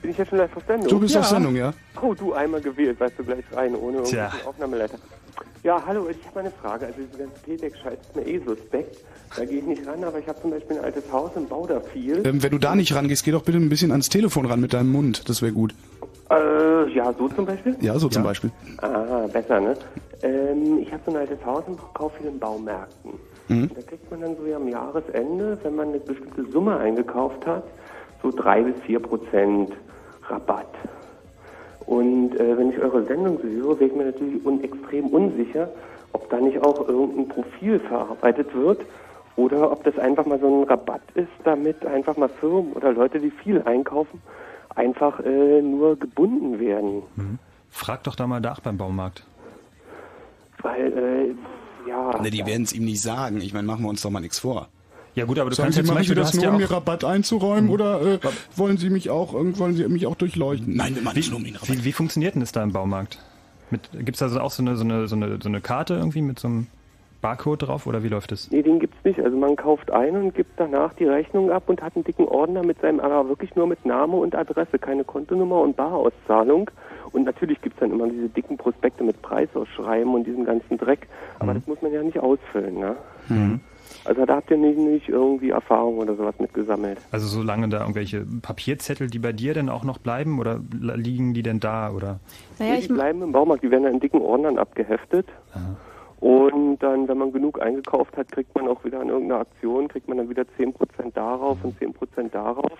Bin ich jetzt schon live auf Sendung? Du bist ja. auf Sendung, ja. Oh, du einmal gewählt, weißt du gleich rein, ohne irgendeinen Aufnahmeleiter. Ja, hallo, ich habe eine Frage. Also diese ganze T-Deck-Scheiß ist mir eh suspekt. Da gehe ich nicht ran, aber ich habe zum Beispiel ein altes Haus und baue da viel. Ähm, wenn du da nicht rangehst, geh doch bitte ein bisschen ans Telefon ran mit deinem Mund. Das wäre gut. Äh, ja, so zum Beispiel? Ja, so zum Beispiel. Ah, besser, ne? Ähm, ich habe so ein altes Haus und kaufe viel in Baumärkten. Mhm. Da kriegt man dann so ja am Jahresende, wenn man eine bestimmte Summe eingekauft hat, so drei bis vier Prozent Rabatt. Und äh, wenn ich eure Sendung so höre, wäre ich mir natürlich un extrem unsicher, ob da nicht auch irgendein Profil verarbeitet wird oder ob das einfach mal so ein Rabatt ist, damit einfach mal Firmen oder Leute, die viel einkaufen, einfach äh, nur gebunden werden. Mhm. Frag doch da mal nach beim Baumarkt. Weil, äh, ja. Ne, die werden es ihm nicht sagen. Ich meine, machen wir uns doch mal nichts vor. Ja gut, aber du Sagen kannst Sie, ja zum machen Sie das nur, ja um mir Rabatt einzuräumen oder äh, wollen Sie mich auch wollen Sie mich auch durchleuchten? Nein, wir machen es nur um den Rabatt. wie, wie funktioniert denn das da im Baumarkt? Gibt es da also auch so eine, so, eine, so, eine, so eine Karte irgendwie mit so einem Barcode drauf oder wie läuft das? Nee, den gibt's nicht. Also man kauft ein und gibt danach die Rechnung ab und hat einen dicken Ordner mit seinem, aber wirklich nur mit Name und Adresse, keine Kontonummer und Barauszahlung. Und natürlich gibt's dann immer diese dicken Prospekte mit Preisausschreiben und diesem ganzen Dreck. Aber Mhm. das muss man ja nicht ausfüllen, ne? Also da habt ihr nicht, nicht irgendwie Erfahrung oder sowas mitgesammelt. Also solange da irgendwelche Papierzettel, die bei dir denn auch noch bleiben oder liegen die denn da oder? Naja, Nee, ich die bleiben im Baumarkt, die werden dann in dicken Ordnern abgeheftet. Und dann, wenn man genug eingekauft hat, kriegt man auch wieder an irgendeiner Aktion, kriegt man dann wieder 10% darauf und 10% darauf.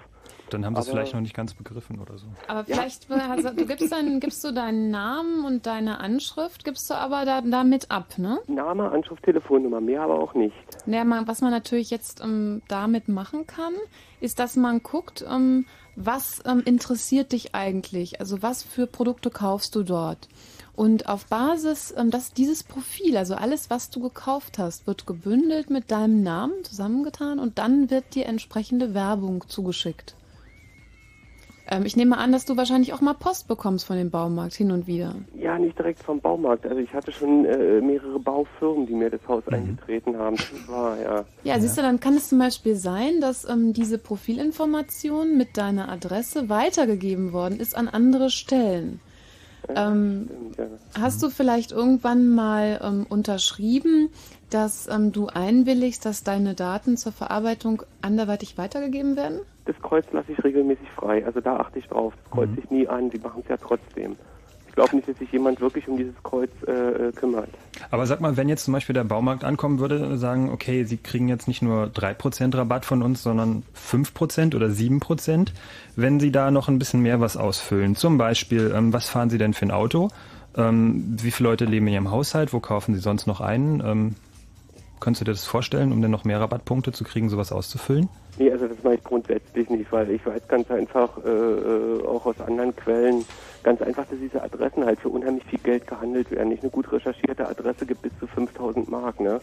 Dann haben sie es vielleicht noch nicht ganz begriffen oder so. Aber vielleicht, also, du gibst, dann, gibst du deinen Namen und deine Anschrift, gibst du aber da, damit ab, ne? Name, Anschrift, Telefonnummer, mehr aber auch nicht. Naja, man, was man natürlich jetzt ähm, damit machen kann, ist, dass man guckt, ähm, was ähm, interessiert dich eigentlich? Also was für Produkte kaufst du dort? Und auf Basis, ähm, dass dieses Profil, also alles, was du gekauft hast, wird gebündelt mit deinem Namen zusammengetan und dann wird dir entsprechende Werbung zugeschickt. Ähm, ich nehme an, dass du wahrscheinlich auch mal Post bekommst von dem Baumarkt hin und wieder. Ja, nicht direkt vom Baumarkt. Also ich hatte schon äh, mehrere Baufirmen, die mir das Haus eingetreten haben. Das war, ja. Ja, siehst du, dann kann es zum Beispiel sein, dass ähm, diese Profilinformation mit deiner Adresse weitergegeben worden ist an andere Stellen. Ähm, hast du vielleicht irgendwann mal ähm, unterschrieben, dass ähm, du einwilligst, dass deine Daten zur Verarbeitung anderweitig weitergegeben werden? Das Kreuz lasse ich regelmäßig frei. Also da achte ich drauf. Das kreuze ich nie an. Die machen es ja trotzdem. Ich glaube nicht, dass sich jemand wirklich um dieses Kreuz äh, äh, kümmert. Aber sag mal, wenn jetzt zum Beispiel der Baumarkt ankommen würde und sagen, okay, Sie kriegen jetzt nicht nur 3% Rabatt von uns, sondern 5% oder 7%, wenn Sie da noch ein bisschen mehr was ausfüllen. Zum Beispiel, ähm, was fahren Sie denn für ein Auto? Ähm, wie viele Leute leben in Ihrem Haushalt? Wo kaufen Sie sonst noch ein? Ähm, könntest du dir das vorstellen, um dann noch mehr Rabattpunkte zu kriegen, sowas auszufüllen? Nee, also das mache ich grundsätzlich nicht, weil ich weiß ganz einfach, äh, äh, auch aus anderen Quellen, ganz einfach, dass diese Adressen halt für unheimlich viel Geld gehandelt werden. Nicht eine gut recherchierte Adresse gibt bis zu 5000 Mark, ne?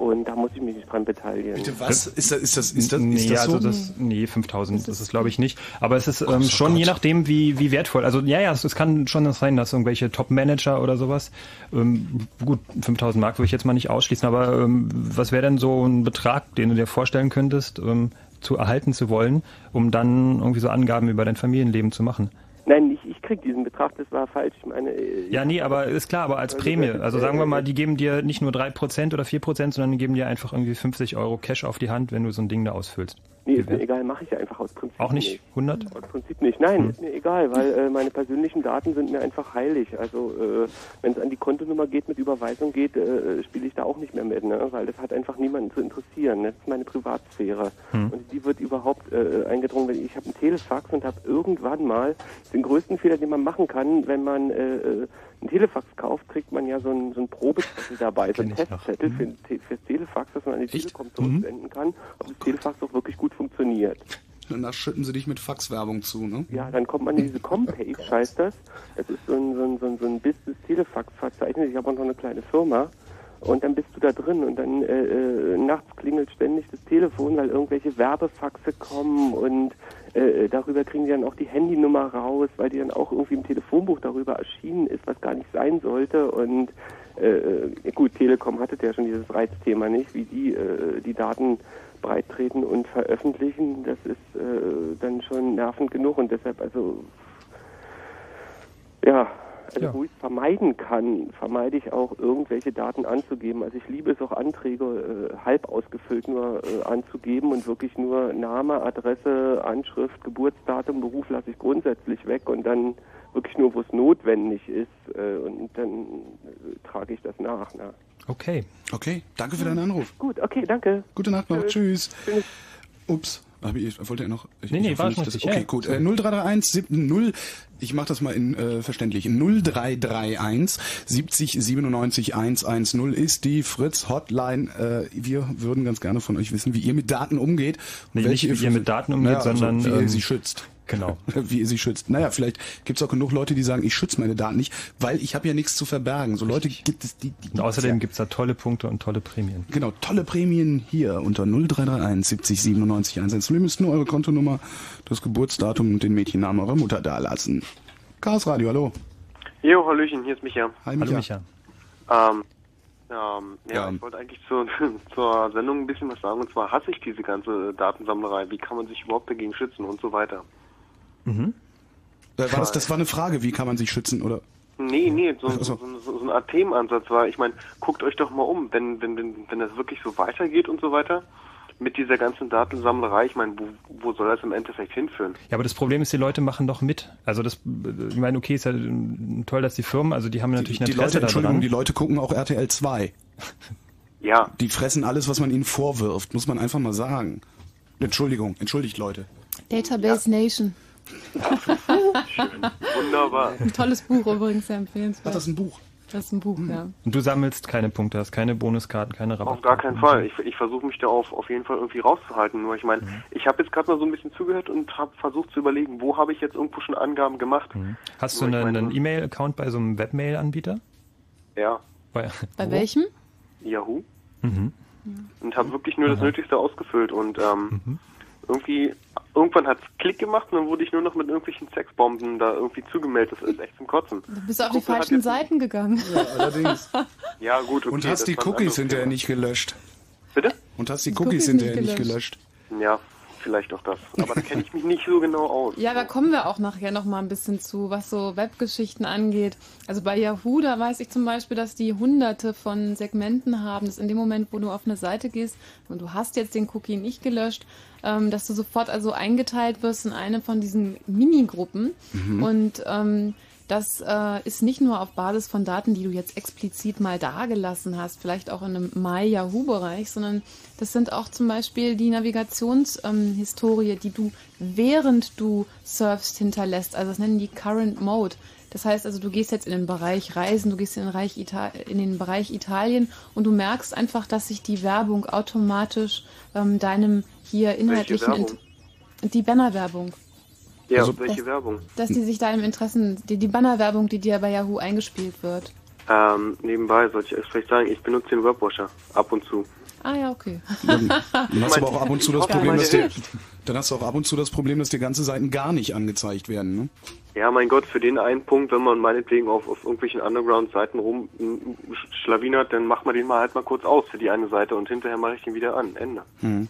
Und da muss ich mich nicht dran beteiligen. Bitte was? Ist das, ist das, ist das, nee, ist das so? also das, nee, 5000 ist es glaube ich nicht. Aber es ist ähm, schon je nachdem, wie, wie wertvoll. Also ja, ja, es, es kann schon sein, dass irgendwelche Top-Manager oder sowas, ähm, gut, 5000 Mark würde ich jetzt mal nicht ausschließen, aber ähm, was wäre denn so ein Betrag, den du dir vorstellen könntest, ähm, zu erhalten zu wollen, um dann irgendwie so Angaben über dein Familienleben zu machen? Nein, ich, ich krieg diesen Betrag, das war falsch. Ich meine, äh, Ja, nee, aber ist klar, aber als Also, Prämie. Also sagen wir mal, die geben dir nicht nur 3% oder 4%, sondern die geben dir einfach irgendwie 50 Euro Cash auf die Hand, wenn du so ein Ding da ausfüllst. Nee, ist mir egal, mache ich ja einfach aus Prinzip Auch nicht 100? Aus Prinzip nicht. Nein, Hm. ist mir egal, weil äh, meine persönlichen Daten sind mir einfach heilig. Also äh, wenn es an die Kontonummer geht, mit Überweisung geht, äh, spiele ich da auch nicht mehr mit, ne? weil das hat einfach niemanden zu interessieren. Das ist meine Privatsphäre. Hm. Und die wird überhaupt äh, eingedrungen. wenn Ich habe einen Telefax und habe irgendwann mal den größten Fehler, den man machen kann, wenn man einen Telefax kauft, kriegt man ja so einen, so einen Probezettel dabei, so einen Testzettel für, fürs Telefax, dass man an die Telekom zurücksenden kann, ob das Telefax auch wirklich gut funktioniert. Danach schütten sie dich mit Faxwerbung zu, ne? Ja, dann kommt man in diese Com-Page, heißt das. Das ist so ein, so ein, so ein, so ein Business-Telefax-Verzeichnis. Ich habe auch noch eine kleine Firma. Und dann bist du da drin und dann äh, äh, nachts klingelt ständig das Telefon, weil irgendwelche Werbefaxe kommen und äh, darüber kriegen die dann auch die Handynummer raus, weil die dann auch irgendwie im Telefonbuch darüber erschienen ist, was gar nicht sein sollte. Und äh, äh, gut, Telekom hatte ja schon dieses Reizthema nicht, wie die äh, die Daten breit treten und veröffentlichen. Das ist äh, dann schon nervend genug und deshalb also ja, also Ja. wo ich es vermeiden kann, vermeide ich auch irgendwelche Daten anzugeben. Also ich liebe es auch Anträge äh, halb ausgefüllt nur äh, anzugeben und wirklich nur Name, Adresse, Anschrift, Geburtsdatum, Beruf lasse ich grundsätzlich weg und dann wirklich nur, wo es notwendig ist äh, und dann äh, trage ich das nach. Ne? Okay. Okay, danke für deinen Anruf. Gut, okay, danke. Gute Nacht noch. Tschüss. Tschüss. Ups. Ich, wollte er noch? Ich, Nee, nee, war nicht, richtig, Okay, ja. gut. Äh, 0331 70, ich mache das mal in äh, verständlich. 0331 70 97 110 ist die Fritz Hotline. Äh, wir würden ganz gerne von euch wissen, wie ihr mit Daten umgeht. und Nee, nicht wie ihr mit Daten umgeht, naja, sondern, also, wie ihr ähm, sie schützt. Genau. Wie ihr sie schützt. Naja, vielleicht gibt es auch genug Leute, die sagen, ich schütze meine Daten nicht, weil ich habe ja nichts zu verbergen. So Leute gibt es, die, die Und außerdem ja. gibt's da tolle Punkte und tolle Prämien. Genau, tolle Prämien hier unter 0331 70 97 110. Ihr müsst nur eure Kontonummer, das Geburtsdatum und den Mädchennamen eurer Mutter dalassen. Chaos Radio, hallo. Jo, Hallöchen, hier ist Micha. Hi, Hallo Micha. Ähm, ähm, ja, Ja. ich wollte eigentlich zur, zur Sendung ein bisschen was sagen. Und zwar hasse ich diese ganze Datensammlerei. Wie kann man sich überhaupt dagegen schützen und so weiter. Mhm. Äh, war das, das war eine Frage, wie kann man sich schützen, oder? Nee, nee, so, so, so. so, eine Art Themenansatz war, ich meine, guckt euch doch mal um, wenn, wenn, wenn, wenn das wirklich so weitergeht und so weiter, mit dieser ganzen Datensammlerei, ich meine, wo, wo soll das im Endeffekt hinführen? Ja, aber das Problem ist, die Leute machen doch mit. Also das, ich meine, okay, ist ja äh, toll, dass die Firmen, also die haben natürlich Die ein Interesse Leute, Entschuldigung, daran. die Leute gucken auch RTL 2. Ja, Die fressen alles, was man ihnen vorwirft, muss man einfach mal sagen. Entschuldigung, entschuldigt Leute. Database Nation. Wunderbar. Ein tolles Buch übrigens, sehr empfehlenswert. Ach, das ist ein Buch. Das ist ein Buch, ja. Und du sammelst keine Punkte, hast keine Bonuskarten, keine Rabatte. Auf gar keinen Fall. Ich, ich versuche mich da auf, auf jeden Fall irgendwie rauszuhalten. Nur ich meine, ich habe jetzt gerade mal so ein bisschen zugehört und habe versucht zu überlegen, wo habe ich jetzt irgendwo schon Angaben gemacht. Hast du Nur ich einen, meine- einen E-Mail-Account bei so einem Webmail-Anbieter? Ja, Bei, Bei welchem? Yahoo. Mhm. Und habe wirklich nur das Aha. Nötigste ausgefüllt und ähm, Mhm. Irgendwie irgendwann hat es Klick gemacht und dann wurde ich nur noch mit irgendwelchen Sexbomben da irgendwie zugemeldet. Das ist echt zum Kotzen. Du bist auf die falschen Seiten gegangen. Allerdings. Ja gut, okay. Und hast die Cookies hinterher nicht gelöscht. Bitte? Und hast die Die Cookies Cookies hinterher nicht nicht gelöscht. Ja, vielleicht auch das. Aber da kenne ich mich nicht so genau aus. Ja, da kommen wir auch nachher noch mal ein bisschen zu, was so Webgeschichten angeht. Also bei Yahoo, da weiß ich zum Beispiel, dass die hunderte von Segmenten haben, dass in dem Moment, wo du auf eine Seite gehst und du hast jetzt den Cookie nicht gelöscht, ähm, dass du sofort also eingeteilt wirst in eine von diesen Minigruppen. Und ähm, das äh, ist nicht nur auf Basis von Daten, die du jetzt explizit mal dagelassen hast, vielleicht auch in einem My-Yahoo-Bereich, sondern das sind auch zum Beispiel die Navigationshistorie, ähm, die du während du surfst hinterlässt. Also das nennen die Current Mode. Das heißt also, du gehst jetzt in den Bereich Reisen, du gehst in den, Bereich in den Bereich Italien und du merkst einfach, dass sich die Werbung automatisch ähm, deinem hier inhaltlichen... Die Bannerwerbung. Ja, Also- welche Das- Werbung? Dass die sich deinem Interessen, die, die Bannerwerbung, die dir bei Yahoo eingespielt wird. Ähm, nebenbei sollte ich euch vielleicht sagen, ich benutze den Webwasher ab und zu. Ah ja, okay. Dann, dann hast du aber auch ab und zu das Problem, dass dir, dann hast du auch ab und zu das Problem, dass dir ganze Seiten gar nicht angezeigt werden. Ne? Ja, mein Gott, für den einen Punkt, wenn man meinetwegen auf, auf irgendwelchen Underground-Seiten rumschlawinert, dann macht man den mal halt mal kurz aus für die eine Seite und hinterher mache ich den wieder an. Ende. Mhm.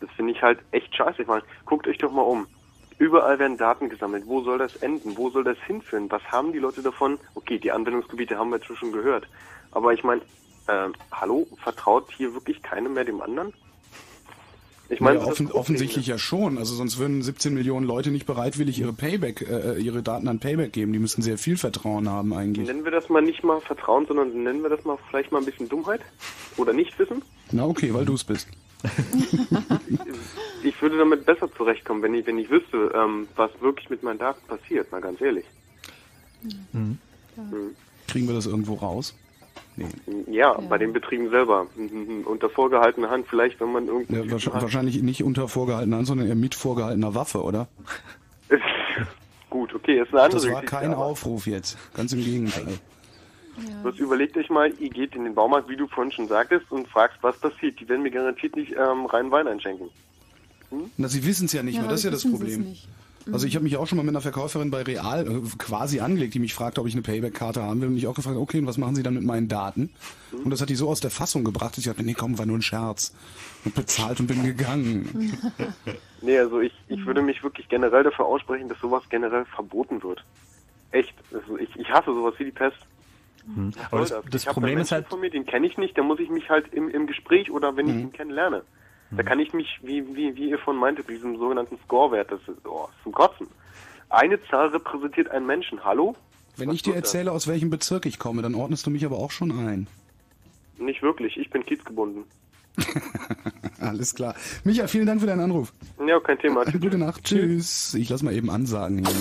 Das finde ich halt echt scheiße. Ich meine, guckt euch doch mal um. Überall werden Daten gesammelt. Wo soll das enden? Wo soll das hinführen? Was haben die Leute davon? Okay, die Anwendungsgebiete haben wir jetzt schon gehört. Aber ich meine, äh, hallo, vertraut hier wirklich keinem mehr dem anderen? Ich meine, ja, offen, offensichtlich ja schon. Also sonst würden 17 Millionen Leute nicht bereitwillig ihre Payback, äh, ihre Daten an Payback geben. Die müssten sehr viel Vertrauen haben eigentlich. Nennen wir das mal nicht mal Vertrauen, sondern nennen wir das mal vielleicht mal ein bisschen Dummheit oder Nichtwissen? Na okay, weil du es bist. ich würde damit besser zurechtkommen, wenn ich, wenn ich wüsste, ähm, was wirklich mit meinen Daten passiert, mal ganz ehrlich. Mhm. Mhm. Kriegen wir das irgendwo raus? Nee. Ja, ja, bei den Betrieben selber. Unter vorgehaltener Hand, vielleicht, wenn man irgendwie. Ja, wahrscheinlich, wahrscheinlich nicht unter vorgehaltener Hand, sondern eher mit vorgehaltener Waffe, oder? Gut, okay, ist eine andere Das war kein aber. Aufruf jetzt, ganz im Gegenteil. Ja. Was überlegt euch mal, ihr geht in den Baumarkt, wie du vorhin schon sagtest, und fragst, was passiert. Die werden mir garantiert nicht ähm, rein Wein einschenken. Hm? Na, sie wissen es ja nicht ja, mehr, das ist ja das Problem. Also ich habe mich auch schon mal mit einer Verkäuferin bei Real äh, quasi angelegt, die mich fragte, ob ich eine Payback-Karte haben will. Und ich auch gefragt, okay, und was machen Sie dann mit meinen Daten? Und das hat die so aus der Fassung gebracht, dass ich dachte, nee, komm, war nur ein Scherz. Und bezahlt und bin gegangen. nee, also ich, ich würde mich wirklich generell dafür aussprechen, dass sowas generell verboten wird. Echt. Also ich, ich hasse sowas wie die Pest. Hm. Aber das, das ich Problem ist halt... Von mir, den kenne ich nicht, da muss ich mich halt im, im Gespräch oder wenn ich ihn kennenlerne. Da kann ich mich, wie, wie, wie ihr von meintet, diesem sogenannten Score-Wert, das ist oh, zum Kotzen. Eine Zahl repräsentiert einen Menschen. Hallo? Wenn Was ich dir erzähle, das? aus welchem Bezirk ich komme, dann ordnest du mich aber auch schon ein. Nicht wirklich, ich bin kiezgebunden. Alles klar. Micha, vielen Dank für deinen Anruf. Ja, kein Thema. Gute Nacht. Tschüss. Ich lass mal eben ansagen hier.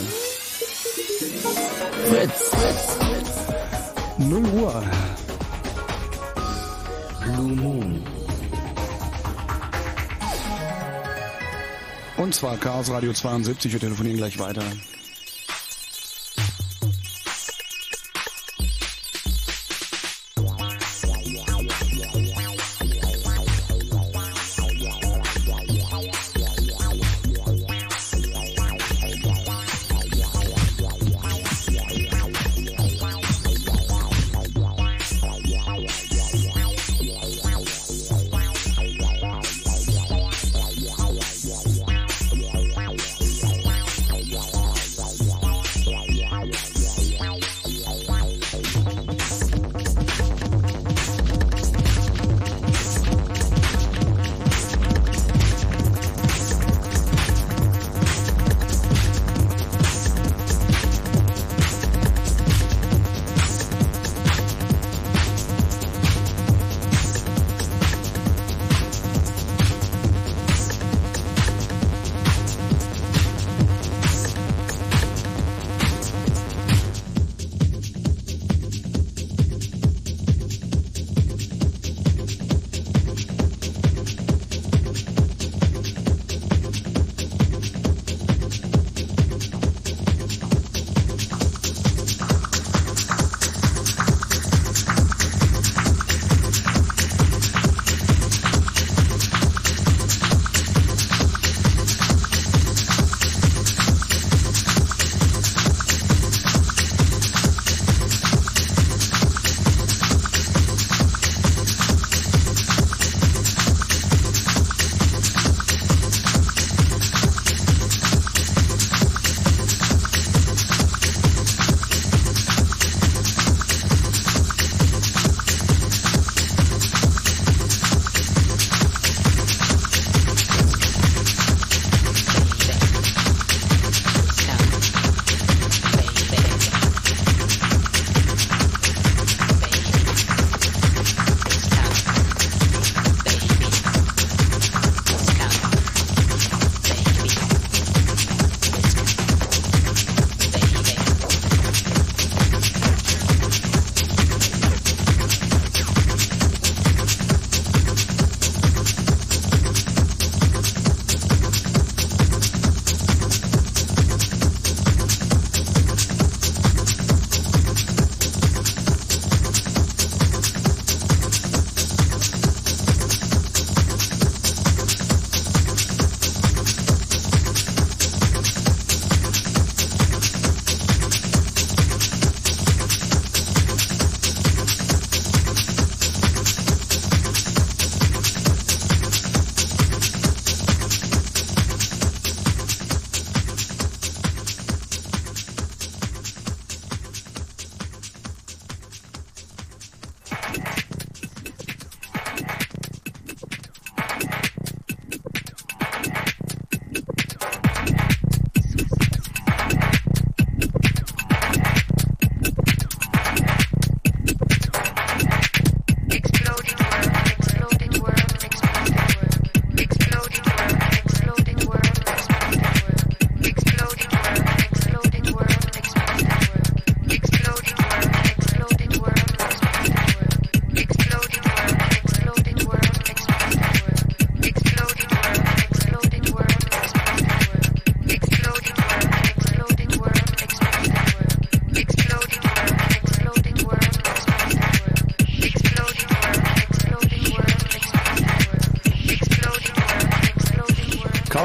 Fritz. Fritz. 0 Uhr. Blue Moon. Und zwar Chaos Radio 72. Wir telefonieren gleich weiter.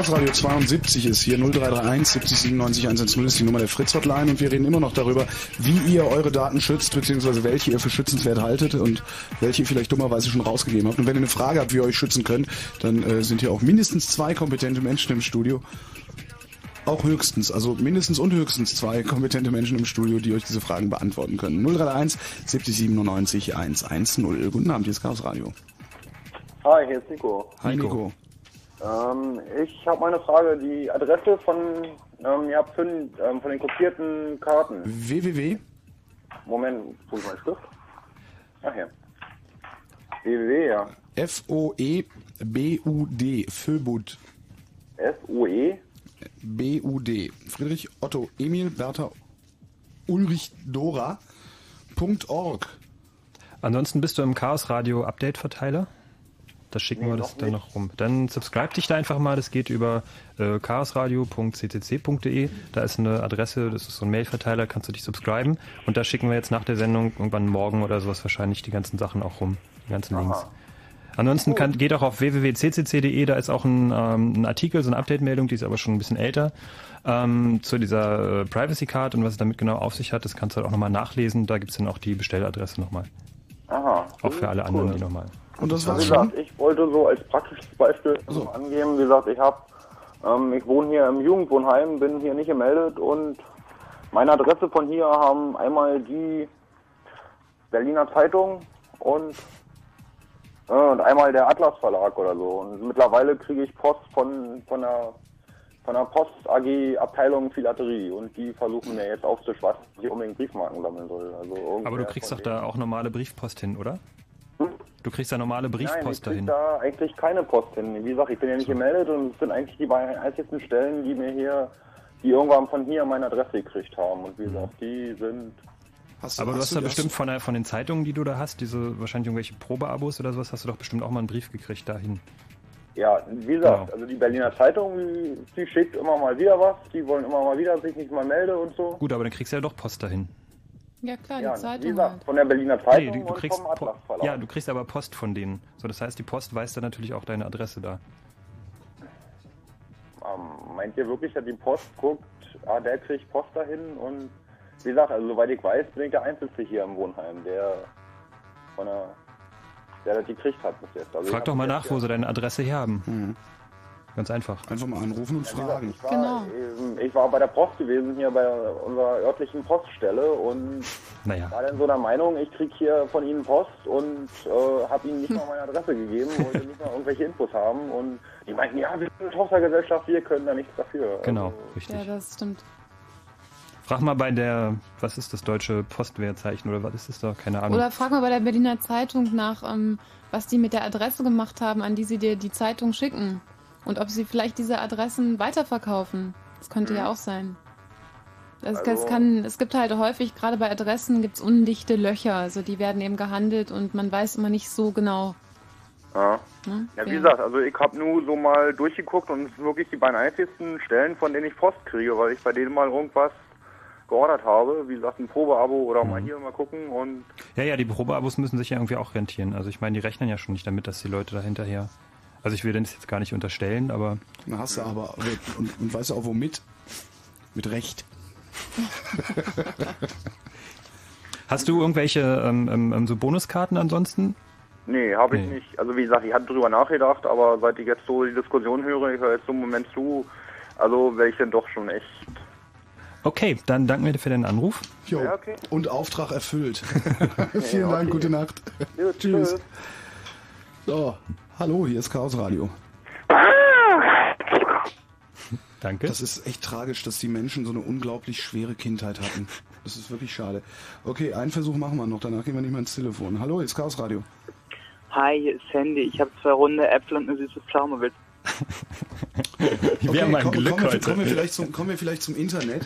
Chaos Radio 72 ist hier 0331 70 97 110 ist die Nummer der Fritz Hotline und wir reden immer noch darüber, wie ihr eure Daten schützt, beziehungsweise welche ihr für schützenswert haltet und welche ihr vielleicht dummerweise schon rausgegeben habt. Und wenn ihr eine Frage habt, wie ihr euch schützen könnt, dann äh, sind hier auch mindestens zwei kompetente Menschen im Studio. Auch höchstens, also mindestens und höchstens zwei kompetente Menschen im Studio, die euch diese Fragen beantworten können. 031 70 97 110. Guten Abend, hier ist Chaos Radio. Hi, hier ist Nico. Hi Nico. Ähm, ich habe mal eine Frage. Die Adresse von, ähm, ihr habt fünf, ähm, von den kopierten Karten. www. Moment, wo ist mein Stift? Ach hier. www, ja. F-O-E-B-U-D. Föbud. F-O-E? B-U-D. Friedrich Otto Emil Bertha Ulrich Dora. .org. Ansonsten bist du im Chaos Radio Update Verteiler. Da schicken Nee, wir das dann noch rum. Dann subscribe dich da einfach mal. Das geht über äh, chaosradio.ccc.de. Da ist eine Adresse, das ist so ein Mailverteiler, kannst du dich subscriben. Und da schicken wir jetzt nach der Sendung irgendwann morgen oder sowas wahrscheinlich die ganzen Sachen auch rum. Die ganzen Links. Ansonsten kann, geht auch auf www.ccc.de, da ist auch ein, ähm, ein Artikel, so eine Update-Meldung, die ist aber schon ein bisschen älter, ähm, zu dieser äh, Privacy Card und was es damit genau auf sich hat. Das kannst du halt auch nochmal nachlesen. Da gibt's dann auch die Bestelladresse nochmal. Aha. Auch für alle anderen, die nochmal. Und das Wie war's schon? gesagt, ich wollte so als praktisches Beispiel angeben, wie gesagt, ich habe, ähm, ich wohne hier im Jugendwohnheim, bin hier nicht gemeldet und meine Adresse von hier haben einmal die Berliner Zeitung und, äh, und einmal der Atlas Verlag oder so. Und mittlerweile kriege ich Post von, von der von der Post AG Abteilung Philatelie und die versuchen mir jetzt aufzuschwatzen, dass ich unbedingt Briefmarken sammeln soll. Also Aber du kriegst doch da auch normale Briefpost hin, oder? Du kriegst da normale Nein, ich Briefpost krieg dahin. da eigentlich keine Post hin. Wie gesagt, ich bin ja nicht gemeldet und es sind eigentlich die beiden einzigsten Stellen, die mir hier, die irgendwann von hier meine Adresse gekriegt haben. Und wie Mhm. gesagt, die sind. Aber du hast da bestimmt von, der, von den Zeitungen, die du da hast, diese wahrscheinlich irgendwelche Probeabos oder sowas, hast du doch bestimmt auch mal einen Brief gekriegt dahin. Ja, wie gesagt, Genau. also die Berliner Zeitung, die, die schickt immer mal wieder was, die wollen immer mal wieder, dass ich mich mal melde und so. Gut, aber dann kriegst du ja doch Post dahin. Ja klar, Ja, die Zeitung gesagt, halt. von der Berliner Nee, Zeitung du, du und kriegst vom Atlas Po- Verlag. ja, du kriegst aber Post von denen. So, das heißt, die Post weiß dann natürlich auch deine Adresse da. Ähm, meint ihr wirklich, dass die Post guckt, ah, der kriegt Post dahin und wie gesagt, also soweit ich weiß, bin ich der Einzige hier im Wohnheim, der von der, der das gekriegt hat bis jetzt. Also Frag doch mal nach, wo sie deine Adresse her haben. Ganz einfach. Einfach mal anrufen und fragen. Ich war, ähm, ich war bei der Post gewesen, hier bei unserer örtlichen Poststelle und Naja. war dann so der Meinung, ich krieg hier von Ihnen Post und äh, habe Ihnen nicht mal meine Adresse gegeben, wollte nicht mal irgendwelche Infos haben und die meinten, ja, wir sind eine Tochtergesellschaft, wir können da nichts dafür. Genau, richtig. Ja, das stimmt. Frag mal bei der, was ist das deutsche Postwehrzeichen oder was ist das da? Keine Ahnung. Oder frag mal bei der Berliner Zeitung nach, ähm, was die mit der Adresse gemacht haben, an die sie dir die Zeitung schicken. Und ob sie vielleicht diese Adressen weiterverkaufen. Das könnte ja auch sein. Es, Also- es, kann, es gibt halt häufig, gerade bei Adressen, gibt's undichte Löcher. Also die werden eben gehandelt und man weiß immer nicht so genau. Ja. Ne? Ja, wie gesagt, also ich habe nur so mal durchgeguckt und es sind wirklich die beiden einzigsten Stellen, von denen ich Post kriege, weil ich bei denen mal irgendwas geordert habe. Wie gesagt, ein Probeabo oder Mhm. mal hier mal gucken und Ja, ja, die Probeabos müssen sich ja irgendwie auch rentieren. Also ich meine, die rechnen ja schon nicht damit, dass die Leute da hinterher. Also ich will das jetzt gar nicht unterstellen, aber. Na, hast du aber. Und, und weißt du auch womit? Mit Recht. Hast du irgendwelche ähm, ähm, ähm, so Bonuskarten ansonsten? nee, habe ich Nee. nicht. Also wie gesagt, ich hatte drüber nachgedacht, aber seit ich jetzt so die Diskussion höre, ich höre jetzt so einen Moment zu, also wäre ich dann doch schon echt. Okay, dann danken wir dir für deinen Anruf. Jo. Ja, okay. Und Auftrag erfüllt. Vielen Ja, Dank, okay. gute Nacht. Gut, Tschüss. tschüss. So, hallo, hier ist Chaos Radio. Danke. Das ist echt tragisch, dass die Menschen so eine unglaublich schwere Kindheit hatten. Das ist wirklich schade. Okay, einen Versuch machen wir noch, danach gehen wir nicht mehr ins Telefon. Hallo, hier ist Chaos Radio. Hi, hier ist Sandy. Ich habe zwei runde Äpfel und eine süße Pflaume. Willst Wir haben ein komm- Glück wir, heute. kommen, wir vielleicht zum, kommen wir vielleicht zum Internet.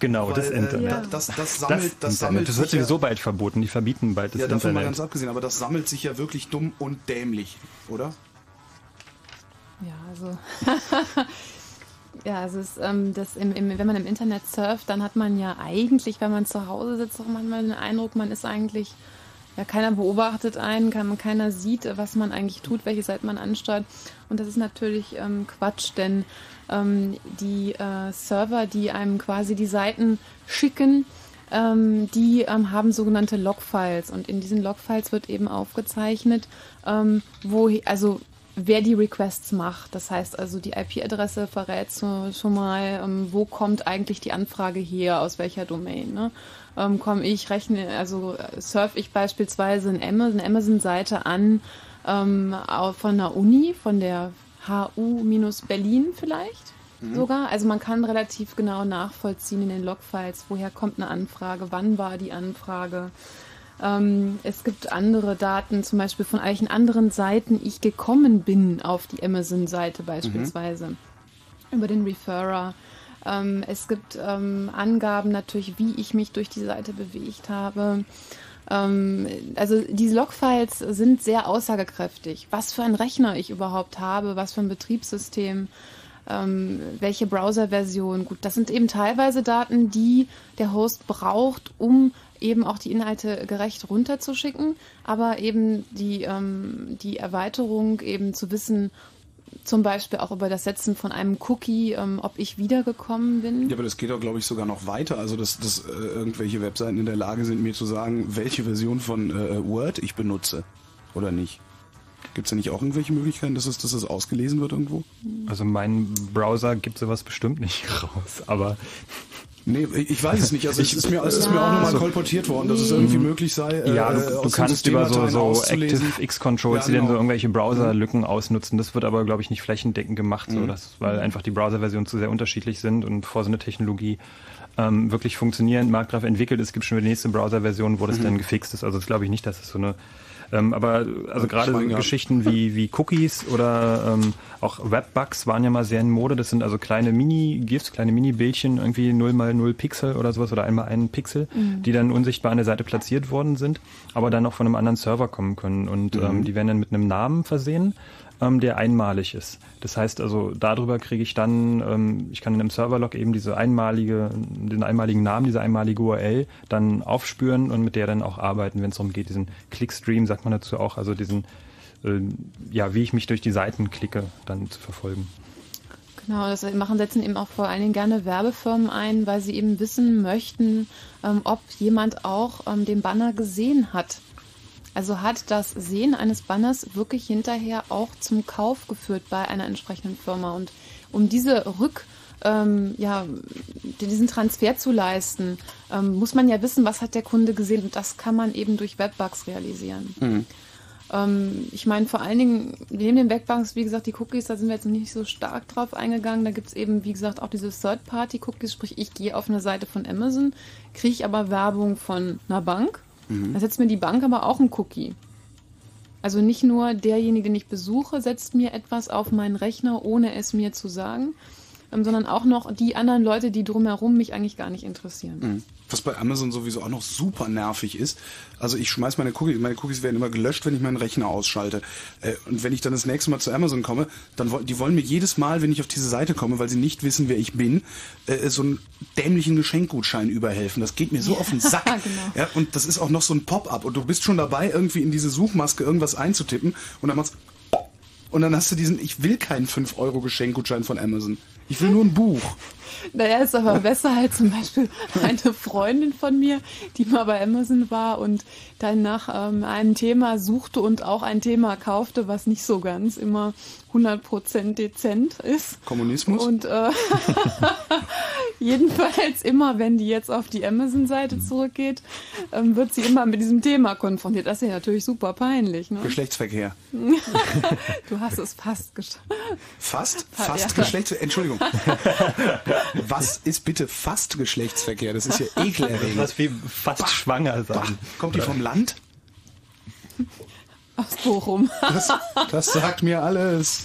Genau, das Weil, äh, Internet. das- das sammelt- das Internet. sammelt Das wird sich ja- sowieso bald verboten. Die verbieten bald das ja, davon mal Internet. ganz abgesehen, aber das sammelt sich ja wirklich dumm und dämlich, oder? Ja, also. ja, also es, ähm, das im, im, wenn man im Internet surft, dann hat man ja eigentlich, wenn man zu Hause sitzt, auch manchmal den Eindruck, man ist eigentlich ja, keiner beobachtet einen, kann, keiner sieht, was man eigentlich tut, welche Seite man ansteuert. Und das ist natürlich ähm, Quatsch, denn ähm, die äh, Server, die einem quasi die Seiten schicken, ähm, die ähm, haben sogenannte Logfiles und in diesen Logfiles wird eben aufgezeichnet, ähm, wo, also wer die Requests macht. Das heißt also, die IP-Adresse verrät so, schon mal, ähm, wo kommt eigentlich die Anfrage her, aus welcher Domain. Ne? Ähm, komme ich, rechne, also surfe ich beispielsweise eine Amazon, Amazon-Seite an ähm, von einer Uni, von der HU-Berlin vielleicht mhm. sogar. Also man kann relativ genau nachvollziehen in den Logfiles, woher kommt eine Anfrage, wann war die Anfrage. Ähm, es gibt andere Daten, zum Beispiel von welchen anderen Seiten ich gekommen bin auf die Amazon-Seite beispielsweise. Mhm. Über den Referrer. Ähm, es gibt ähm, Angaben natürlich, wie ich mich durch die Seite bewegt habe. Ähm, also diese Logfiles sind sehr aussagekräftig. Was für ein Rechner ich überhaupt habe, was für ein Betriebssystem ähm, welche Browser-Version. Gut, das sind eben teilweise Daten, die der Host braucht, um eben auch die Inhalte gerecht runterzuschicken, aber eben die, ähm, die Erweiterung eben zu wissen, zum Beispiel auch über das Setzen von einem Cookie, ähm, ob ich wiedergekommen bin. Ja, aber das geht auch, glaube ich, sogar noch weiter. Also, dass, dass äh, irgendwelche Webseiten in der Lage sind, mir zu sagen, welche Version von äh, Word ich benutze oder nicht. Gibt es da nicht auch irgendwelche Möglichkeiten, dass es, dass es ausgelesen wird irgendwo? Also mein Browser gibt sowas bestimmt nicht raus, aber Nee, ich weiß es nicht. Also es ist mir, es ist mir auch nochmal kolportiert worden, dass es irgendwie möglich sei. Äh, ja, du, du kannst über so, so Active X-Controls, ja, genau. die dann so irgendwelche Browserlücken ausnutzen. Das wird aber, glaube ich, nicht flächendeckend gemacht, so, mhm. dass, weil einfach die Browserversionen zu sehr unterschiedlich sind und vor so eine Technologie ähm, wirklich funktionierend marktreif entwickelt ist, gibt es schon die nächste Browserversion, wo das mhm. dann gefixt ist. Also das glaube ich nicht, dass es so eine ähm, aber also gerade so Geschichten wie, wie Cookies oder ähm, auch Webbugs waren ja mal sehr in Mode. Das sind also kleine Mini-GIFs, kleine Mini-Bildchen, irgendwie 0 mal 0 Pixel oder sowas oder einmal einen Pixel, mhm. die dann unsichtbar an der Seite platziert worden sind, aber dann auch von einem anderen Server kommen können. Und mhm. ähm, die werden dann mit einem Namen versehen ähm, der einmalig ist. Das heißt also, darüber kriege ich dann, ähm, ich kann in einem Serverlog eben diese einmalige, den einmaligen Namen, diese einmalige URL dann aufspüren und mit der dann auch arbeiten, wenn es darum geht, diesen Clickstream, sagt man dazu auch, also diesen, äh, ja, wie ich mich durch die Seiten klicke, dann zu verfolgen. Genau, das machen, setzen eben auch vor allen Dingen gerne Werbefirmen ein, weil sie eben wissen möchten, ähm, ob jemand auch ähm, den Banner gesehen hat. Also hat das Sehen eines Banners wirklich hinterher auch zum Kauf geführt bei einer entsprechenden Firma. Und um diese Rück, ähm, ja, diesen Transfer zu leisten, ähm, muss man ja wissen, was hat der Kunde gesehen. Und das kann man eben durch Webbugs realisieren. Mhm. Ähm, ich meine, vor allen Dingen, neben den Webbugs, wie gesagt, die Cookies, da sind wir jetzt nicht so stark drauf eingegangen. Da gibt es eben, wie gesagt, auch diese Third-Party-Cookies, sprich, ich gehe auf eine Seite von Amazon, kriege aber Werbung von einer Bank Mhm. Da setzt mir die Bank aber auch einen Cookie. Also nicht nur derjenige, den ich besuche, setzt mir etwas auf meinen Rechner, ohne es mir zu sagen, ähm, sondern auch noch die anderen Leute, die drumherum mich eigentlich gar nicht interessieren. Mhm was bei Amazon sowieso auch noch super nervig ist. Also ich schmeiß meine Cookies, meine Cookies werden immer gelöscht, wenn ich meinen Rechner ausschalte. Äh, und wenn ich dann das nächste Mal zu Amazon komme, dann wollen die wollen mir jedes Mal, wenn ich auf diese Seite komme, weil sie nicht wissen, wer ich bin, äh, so einen dämlichen Geschenkgutschein überhelfen. Das geht mir so auf den Sack. genau. ja, und das ist auch noch so ein Pop-up und du bist schon dabei, irgendwie in diese Suchmaske irgendwas einzutippen und dann machst und dann hast du diesen, ich will keinen 5-Euro-Geschenkgutschein von Amazon. Ich will nur ein Buch. Naja, ist aber besser als zum Beispiel eine Freundin von mir, die mal bei Amazon war und dann nach ähm, einem Thema suchte und auch ein Thema kaufte, was nicht so ganz immer 100% dezent ist. Kommunismus? Und äh, jedenfalls immer, wenn die jetzt auf die Amazon-Seite zurückgeht, ähm, wird sie immer mit diesem Thema konfrontiert. Das ist ja natürlich super peinlich. Ne? Geschlechtsverkehr. du hast es fast geschafft. Fast? Fast ja. Geschlechtsverkehr? Entschuldigung. Was ist bitte fast Geschlechtsverkehr? Das ist ja ekelerregend. Was wie fast bah, schwanger sein. Bah. Kommt die vom Land? Aus Bochum. das, das sagt mir alles.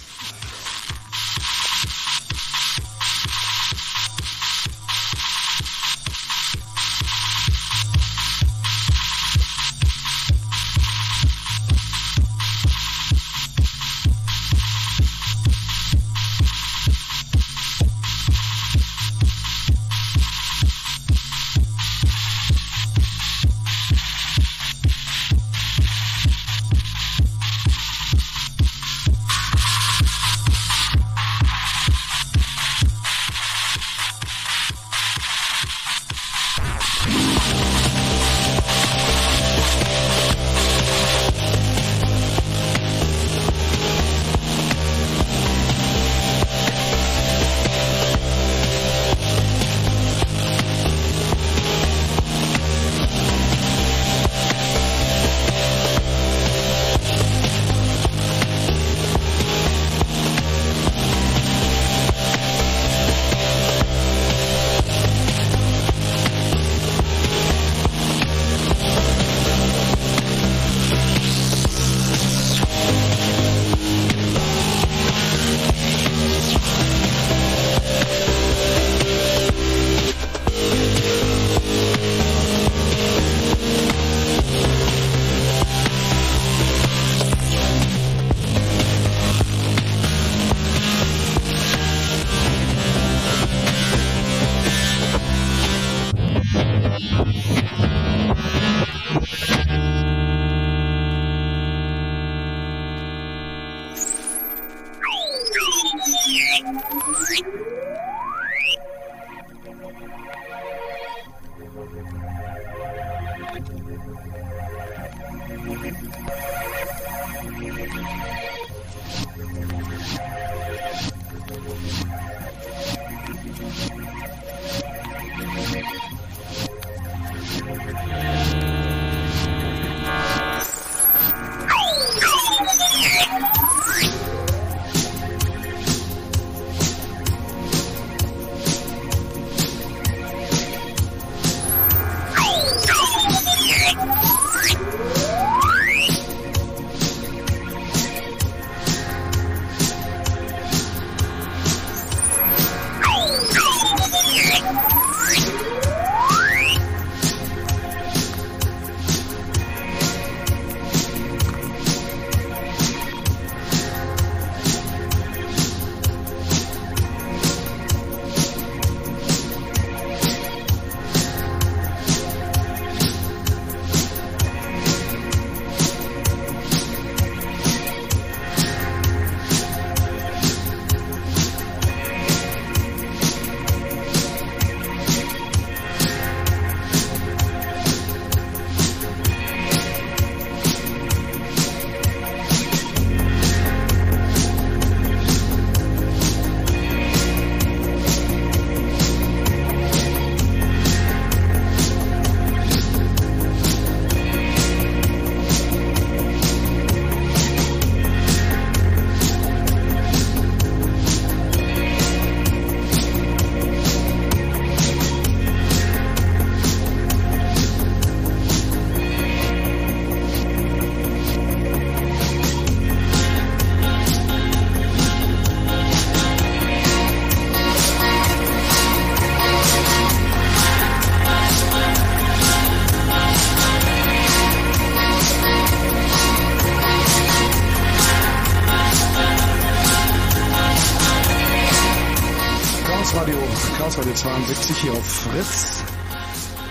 72 hier auf Fritz.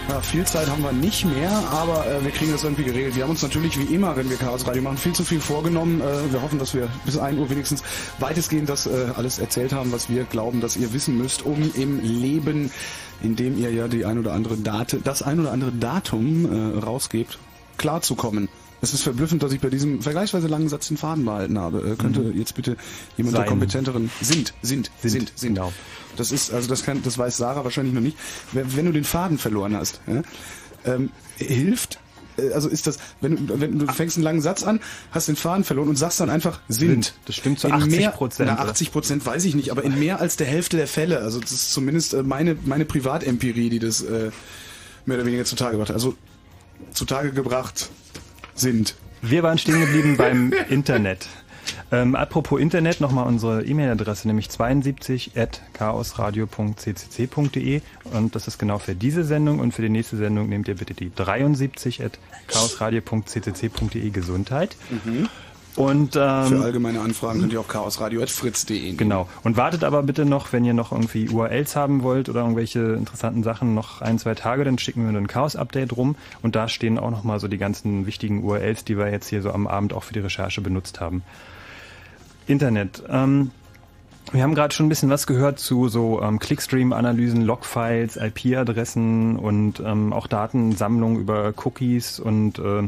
Ja, viel Zeit haben wir nicht mehr, aber äh, wir kriegen das irgendwie geregelt. Wir haben uns natürlich wie immer, wenn wir Chaos Radio machen, viel zu viel vorgenommen. Äh, wir hoffen, dass wir bis 1 Uhr wenigstens weitestgehend das äh, alles erzählt haben, was wir glauben, dass ihr wissen müsst, um im Leben, in dem ihr ja die ein oder andere Date, das ein oder andere Datum äh, rausgebt, klarzukommen. Es ist verblüffend, dass ich bei diesem vergleichsweise langen Satz den Faden behalten habe. Äh, könnte mhm. jetzt bitte jemand Sein. der kompetenteren sind, sind, sind, sind, sind. Genau. Das ist, also das kann, das weiß Sarah wahrscheinlich noch nicht. Wenn du den Faden verloren hast, ja, ähm, hilft äh, also ist das, wenn du, wenn du fängst einen langen Satz an, hast den Faden verloren und sagst dann einfach sind. Das stimmt zu 80 Prozent. 80 Prozent weiß ich nicht, aber in mehr als der Hälfte der Fälle, also das ist zumindest äh, meine, meine Privatempirie, die das äh, mehr oder weniger zutage gebracht hat. Also zutage gebracht sind. Wir waren stehen geblieben beim Internet. Ähm, apropos Internet, nochmal unsere E-Mail-Adresse, nämlich 72 at chaosradio.ccc.de und das ist genau für diese Sendung und für die nächste Sendung nehmt ihr bitte die 73 at chaosradio.ccc.de Gesundheit. Mhm. Und, ähm, Für allgemeine Anfragen könnt ihr auch chaosradio.fritz.de Genau. Und wartet aber bitte noch, wenn ihr noch irgendwie URLs haben wollt oder irgendwelche interessanten Sachen, noch ein, zwei Tage, dann schicken wir ein Chaos-Update rum. Und da stehen auch nochmal so die ganzen wichtigen URLs, die wir jetzt hier so am Abend auch für die Recherche benutzt haben. Internet. Ähm, wir haben gerade schon ein bisschen was gehört zu so ähm, Clickstream-Analysen, Logfiles, IP-Adressen und ähm, auch Datensammlung über Cookies und äh,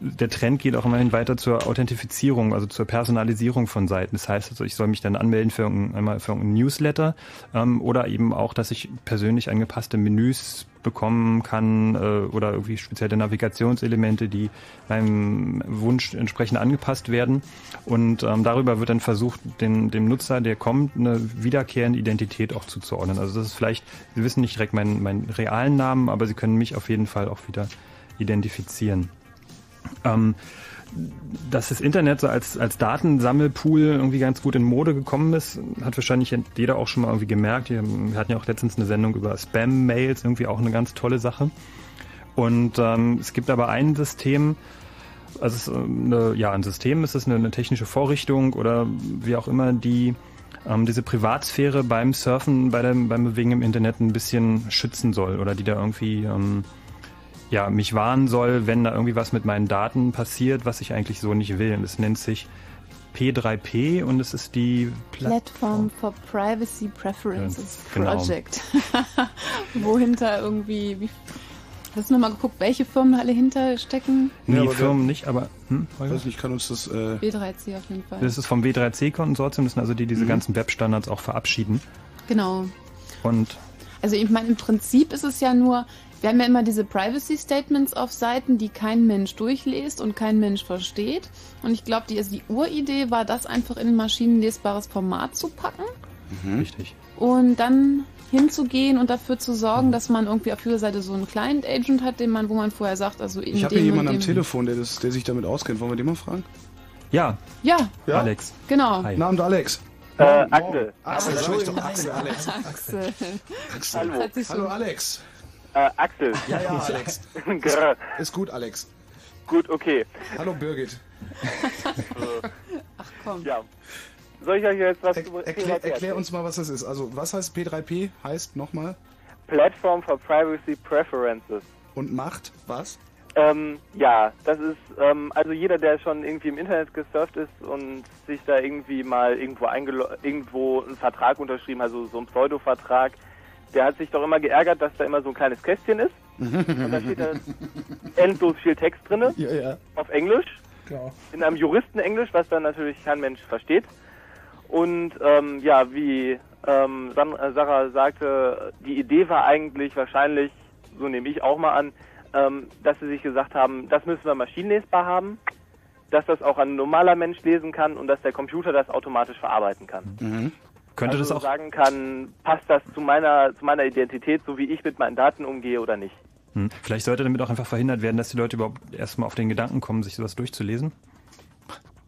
der Trend geht auch immerhin weiter zur Authentifizierung, also zur Personalisierung von Seiten. Das heißt also, ich soll mich dann anmelden für irgendein, einmal für Newsletter ähm, oder eben auch, dass ich persönlich angepasste Menüs bekommen kann äh, oder irgendwie spezielle Navigationselemente, die meinem Wunsch entsprechend angepasst werden. Und ähm, darüber wird dann versucht, den, dem Nutzer, der kommt, eine wiederkehrende Identität auch zuzuordnen. Also das ist vielleicht, Sie wissen nicht direkt meinen, meinen realen Namen, aber Sie können mich auf jeden Fall auch wieder identifizieren. Ähm, dass das Internet so als, als Datensammelpool irgendwie ganz gut in Mode gekommen ist, hat wahrscheinlich jeder auch schon mal irgendwie gemerkt. Wir hatten ja auch letztens eine Sendung über Spam-Mails, irgendwie auch eine ganz tolle Sache. Und ähm, es gibt aber ein System, also ist eine, ja, ein System ist es eine, eine, technische Vorrichtung oder wie auch immer, die ähm, diese Privatsphäre beim Surfen, bei dem, beim Bewegen im Internet ein bisschen schützen soll oder die da irgendwie ähm, ja, mich warnen soll, wenn da irgendwie was mit meinen Daten passiert, was ich eigentlich so nicht will. Und es nennt sich P3P und es ist die Platform for Privacy Preferences Genau. Project. Wo hinter irgendwie, wie, hast du nochmal geguckt, welche Firmen alle hinter stecken? Nee, Ja, Firmen nicht, aber hm, Ich weiß nicht, kann uns das. Äh, B3C auf jeden Fall. das ist vom W3C-Konsortium, das sind also die, die diese Mhm. ganzen Webstandards auch verabschieden. Genau. Und Also ich meine, im Prinzip ist es ja nur, wir haben ja immer diese Privacy Statements auf Seiten, die kein Mensch durchliest und kein Mensch versteht. Und ich glaube, die, also die Uridee war, das einfach in ein maschinenlesbares Format zu packen richtig. und dann hinzugehen und dafür zu sorgen, dass man irgendwie auf jeder Seite so einen Client-Agent hat, den man, wo man vorher sagt, also in ich habe dem hier jemanden am dem- Telefon, der, das, der sich damit auskennt. Wollen wir den mal fragen? Ja, Ja, Ja? Alex. genau. Hi. Abend, Alex. Äh, Axel. Axel, doch. Axel, Alex. Axel. Axel. Hallo. Hallo, Alex. Äh, Axel. Ja, ja, Alex. Ist gut, Alex. Gut, okay. Hallo, Birgit. Ach komm. Ja. Soll ich euch jetzt was Er, erklär, erklär uns mal, was das ist. Also, was heißt P3P? Heißt nochmal Platform for Privacy Preferences. und macht was? Ähm, ja, das ist, ähm, also jeder, der schon irgendwie im Internet gesurft ist und sich da irgendwie mal irgendwo irgendwo einen Vertrag unterschrieben, also so einen Pseudo-Vertrag, der hat sich doch immer geärgert, dass da immer so ein kleines Kästchen ist. Und da steht da endlos viel Text drinne Ja, ja. auf Englisch, Klar. in einem Juristenenglisch, was dann natürlich kein Mensch versteht. Und ähm, ja, wie ähm, äh, Sarah sagte, die Idee war eigentlich wahrscheinlich, so nehme ich auch mal an, ähm, dass sie sich gesagt haben, das müssen wir maschinenlesbar haben, dass das auch ein normaler Mensch lesen kann und dass der Computer das automatisch verarbeiten kann. Mhm. Könnte also das auch sagen kann, passt das zu meiner zu meiner Identität, so wie ich mit meinen Daten umgehe oder nicht? Hm. Vielleicht sollte damit auch einfach verhindert werden, dass die Leute überhaupt erstmal auf den Gedanken kommen, sich sowas durchzulesen.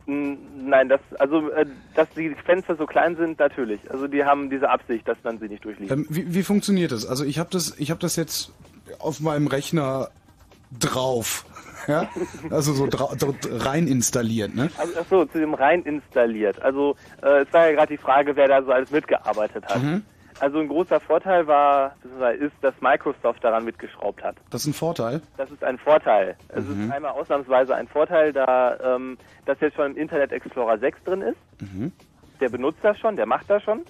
Mm, Nein, das also äh, dass die Fenster so klein sind, natürlich. Also die haben diese Absicht, dass man sie nicht durchliest. Ähm, wie, wie funktioniert das? Also, ich habe das, ich hab das jetzt auf meinem Rechner drauf. Ja? Also so rein installiert, ne? Also ach so, zu dem rein installiert. Also äh, es war ja gerade die Frage, wer da so alles mitgearbeitet hat. Mhm. Also ein großer Vorteil war, ist, dass Microsoft daran mitgeschraubt hat. Das ist ein Vorteil. Das ist ein Vorteil. Es Mhm. ist einmal ausnahmsweise ein Vorteil, da ähm, das jetzt schon im Internet Explorer 6 drin ist. Mhm. Der benutzt das schon, der macht das schon.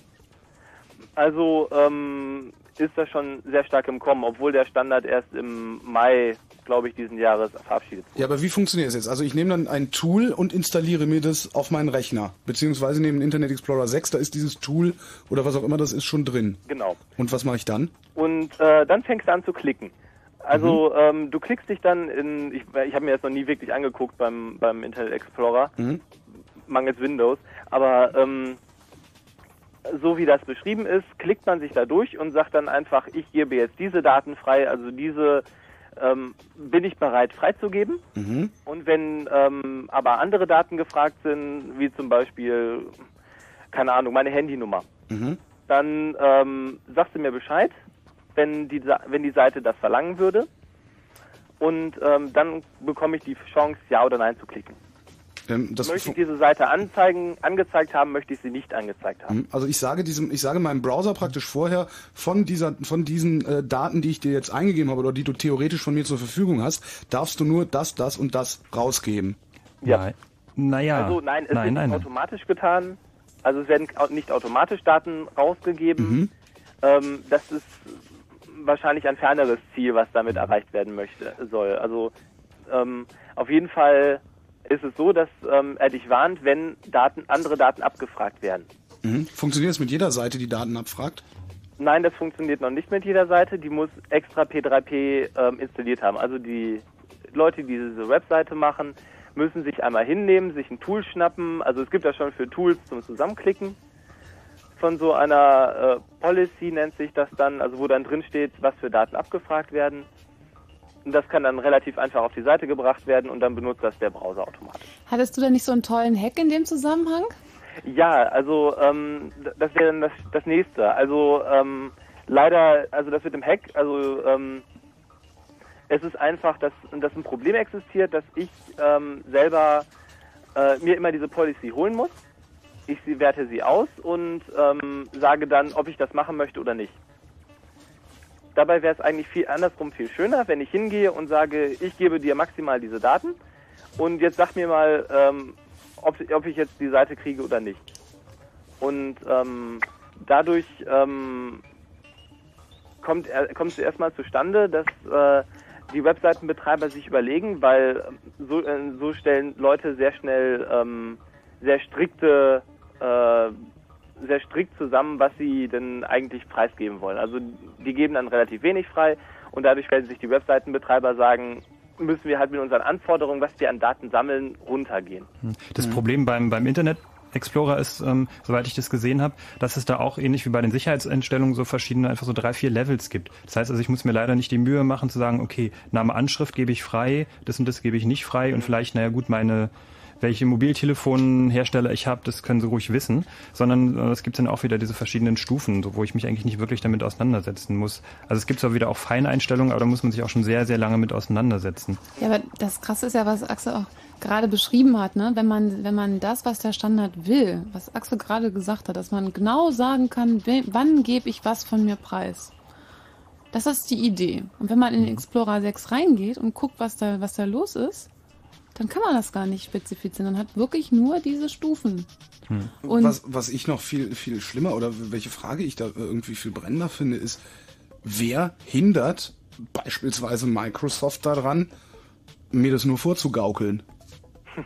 Also ähm, ist das schon sehr stark im Kommen, obwohl der Standard erst im Mai, glaube ich, diesen Jahres verabschiedet wurde. Ja, aber wie funktioniert es jetzt? Also ich nehme dann ein Tool und installiere mir das auf meinen Rechner. Beziehungsweise nehme Internet Explorer 6, da ist dieses Tool oder was auch immer das ist schon drin. Genau. Und was mache ich dann? Und äh, dann fängst du an zu klicken. Also Mhm. ähm, du klickst dich dann in, ich, ich habe mir das noch nie wirklich angeguckt beim, beim Internet Explorer, Mhm. mangels Windows, aber ähm, so wie das beschrieben ist, klickt man sich da durch und sagt dann einfach, ich gebe jetzt diese Daten frei, also diese ähm, bin ich bereit freizugeben. Mhm. Und wenn ähm, aber andere Daten gefragt sind, wie zum Beispiel, keine Ahnung, meine Handynummer, Mhm. dann ähm, sagst du mir Bescheid, wenn die, wenn die Seite das verlangen würde. Und ähm, dann bekomme ich die Chance, Ja oder Nein zu klicken. Ähm, das möchte ich diese Seite anzeigen, angezeigt haben, möchte ich sie nicht angezeigt haben. Mhm. Also ich sage diesem, ich sage meinem Browser praktisch vorher von dieser, von diesen äh, Daten, die ich dir jetzt eingegeben habe oder die du theoretisch von mir zur Verfügung hast, darfst du nur das, das und das rausgeben. Ja. Naja. Also nein, es nein, wird nein, nicht nein. automatisch getan. Also es werden nicht automatisch Daten rausgegeben. Mhm. Ähm, das ist wahrscheinlich ein ferneres Ziel, was damit erreicht werden möchte soll. Also ähm, auf jeden Fall ist es so, dass ähm, er dich warnt, wenn Daten, andere Daten abgefragt werden. Mhm. Funktioniert es mit jeder Seite, die Daten abfragt? Nein, das funktioniert noch nicht mit jeder Seite. Die muss extra P3P ähm, installiert haben. Also die Leute, die diese Webseite machen, müssen sich einmal hinnehmen, sich ein Tool schnappen. Also es gibt da schon für Tools zum Zusammenklicken von so einer äh, Policy nennt sich das dann, also wo dann drin steht, was für Daten abgefragt werden. Und das kann dann relativ einfach auf die Seite gebracht werden und dann benutzt das der Browser automatisch. Hattest du da nicht so einen tollen Hack in dem Zusammenhang? Ja, also ähm, das wäre dann das, das nächste. Also ähm, leider, also das mit dem Hack, also ähm, es ist einfach, dass, dass ein Problem existiert, dass ich ähm, selber äh, mir immer diese Policy holen muss. Ich werte sie aus und ähm, sage dann, ob ich das machen möchte oder nicht. Dabei wäre es eigentlich viel andersrum viel schöner, wenn ich hingehe und sage, ich gebe dir maximal diese Daten und jetzt sag mir mal, ähm, ob, ob ich jetzt die Seite kriege oder nicht. Und ähm, dadurch ähm, kommt kommt es erstmal zustande, dass äh, die Webseitenbetreiber sich überlegen, weil ähm, so, äh, so stellen Leute sehr schnell ähm, sehr strikte äh, sehr strikt zusammen, was sie denn eigentlich preisgeben wollen. Also die geben dann relativ wenig frei und dadurch werden sich die Webseitenbetreiber sagen, müssen wir halt mit unseren Anforderungen, was wir an Daten sammeln, runtergehen. Das Problem beim, beim Internet Explorer ist, ähm, soweit ich das gesehen habe, dass es da auch ähnlich wie bei den Sicherheitseinstellungen so verschiedene, einfach so drei, vier Levels gibt. Das heißt also, ich muss mir leider nicht die Mühe machen zu sagen, okay, Name, Anschrift gebe ich frei, das und das gebe ich nicht frei und vielleicht, naja gut, meine welche Mobiltelefonhersteller ich habe, das können sie ruhig wissen, sondern äh, es gibt dann auch wieder diese verschiedenen Stufen, so, wo ich mich eigentlich nicht wirklich damit auseinandersetzen muss. Also es gibt zwar wieder auch Feineinstellungen, aber da muss man sich auch schon sehr, sehr lange mit auseinandersetzen. Ja, aber das Krasse ist ja, was Axel auch gerade beschrieben hat, ne? wenn, man, wenn man das, was der Standard will, was Axel gerade gesagt hat, dass man genau sagen kann, wann gebe ich was von mir preis. Das ist die Idee. Und wenn man in den Explorer 6 reingeht und guckt, was da, was da los ist, dann kann man das gar nicht spezifizieren. Dann hat wirklich nur diese Stufen. Und- was, was ich noch viel, viel schlimmer oder welche Frage ich da irgendwie viel brennender finde, ist, wer hindert beispielsweise Microsoft daran, mir das nur vorzugaukeln?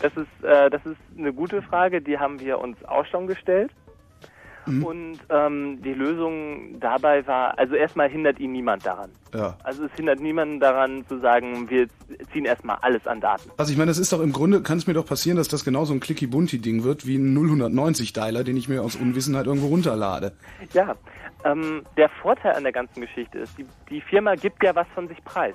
Das ist, äh, das ist eine gute Frage, die haben wir uns auch schon gestellt. Und ähm, die Lösung dabei war, also erstmal hindert ihn niemand daran. Ja. Also es hindert niemanden daran zu sagen, wir ziehen erstmal alles an Daten. Also ich meine, das ist doch im Grunde, kann es mir doch passieren, dass das genauso ein Clicky-Bunty-Ding wird wie ein 090-Dialer, den ich mir aus Unwissenheit irgendwo runterlade. Ja, ähm, der Vorteil an der ganzen Geschichte ist, die, die Firma gibt ja was von sich preis.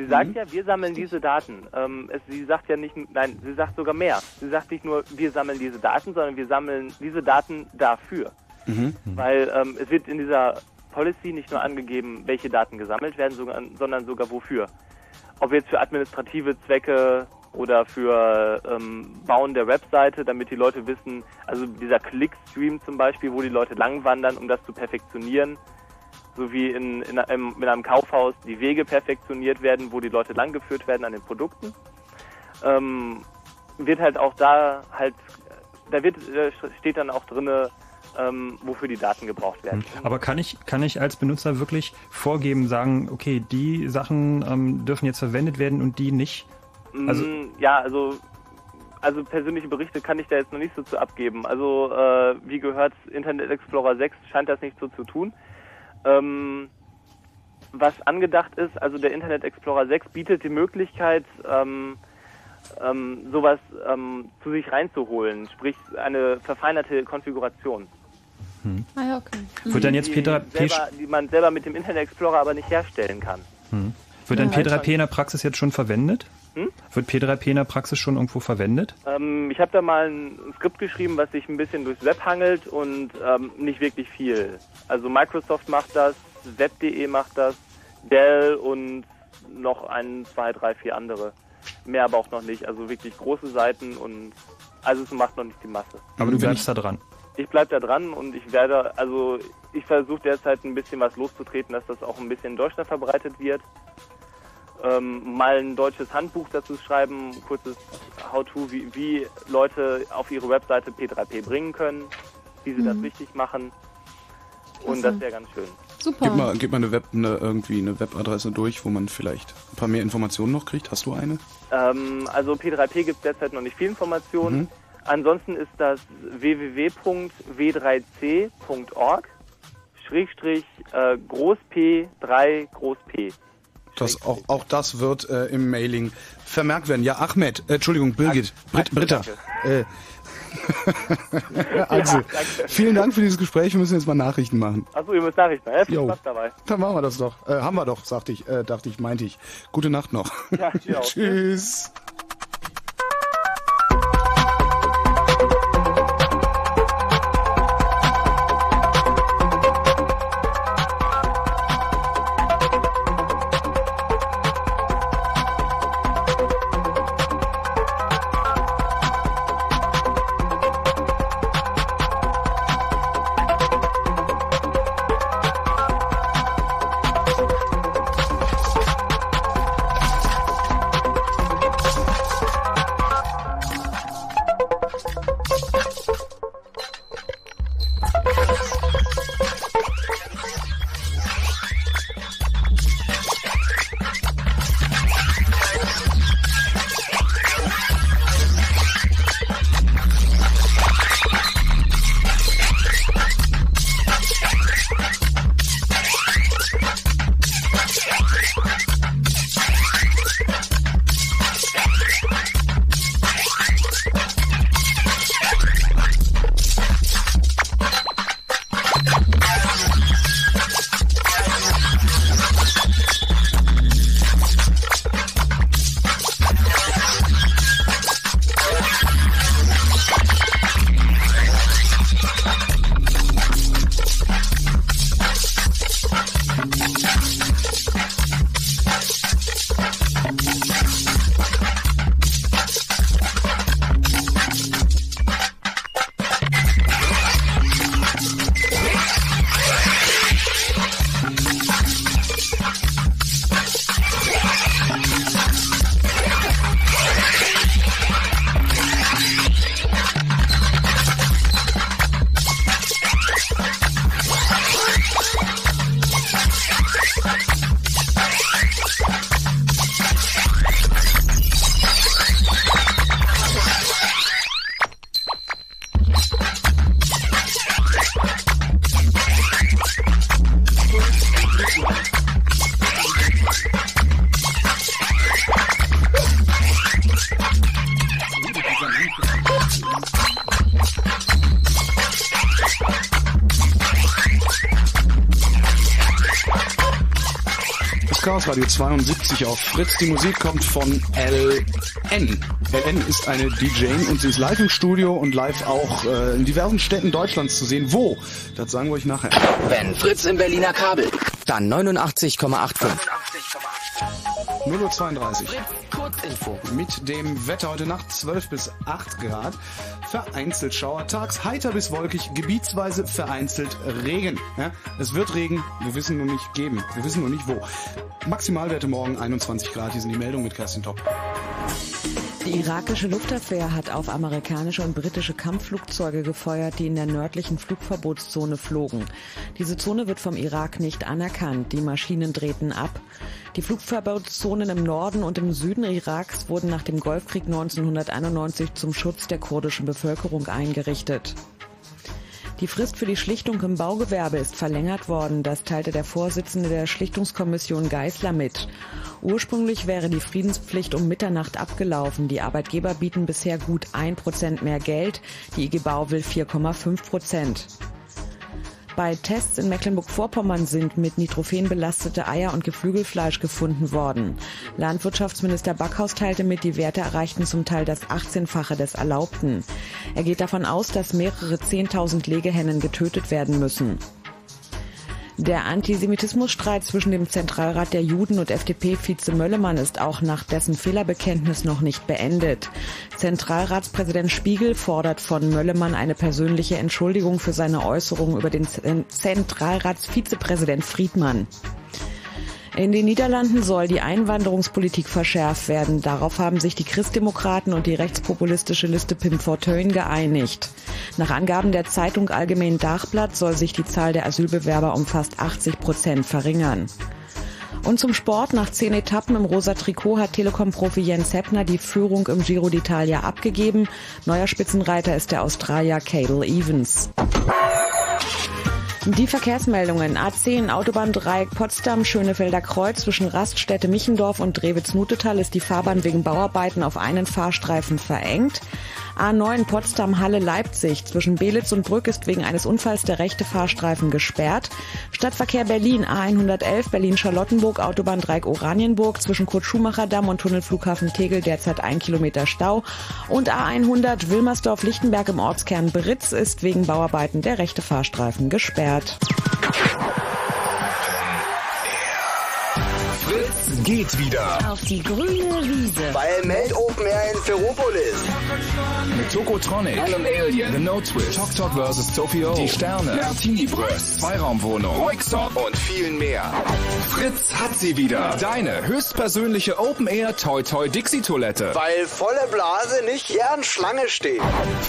Sie sagt Mhm. ja, wir sammeln diese Daten. Ähm, es, sie sagt ja nicht, nein, sie sagt sogar mehr. Sie sagt nicht nur, wir sammeln diese Daten, sondern wir sammeln diese Daten dafür. Mhm. Weil ähm, es wird in dieser Policy nicht nur angegeben, welche Daten gesammelt werden, sogar, sondern sogar wofür. Ob jetzt für administrative Zwecke oder für ähm, Bauen der Webseite, damit die Leute wissen, also dieser Clickstream zum Beispiel, wo die Leute langwandern, um das zu perfektionieren, so wie in, in, einem, in einem Kaufhaus die Wege perfektioniert werden, wo die Leute langgeführt werden an den Produkten, ähm, wird halt auch da halt, da wird, steht dann auch drinne, ähm, wofür die Daten gebraucht werden. Aber kann ich, kann ich als Benutzer wirklich vorgeben, sagen, okay, die Sachen ähm, dürfen jetzt verwendet werden und die nicht? Also, Mm, ja, also also persönliche Berichte kann ich da jetzt noch nicht so zu abgeben. Also äh, wie gehört, Internet Explorer 6 scheint das nicht so zu tun. Ähm, was angedacht ist, also der Internet Explorer 6 bietet die Möglichkeit, ähm, ähm, sowas ähm, zu sich reinzuholen, sprich eine verfeinerte Konfiguration. Ah ja, okay. Wird dann jetzt die, Peter P. selber, die man selber mit dem Internet Explorer aber nicht herstellen kann. Hm. Wird dann Ja, halt P3P in der Praxis jetzt schon verwendet? Hm? Wird P3P in der Praxis schon irgendwo verwendet? Ähm, ich habe da mal ein Skript geschrieben, was sich ein bisschen durchs Web hangelt und ähm, nicht wirklich viel. Also Microsoft macht das, Web.de macht das, Dell und noch ein, zwei, drei, vier andere. Mehr aber auch noch nicht. Also wirklich große Seiten und also es macht noch nicht die Masse. Aber du bleibst da dran. Ich bleib da dran und ich werde, also ich versuche derzeit ein bisschen was loszutreten, dass das auch ein bisschen in Deutschland verbreitet wird. Ähm, mal ein deutsches Handbuch dazu schreiben, kurzes How-to, wie, wie Leute auf ihre Webseite P3P bringen können, wie sie das Mhm. richtig machen. Und Klasse. das wäre ganz schön. Super. Gib mal, gib mal eine Web, eine, irgendwie eine Webadresse durch, wo man vielleicht ein paar mehr Informationen noch kriegt. Hast du eine? Ähm, also P3P gibt es derzeit noch nicht viel Informationen. Mhm. Ansonsten ist das www.w3c.org Schrägstrich äh, Groß P 3 Groß P. Das, auch, auch das wird äh, im Mailing vermerkt werden. Ja, Ahmed, äh, Entschuldigung, Birgit, Brit, Britta. Äh, Axel, danke. vielen Dank für dieses Gespräch. Wir müssen jetzt mal Nachrichten machen. Achso, ihr müsst Nachrichten. Ja, viel. Spaß dabei. Dann machen wir das doch. Äh, haben wir doch, sagte ich, äh, dachte ich, meinte ich. Gute Nacht noch. Ja. Tschüss. Radio 72 auf Fritz. Die Musik kommt von LN. LN ist eine DJ und sie ist live im Studio und live auch äh, in diversen Städten Deutschlands zu sehen. Wo? Das sagen wir euch nachher. Wenn Fritz im Berliner Kabel, dann 89,85. 0.32 Uhr. Kurzinfo. Mit dem Wetter heute Nacht 12 bis 8 Grad. Vereinzelt Schauer. Tags heiter bis wolkig. Gebietsweise vereinzelt Regen. Ja, es wird Regen. Wir wissen nur nicht geben. Wir wissen nur nicht wo. Maximalwerte morgen 21 Grad. Hier sind die Meldungen mit Kerstin Top. Die irakische Luftabwehr hat auf amerikanische und britische Kampfflugzeuge gefeuert, die in der nördlichen Flugverbotszone flogen. Diese Zone wird vom Irak nicht anerkannt. Die Maschinen drehten ab. Die Flugverbotszonen im Norden und im Süden Iraks wurden nach dem Golfkrieg 1991 zum Schutz der kurdischen Bevölkerung eingerichtet. Die Frist für die Schlichtung im Baugewerbe ist verlängert worden. Das teilte der Vorsitzende der Schlichtungskommission Geisler mit. Ursprünglich wäre die Friedenspflicht um Mitternacht abgelaufen. Die Arbeitgeber bieten bisher gut ein Prozent mehr Geld. Die IG Bau will 4,5 Prozent. Bei Tests in Mecklenburg-Vorpommern sind mit Nitrophen belastete Eier und Geflügelfleisch gefunden worden. Landwirtschaftsminister Backhaus teilte mit, die Werte erreichten zum Teil das 18-fache des Erlaubten. Er geht davon aus, dass mehrere 10.000 Legehennen getötet werden müssen. Der Antisemitismusstreit zwischen dem Zentralrat der Juden und FDP-Vize Möllemann ist auch nach dessen Fehlerbekenntnis noch nicht beendet. Zentralratspräsident Spiegel fordert von Möllemann eine persönliche Entschuldigung für seine Äußerungen über den Zentralratsvizepräsident Friedmann. In den Niederlanden soll die Einwanderungspolitik verschärft werden. Darauf haben sich die Christdemokraten und die rechtspopulistische Liste Pim Fortuyn geeinigt. Nach Angaben der Zeitung Allgemein Dachblatt soll sich die Zahl der Asylbewerber um fast 80 Prozent verringern. Und zum Sport. Nach zehn Etappen im rosa Trikot hat Telekom-Profi Jens Heppner die Führung im Giro d'Italia abgegeben. Neuer Spitzenreiter ist der Australier Cadel Evans. Die Verkehrsmeldungen. A10 Autobahndreieck Potsdam, Schönefelder Kreuz zwischen Raststätte Michendorf und Drewitz-Nutetal ist die Fahrbahn wegen Bauarbeiten auf einen Fahrstreifen verengt. A9 Potsdam Halle Leipzig zwischen Belitz und Brück ist wegen eines Unfalls der rechte Fahrstreifen gesperrt. Stadtverkehr Berlin A111 Berlin Charlottenburg Autobahn Dreieck Oranienburg zwischen Kurt Schumacher Damm und Tunnelflughafen Tegel derzeit ein Kilometer Stau und A100 Wilmersdorf Lichtenberg im Ortskern Britz ist wegen Bauarbeiten der rechte Fahrstreifen gesperrt. Geht wieder. Auf die grüne Wiese. Weil Meld Open Air in Ferropolis. Mit Tokotronic, Alan Alien, The No Twist, Tok Tok vs. Tokyo, Die Sterne, Martini Bröst, Zweiraumwohnung, Roixop und viel mehr. Fritz hat sie wieder. Deine höchstpersönliche Open Air Toy Toy Dixie Toilette. Weil volle Blase nicht gern Schlange steht.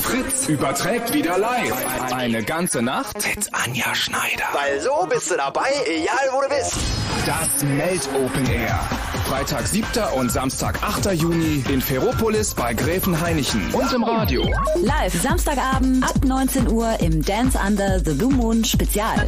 Fritz überträgt wieder live. Eine ganze Nacht mit Anja Schneider. Weil so bist du dabei, egal wo du bist. Das Melt Open Air. Freitag 7. und Samstag 8. Juni in Ferropolis bei Gräfenhainichen und im Radio. Live Samstagabend ab 19 Uhr im Dance Under the Blue Moon Spezial.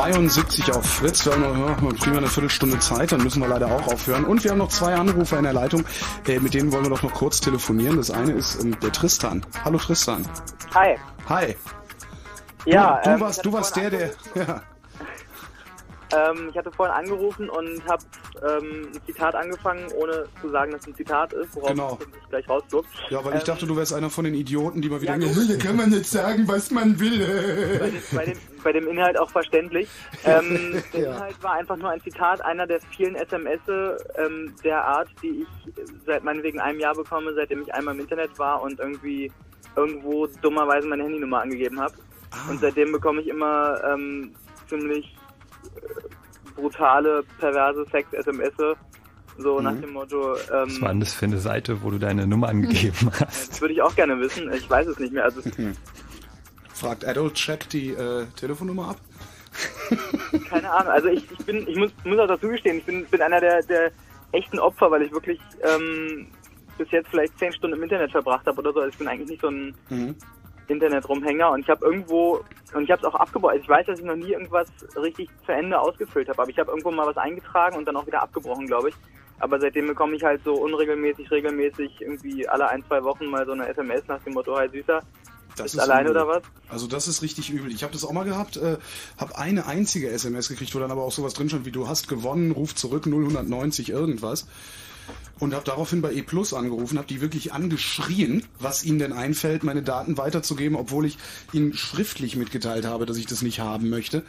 72 auf Fritz. Wir haben noch prima eine Viertelstunde Zeit, dann müssen wir leider auch aufhören. Und wir haben noch zwei Anrufer in der Leitung, äh, mit denen wollen wir doch noch kurz telefonieren. Das eine ist ähm, der Tristan. Hallo Tristan. Hi. Hi. Ja, du, du ähm, warst, du warst der, der. Ja. Ähm, ich hatte vorhin angerufen und habe ähm, ein Zitat angefangen, ohne zu sagen, dass es ein Zitat ist, worauf Genau. ich gleich rausflog. Ja, weil ich Ähm, dachte, du wärst einer von den Idioten, die mal wieder Ja, hier kann man nicht sagen, was man bei, will. bei, dem, bei dem Inhalt auch verständlich. Ähm, der Ja. Inhalt war einfach nur ein Zitat einer der vielen SMS ähm, der Art, die ich seit meinetwegen einem Jahr bekomme, seitdem ich einmal im Internet war und irgendwie irgendwo dummerweise meine Handynummer angegeben habe. Ah. Und seitdem bekomme ich immer ähm, ziemlich äh, brutale, perverse Sex-SMS. So nach Mhm. dem Motto, Was war ähm, denn das für eine Seite, wo du deine Nummer angegeben hast? das würde ich auch gerne wissen. Ich weiß es nicht mehr. Also Fragt Adult Check die äh, Telefonnummer ab? Keine Ahnung, also ich, ich bin, ich muss, muss auch dazu gestehen, ich bin, bin einer der, der echten Opfer, weil ich wirklich ähm, bis jetzt vielleicht zehn Stunden im Internet verbracht habe oder so. Also ich bin eigentlich nicht so ein Internet-Rumhänger und ich habe irgendwo, und ich habe es auch abgebrochen, also ich weiß, dass ich noch nie irgendwas richtig zu Ende ausgefüllt habe, aber ich habe irgendwo mal was eingetragen und dann auch wieder abgebrochen, glaube ich. Aber seitdem bekomme ich halt so unregelmäßig, regelmäßig irgendwie alle ein, zwei Wochen mal so eine SMS nach dem Motto, hi Süßer, Das bist alleine oder was? Also das ist richtig übel. Ich habe das auch mal gehabt, äh, habe eine einzige SMS gekriegt, wo dann aber auch sowas drin stand wie du hast gewonnen, ruf zurück 0190 irgendwas. Und habe daraufhin bei E Plus angerufen, habe die wirklich angeschrien, was ihnen denn einfällt, meine Daten weiterzugeben, obwohl ich ihnen schriftlich mitgeteilt habe, dass ich das nicht haben möchte.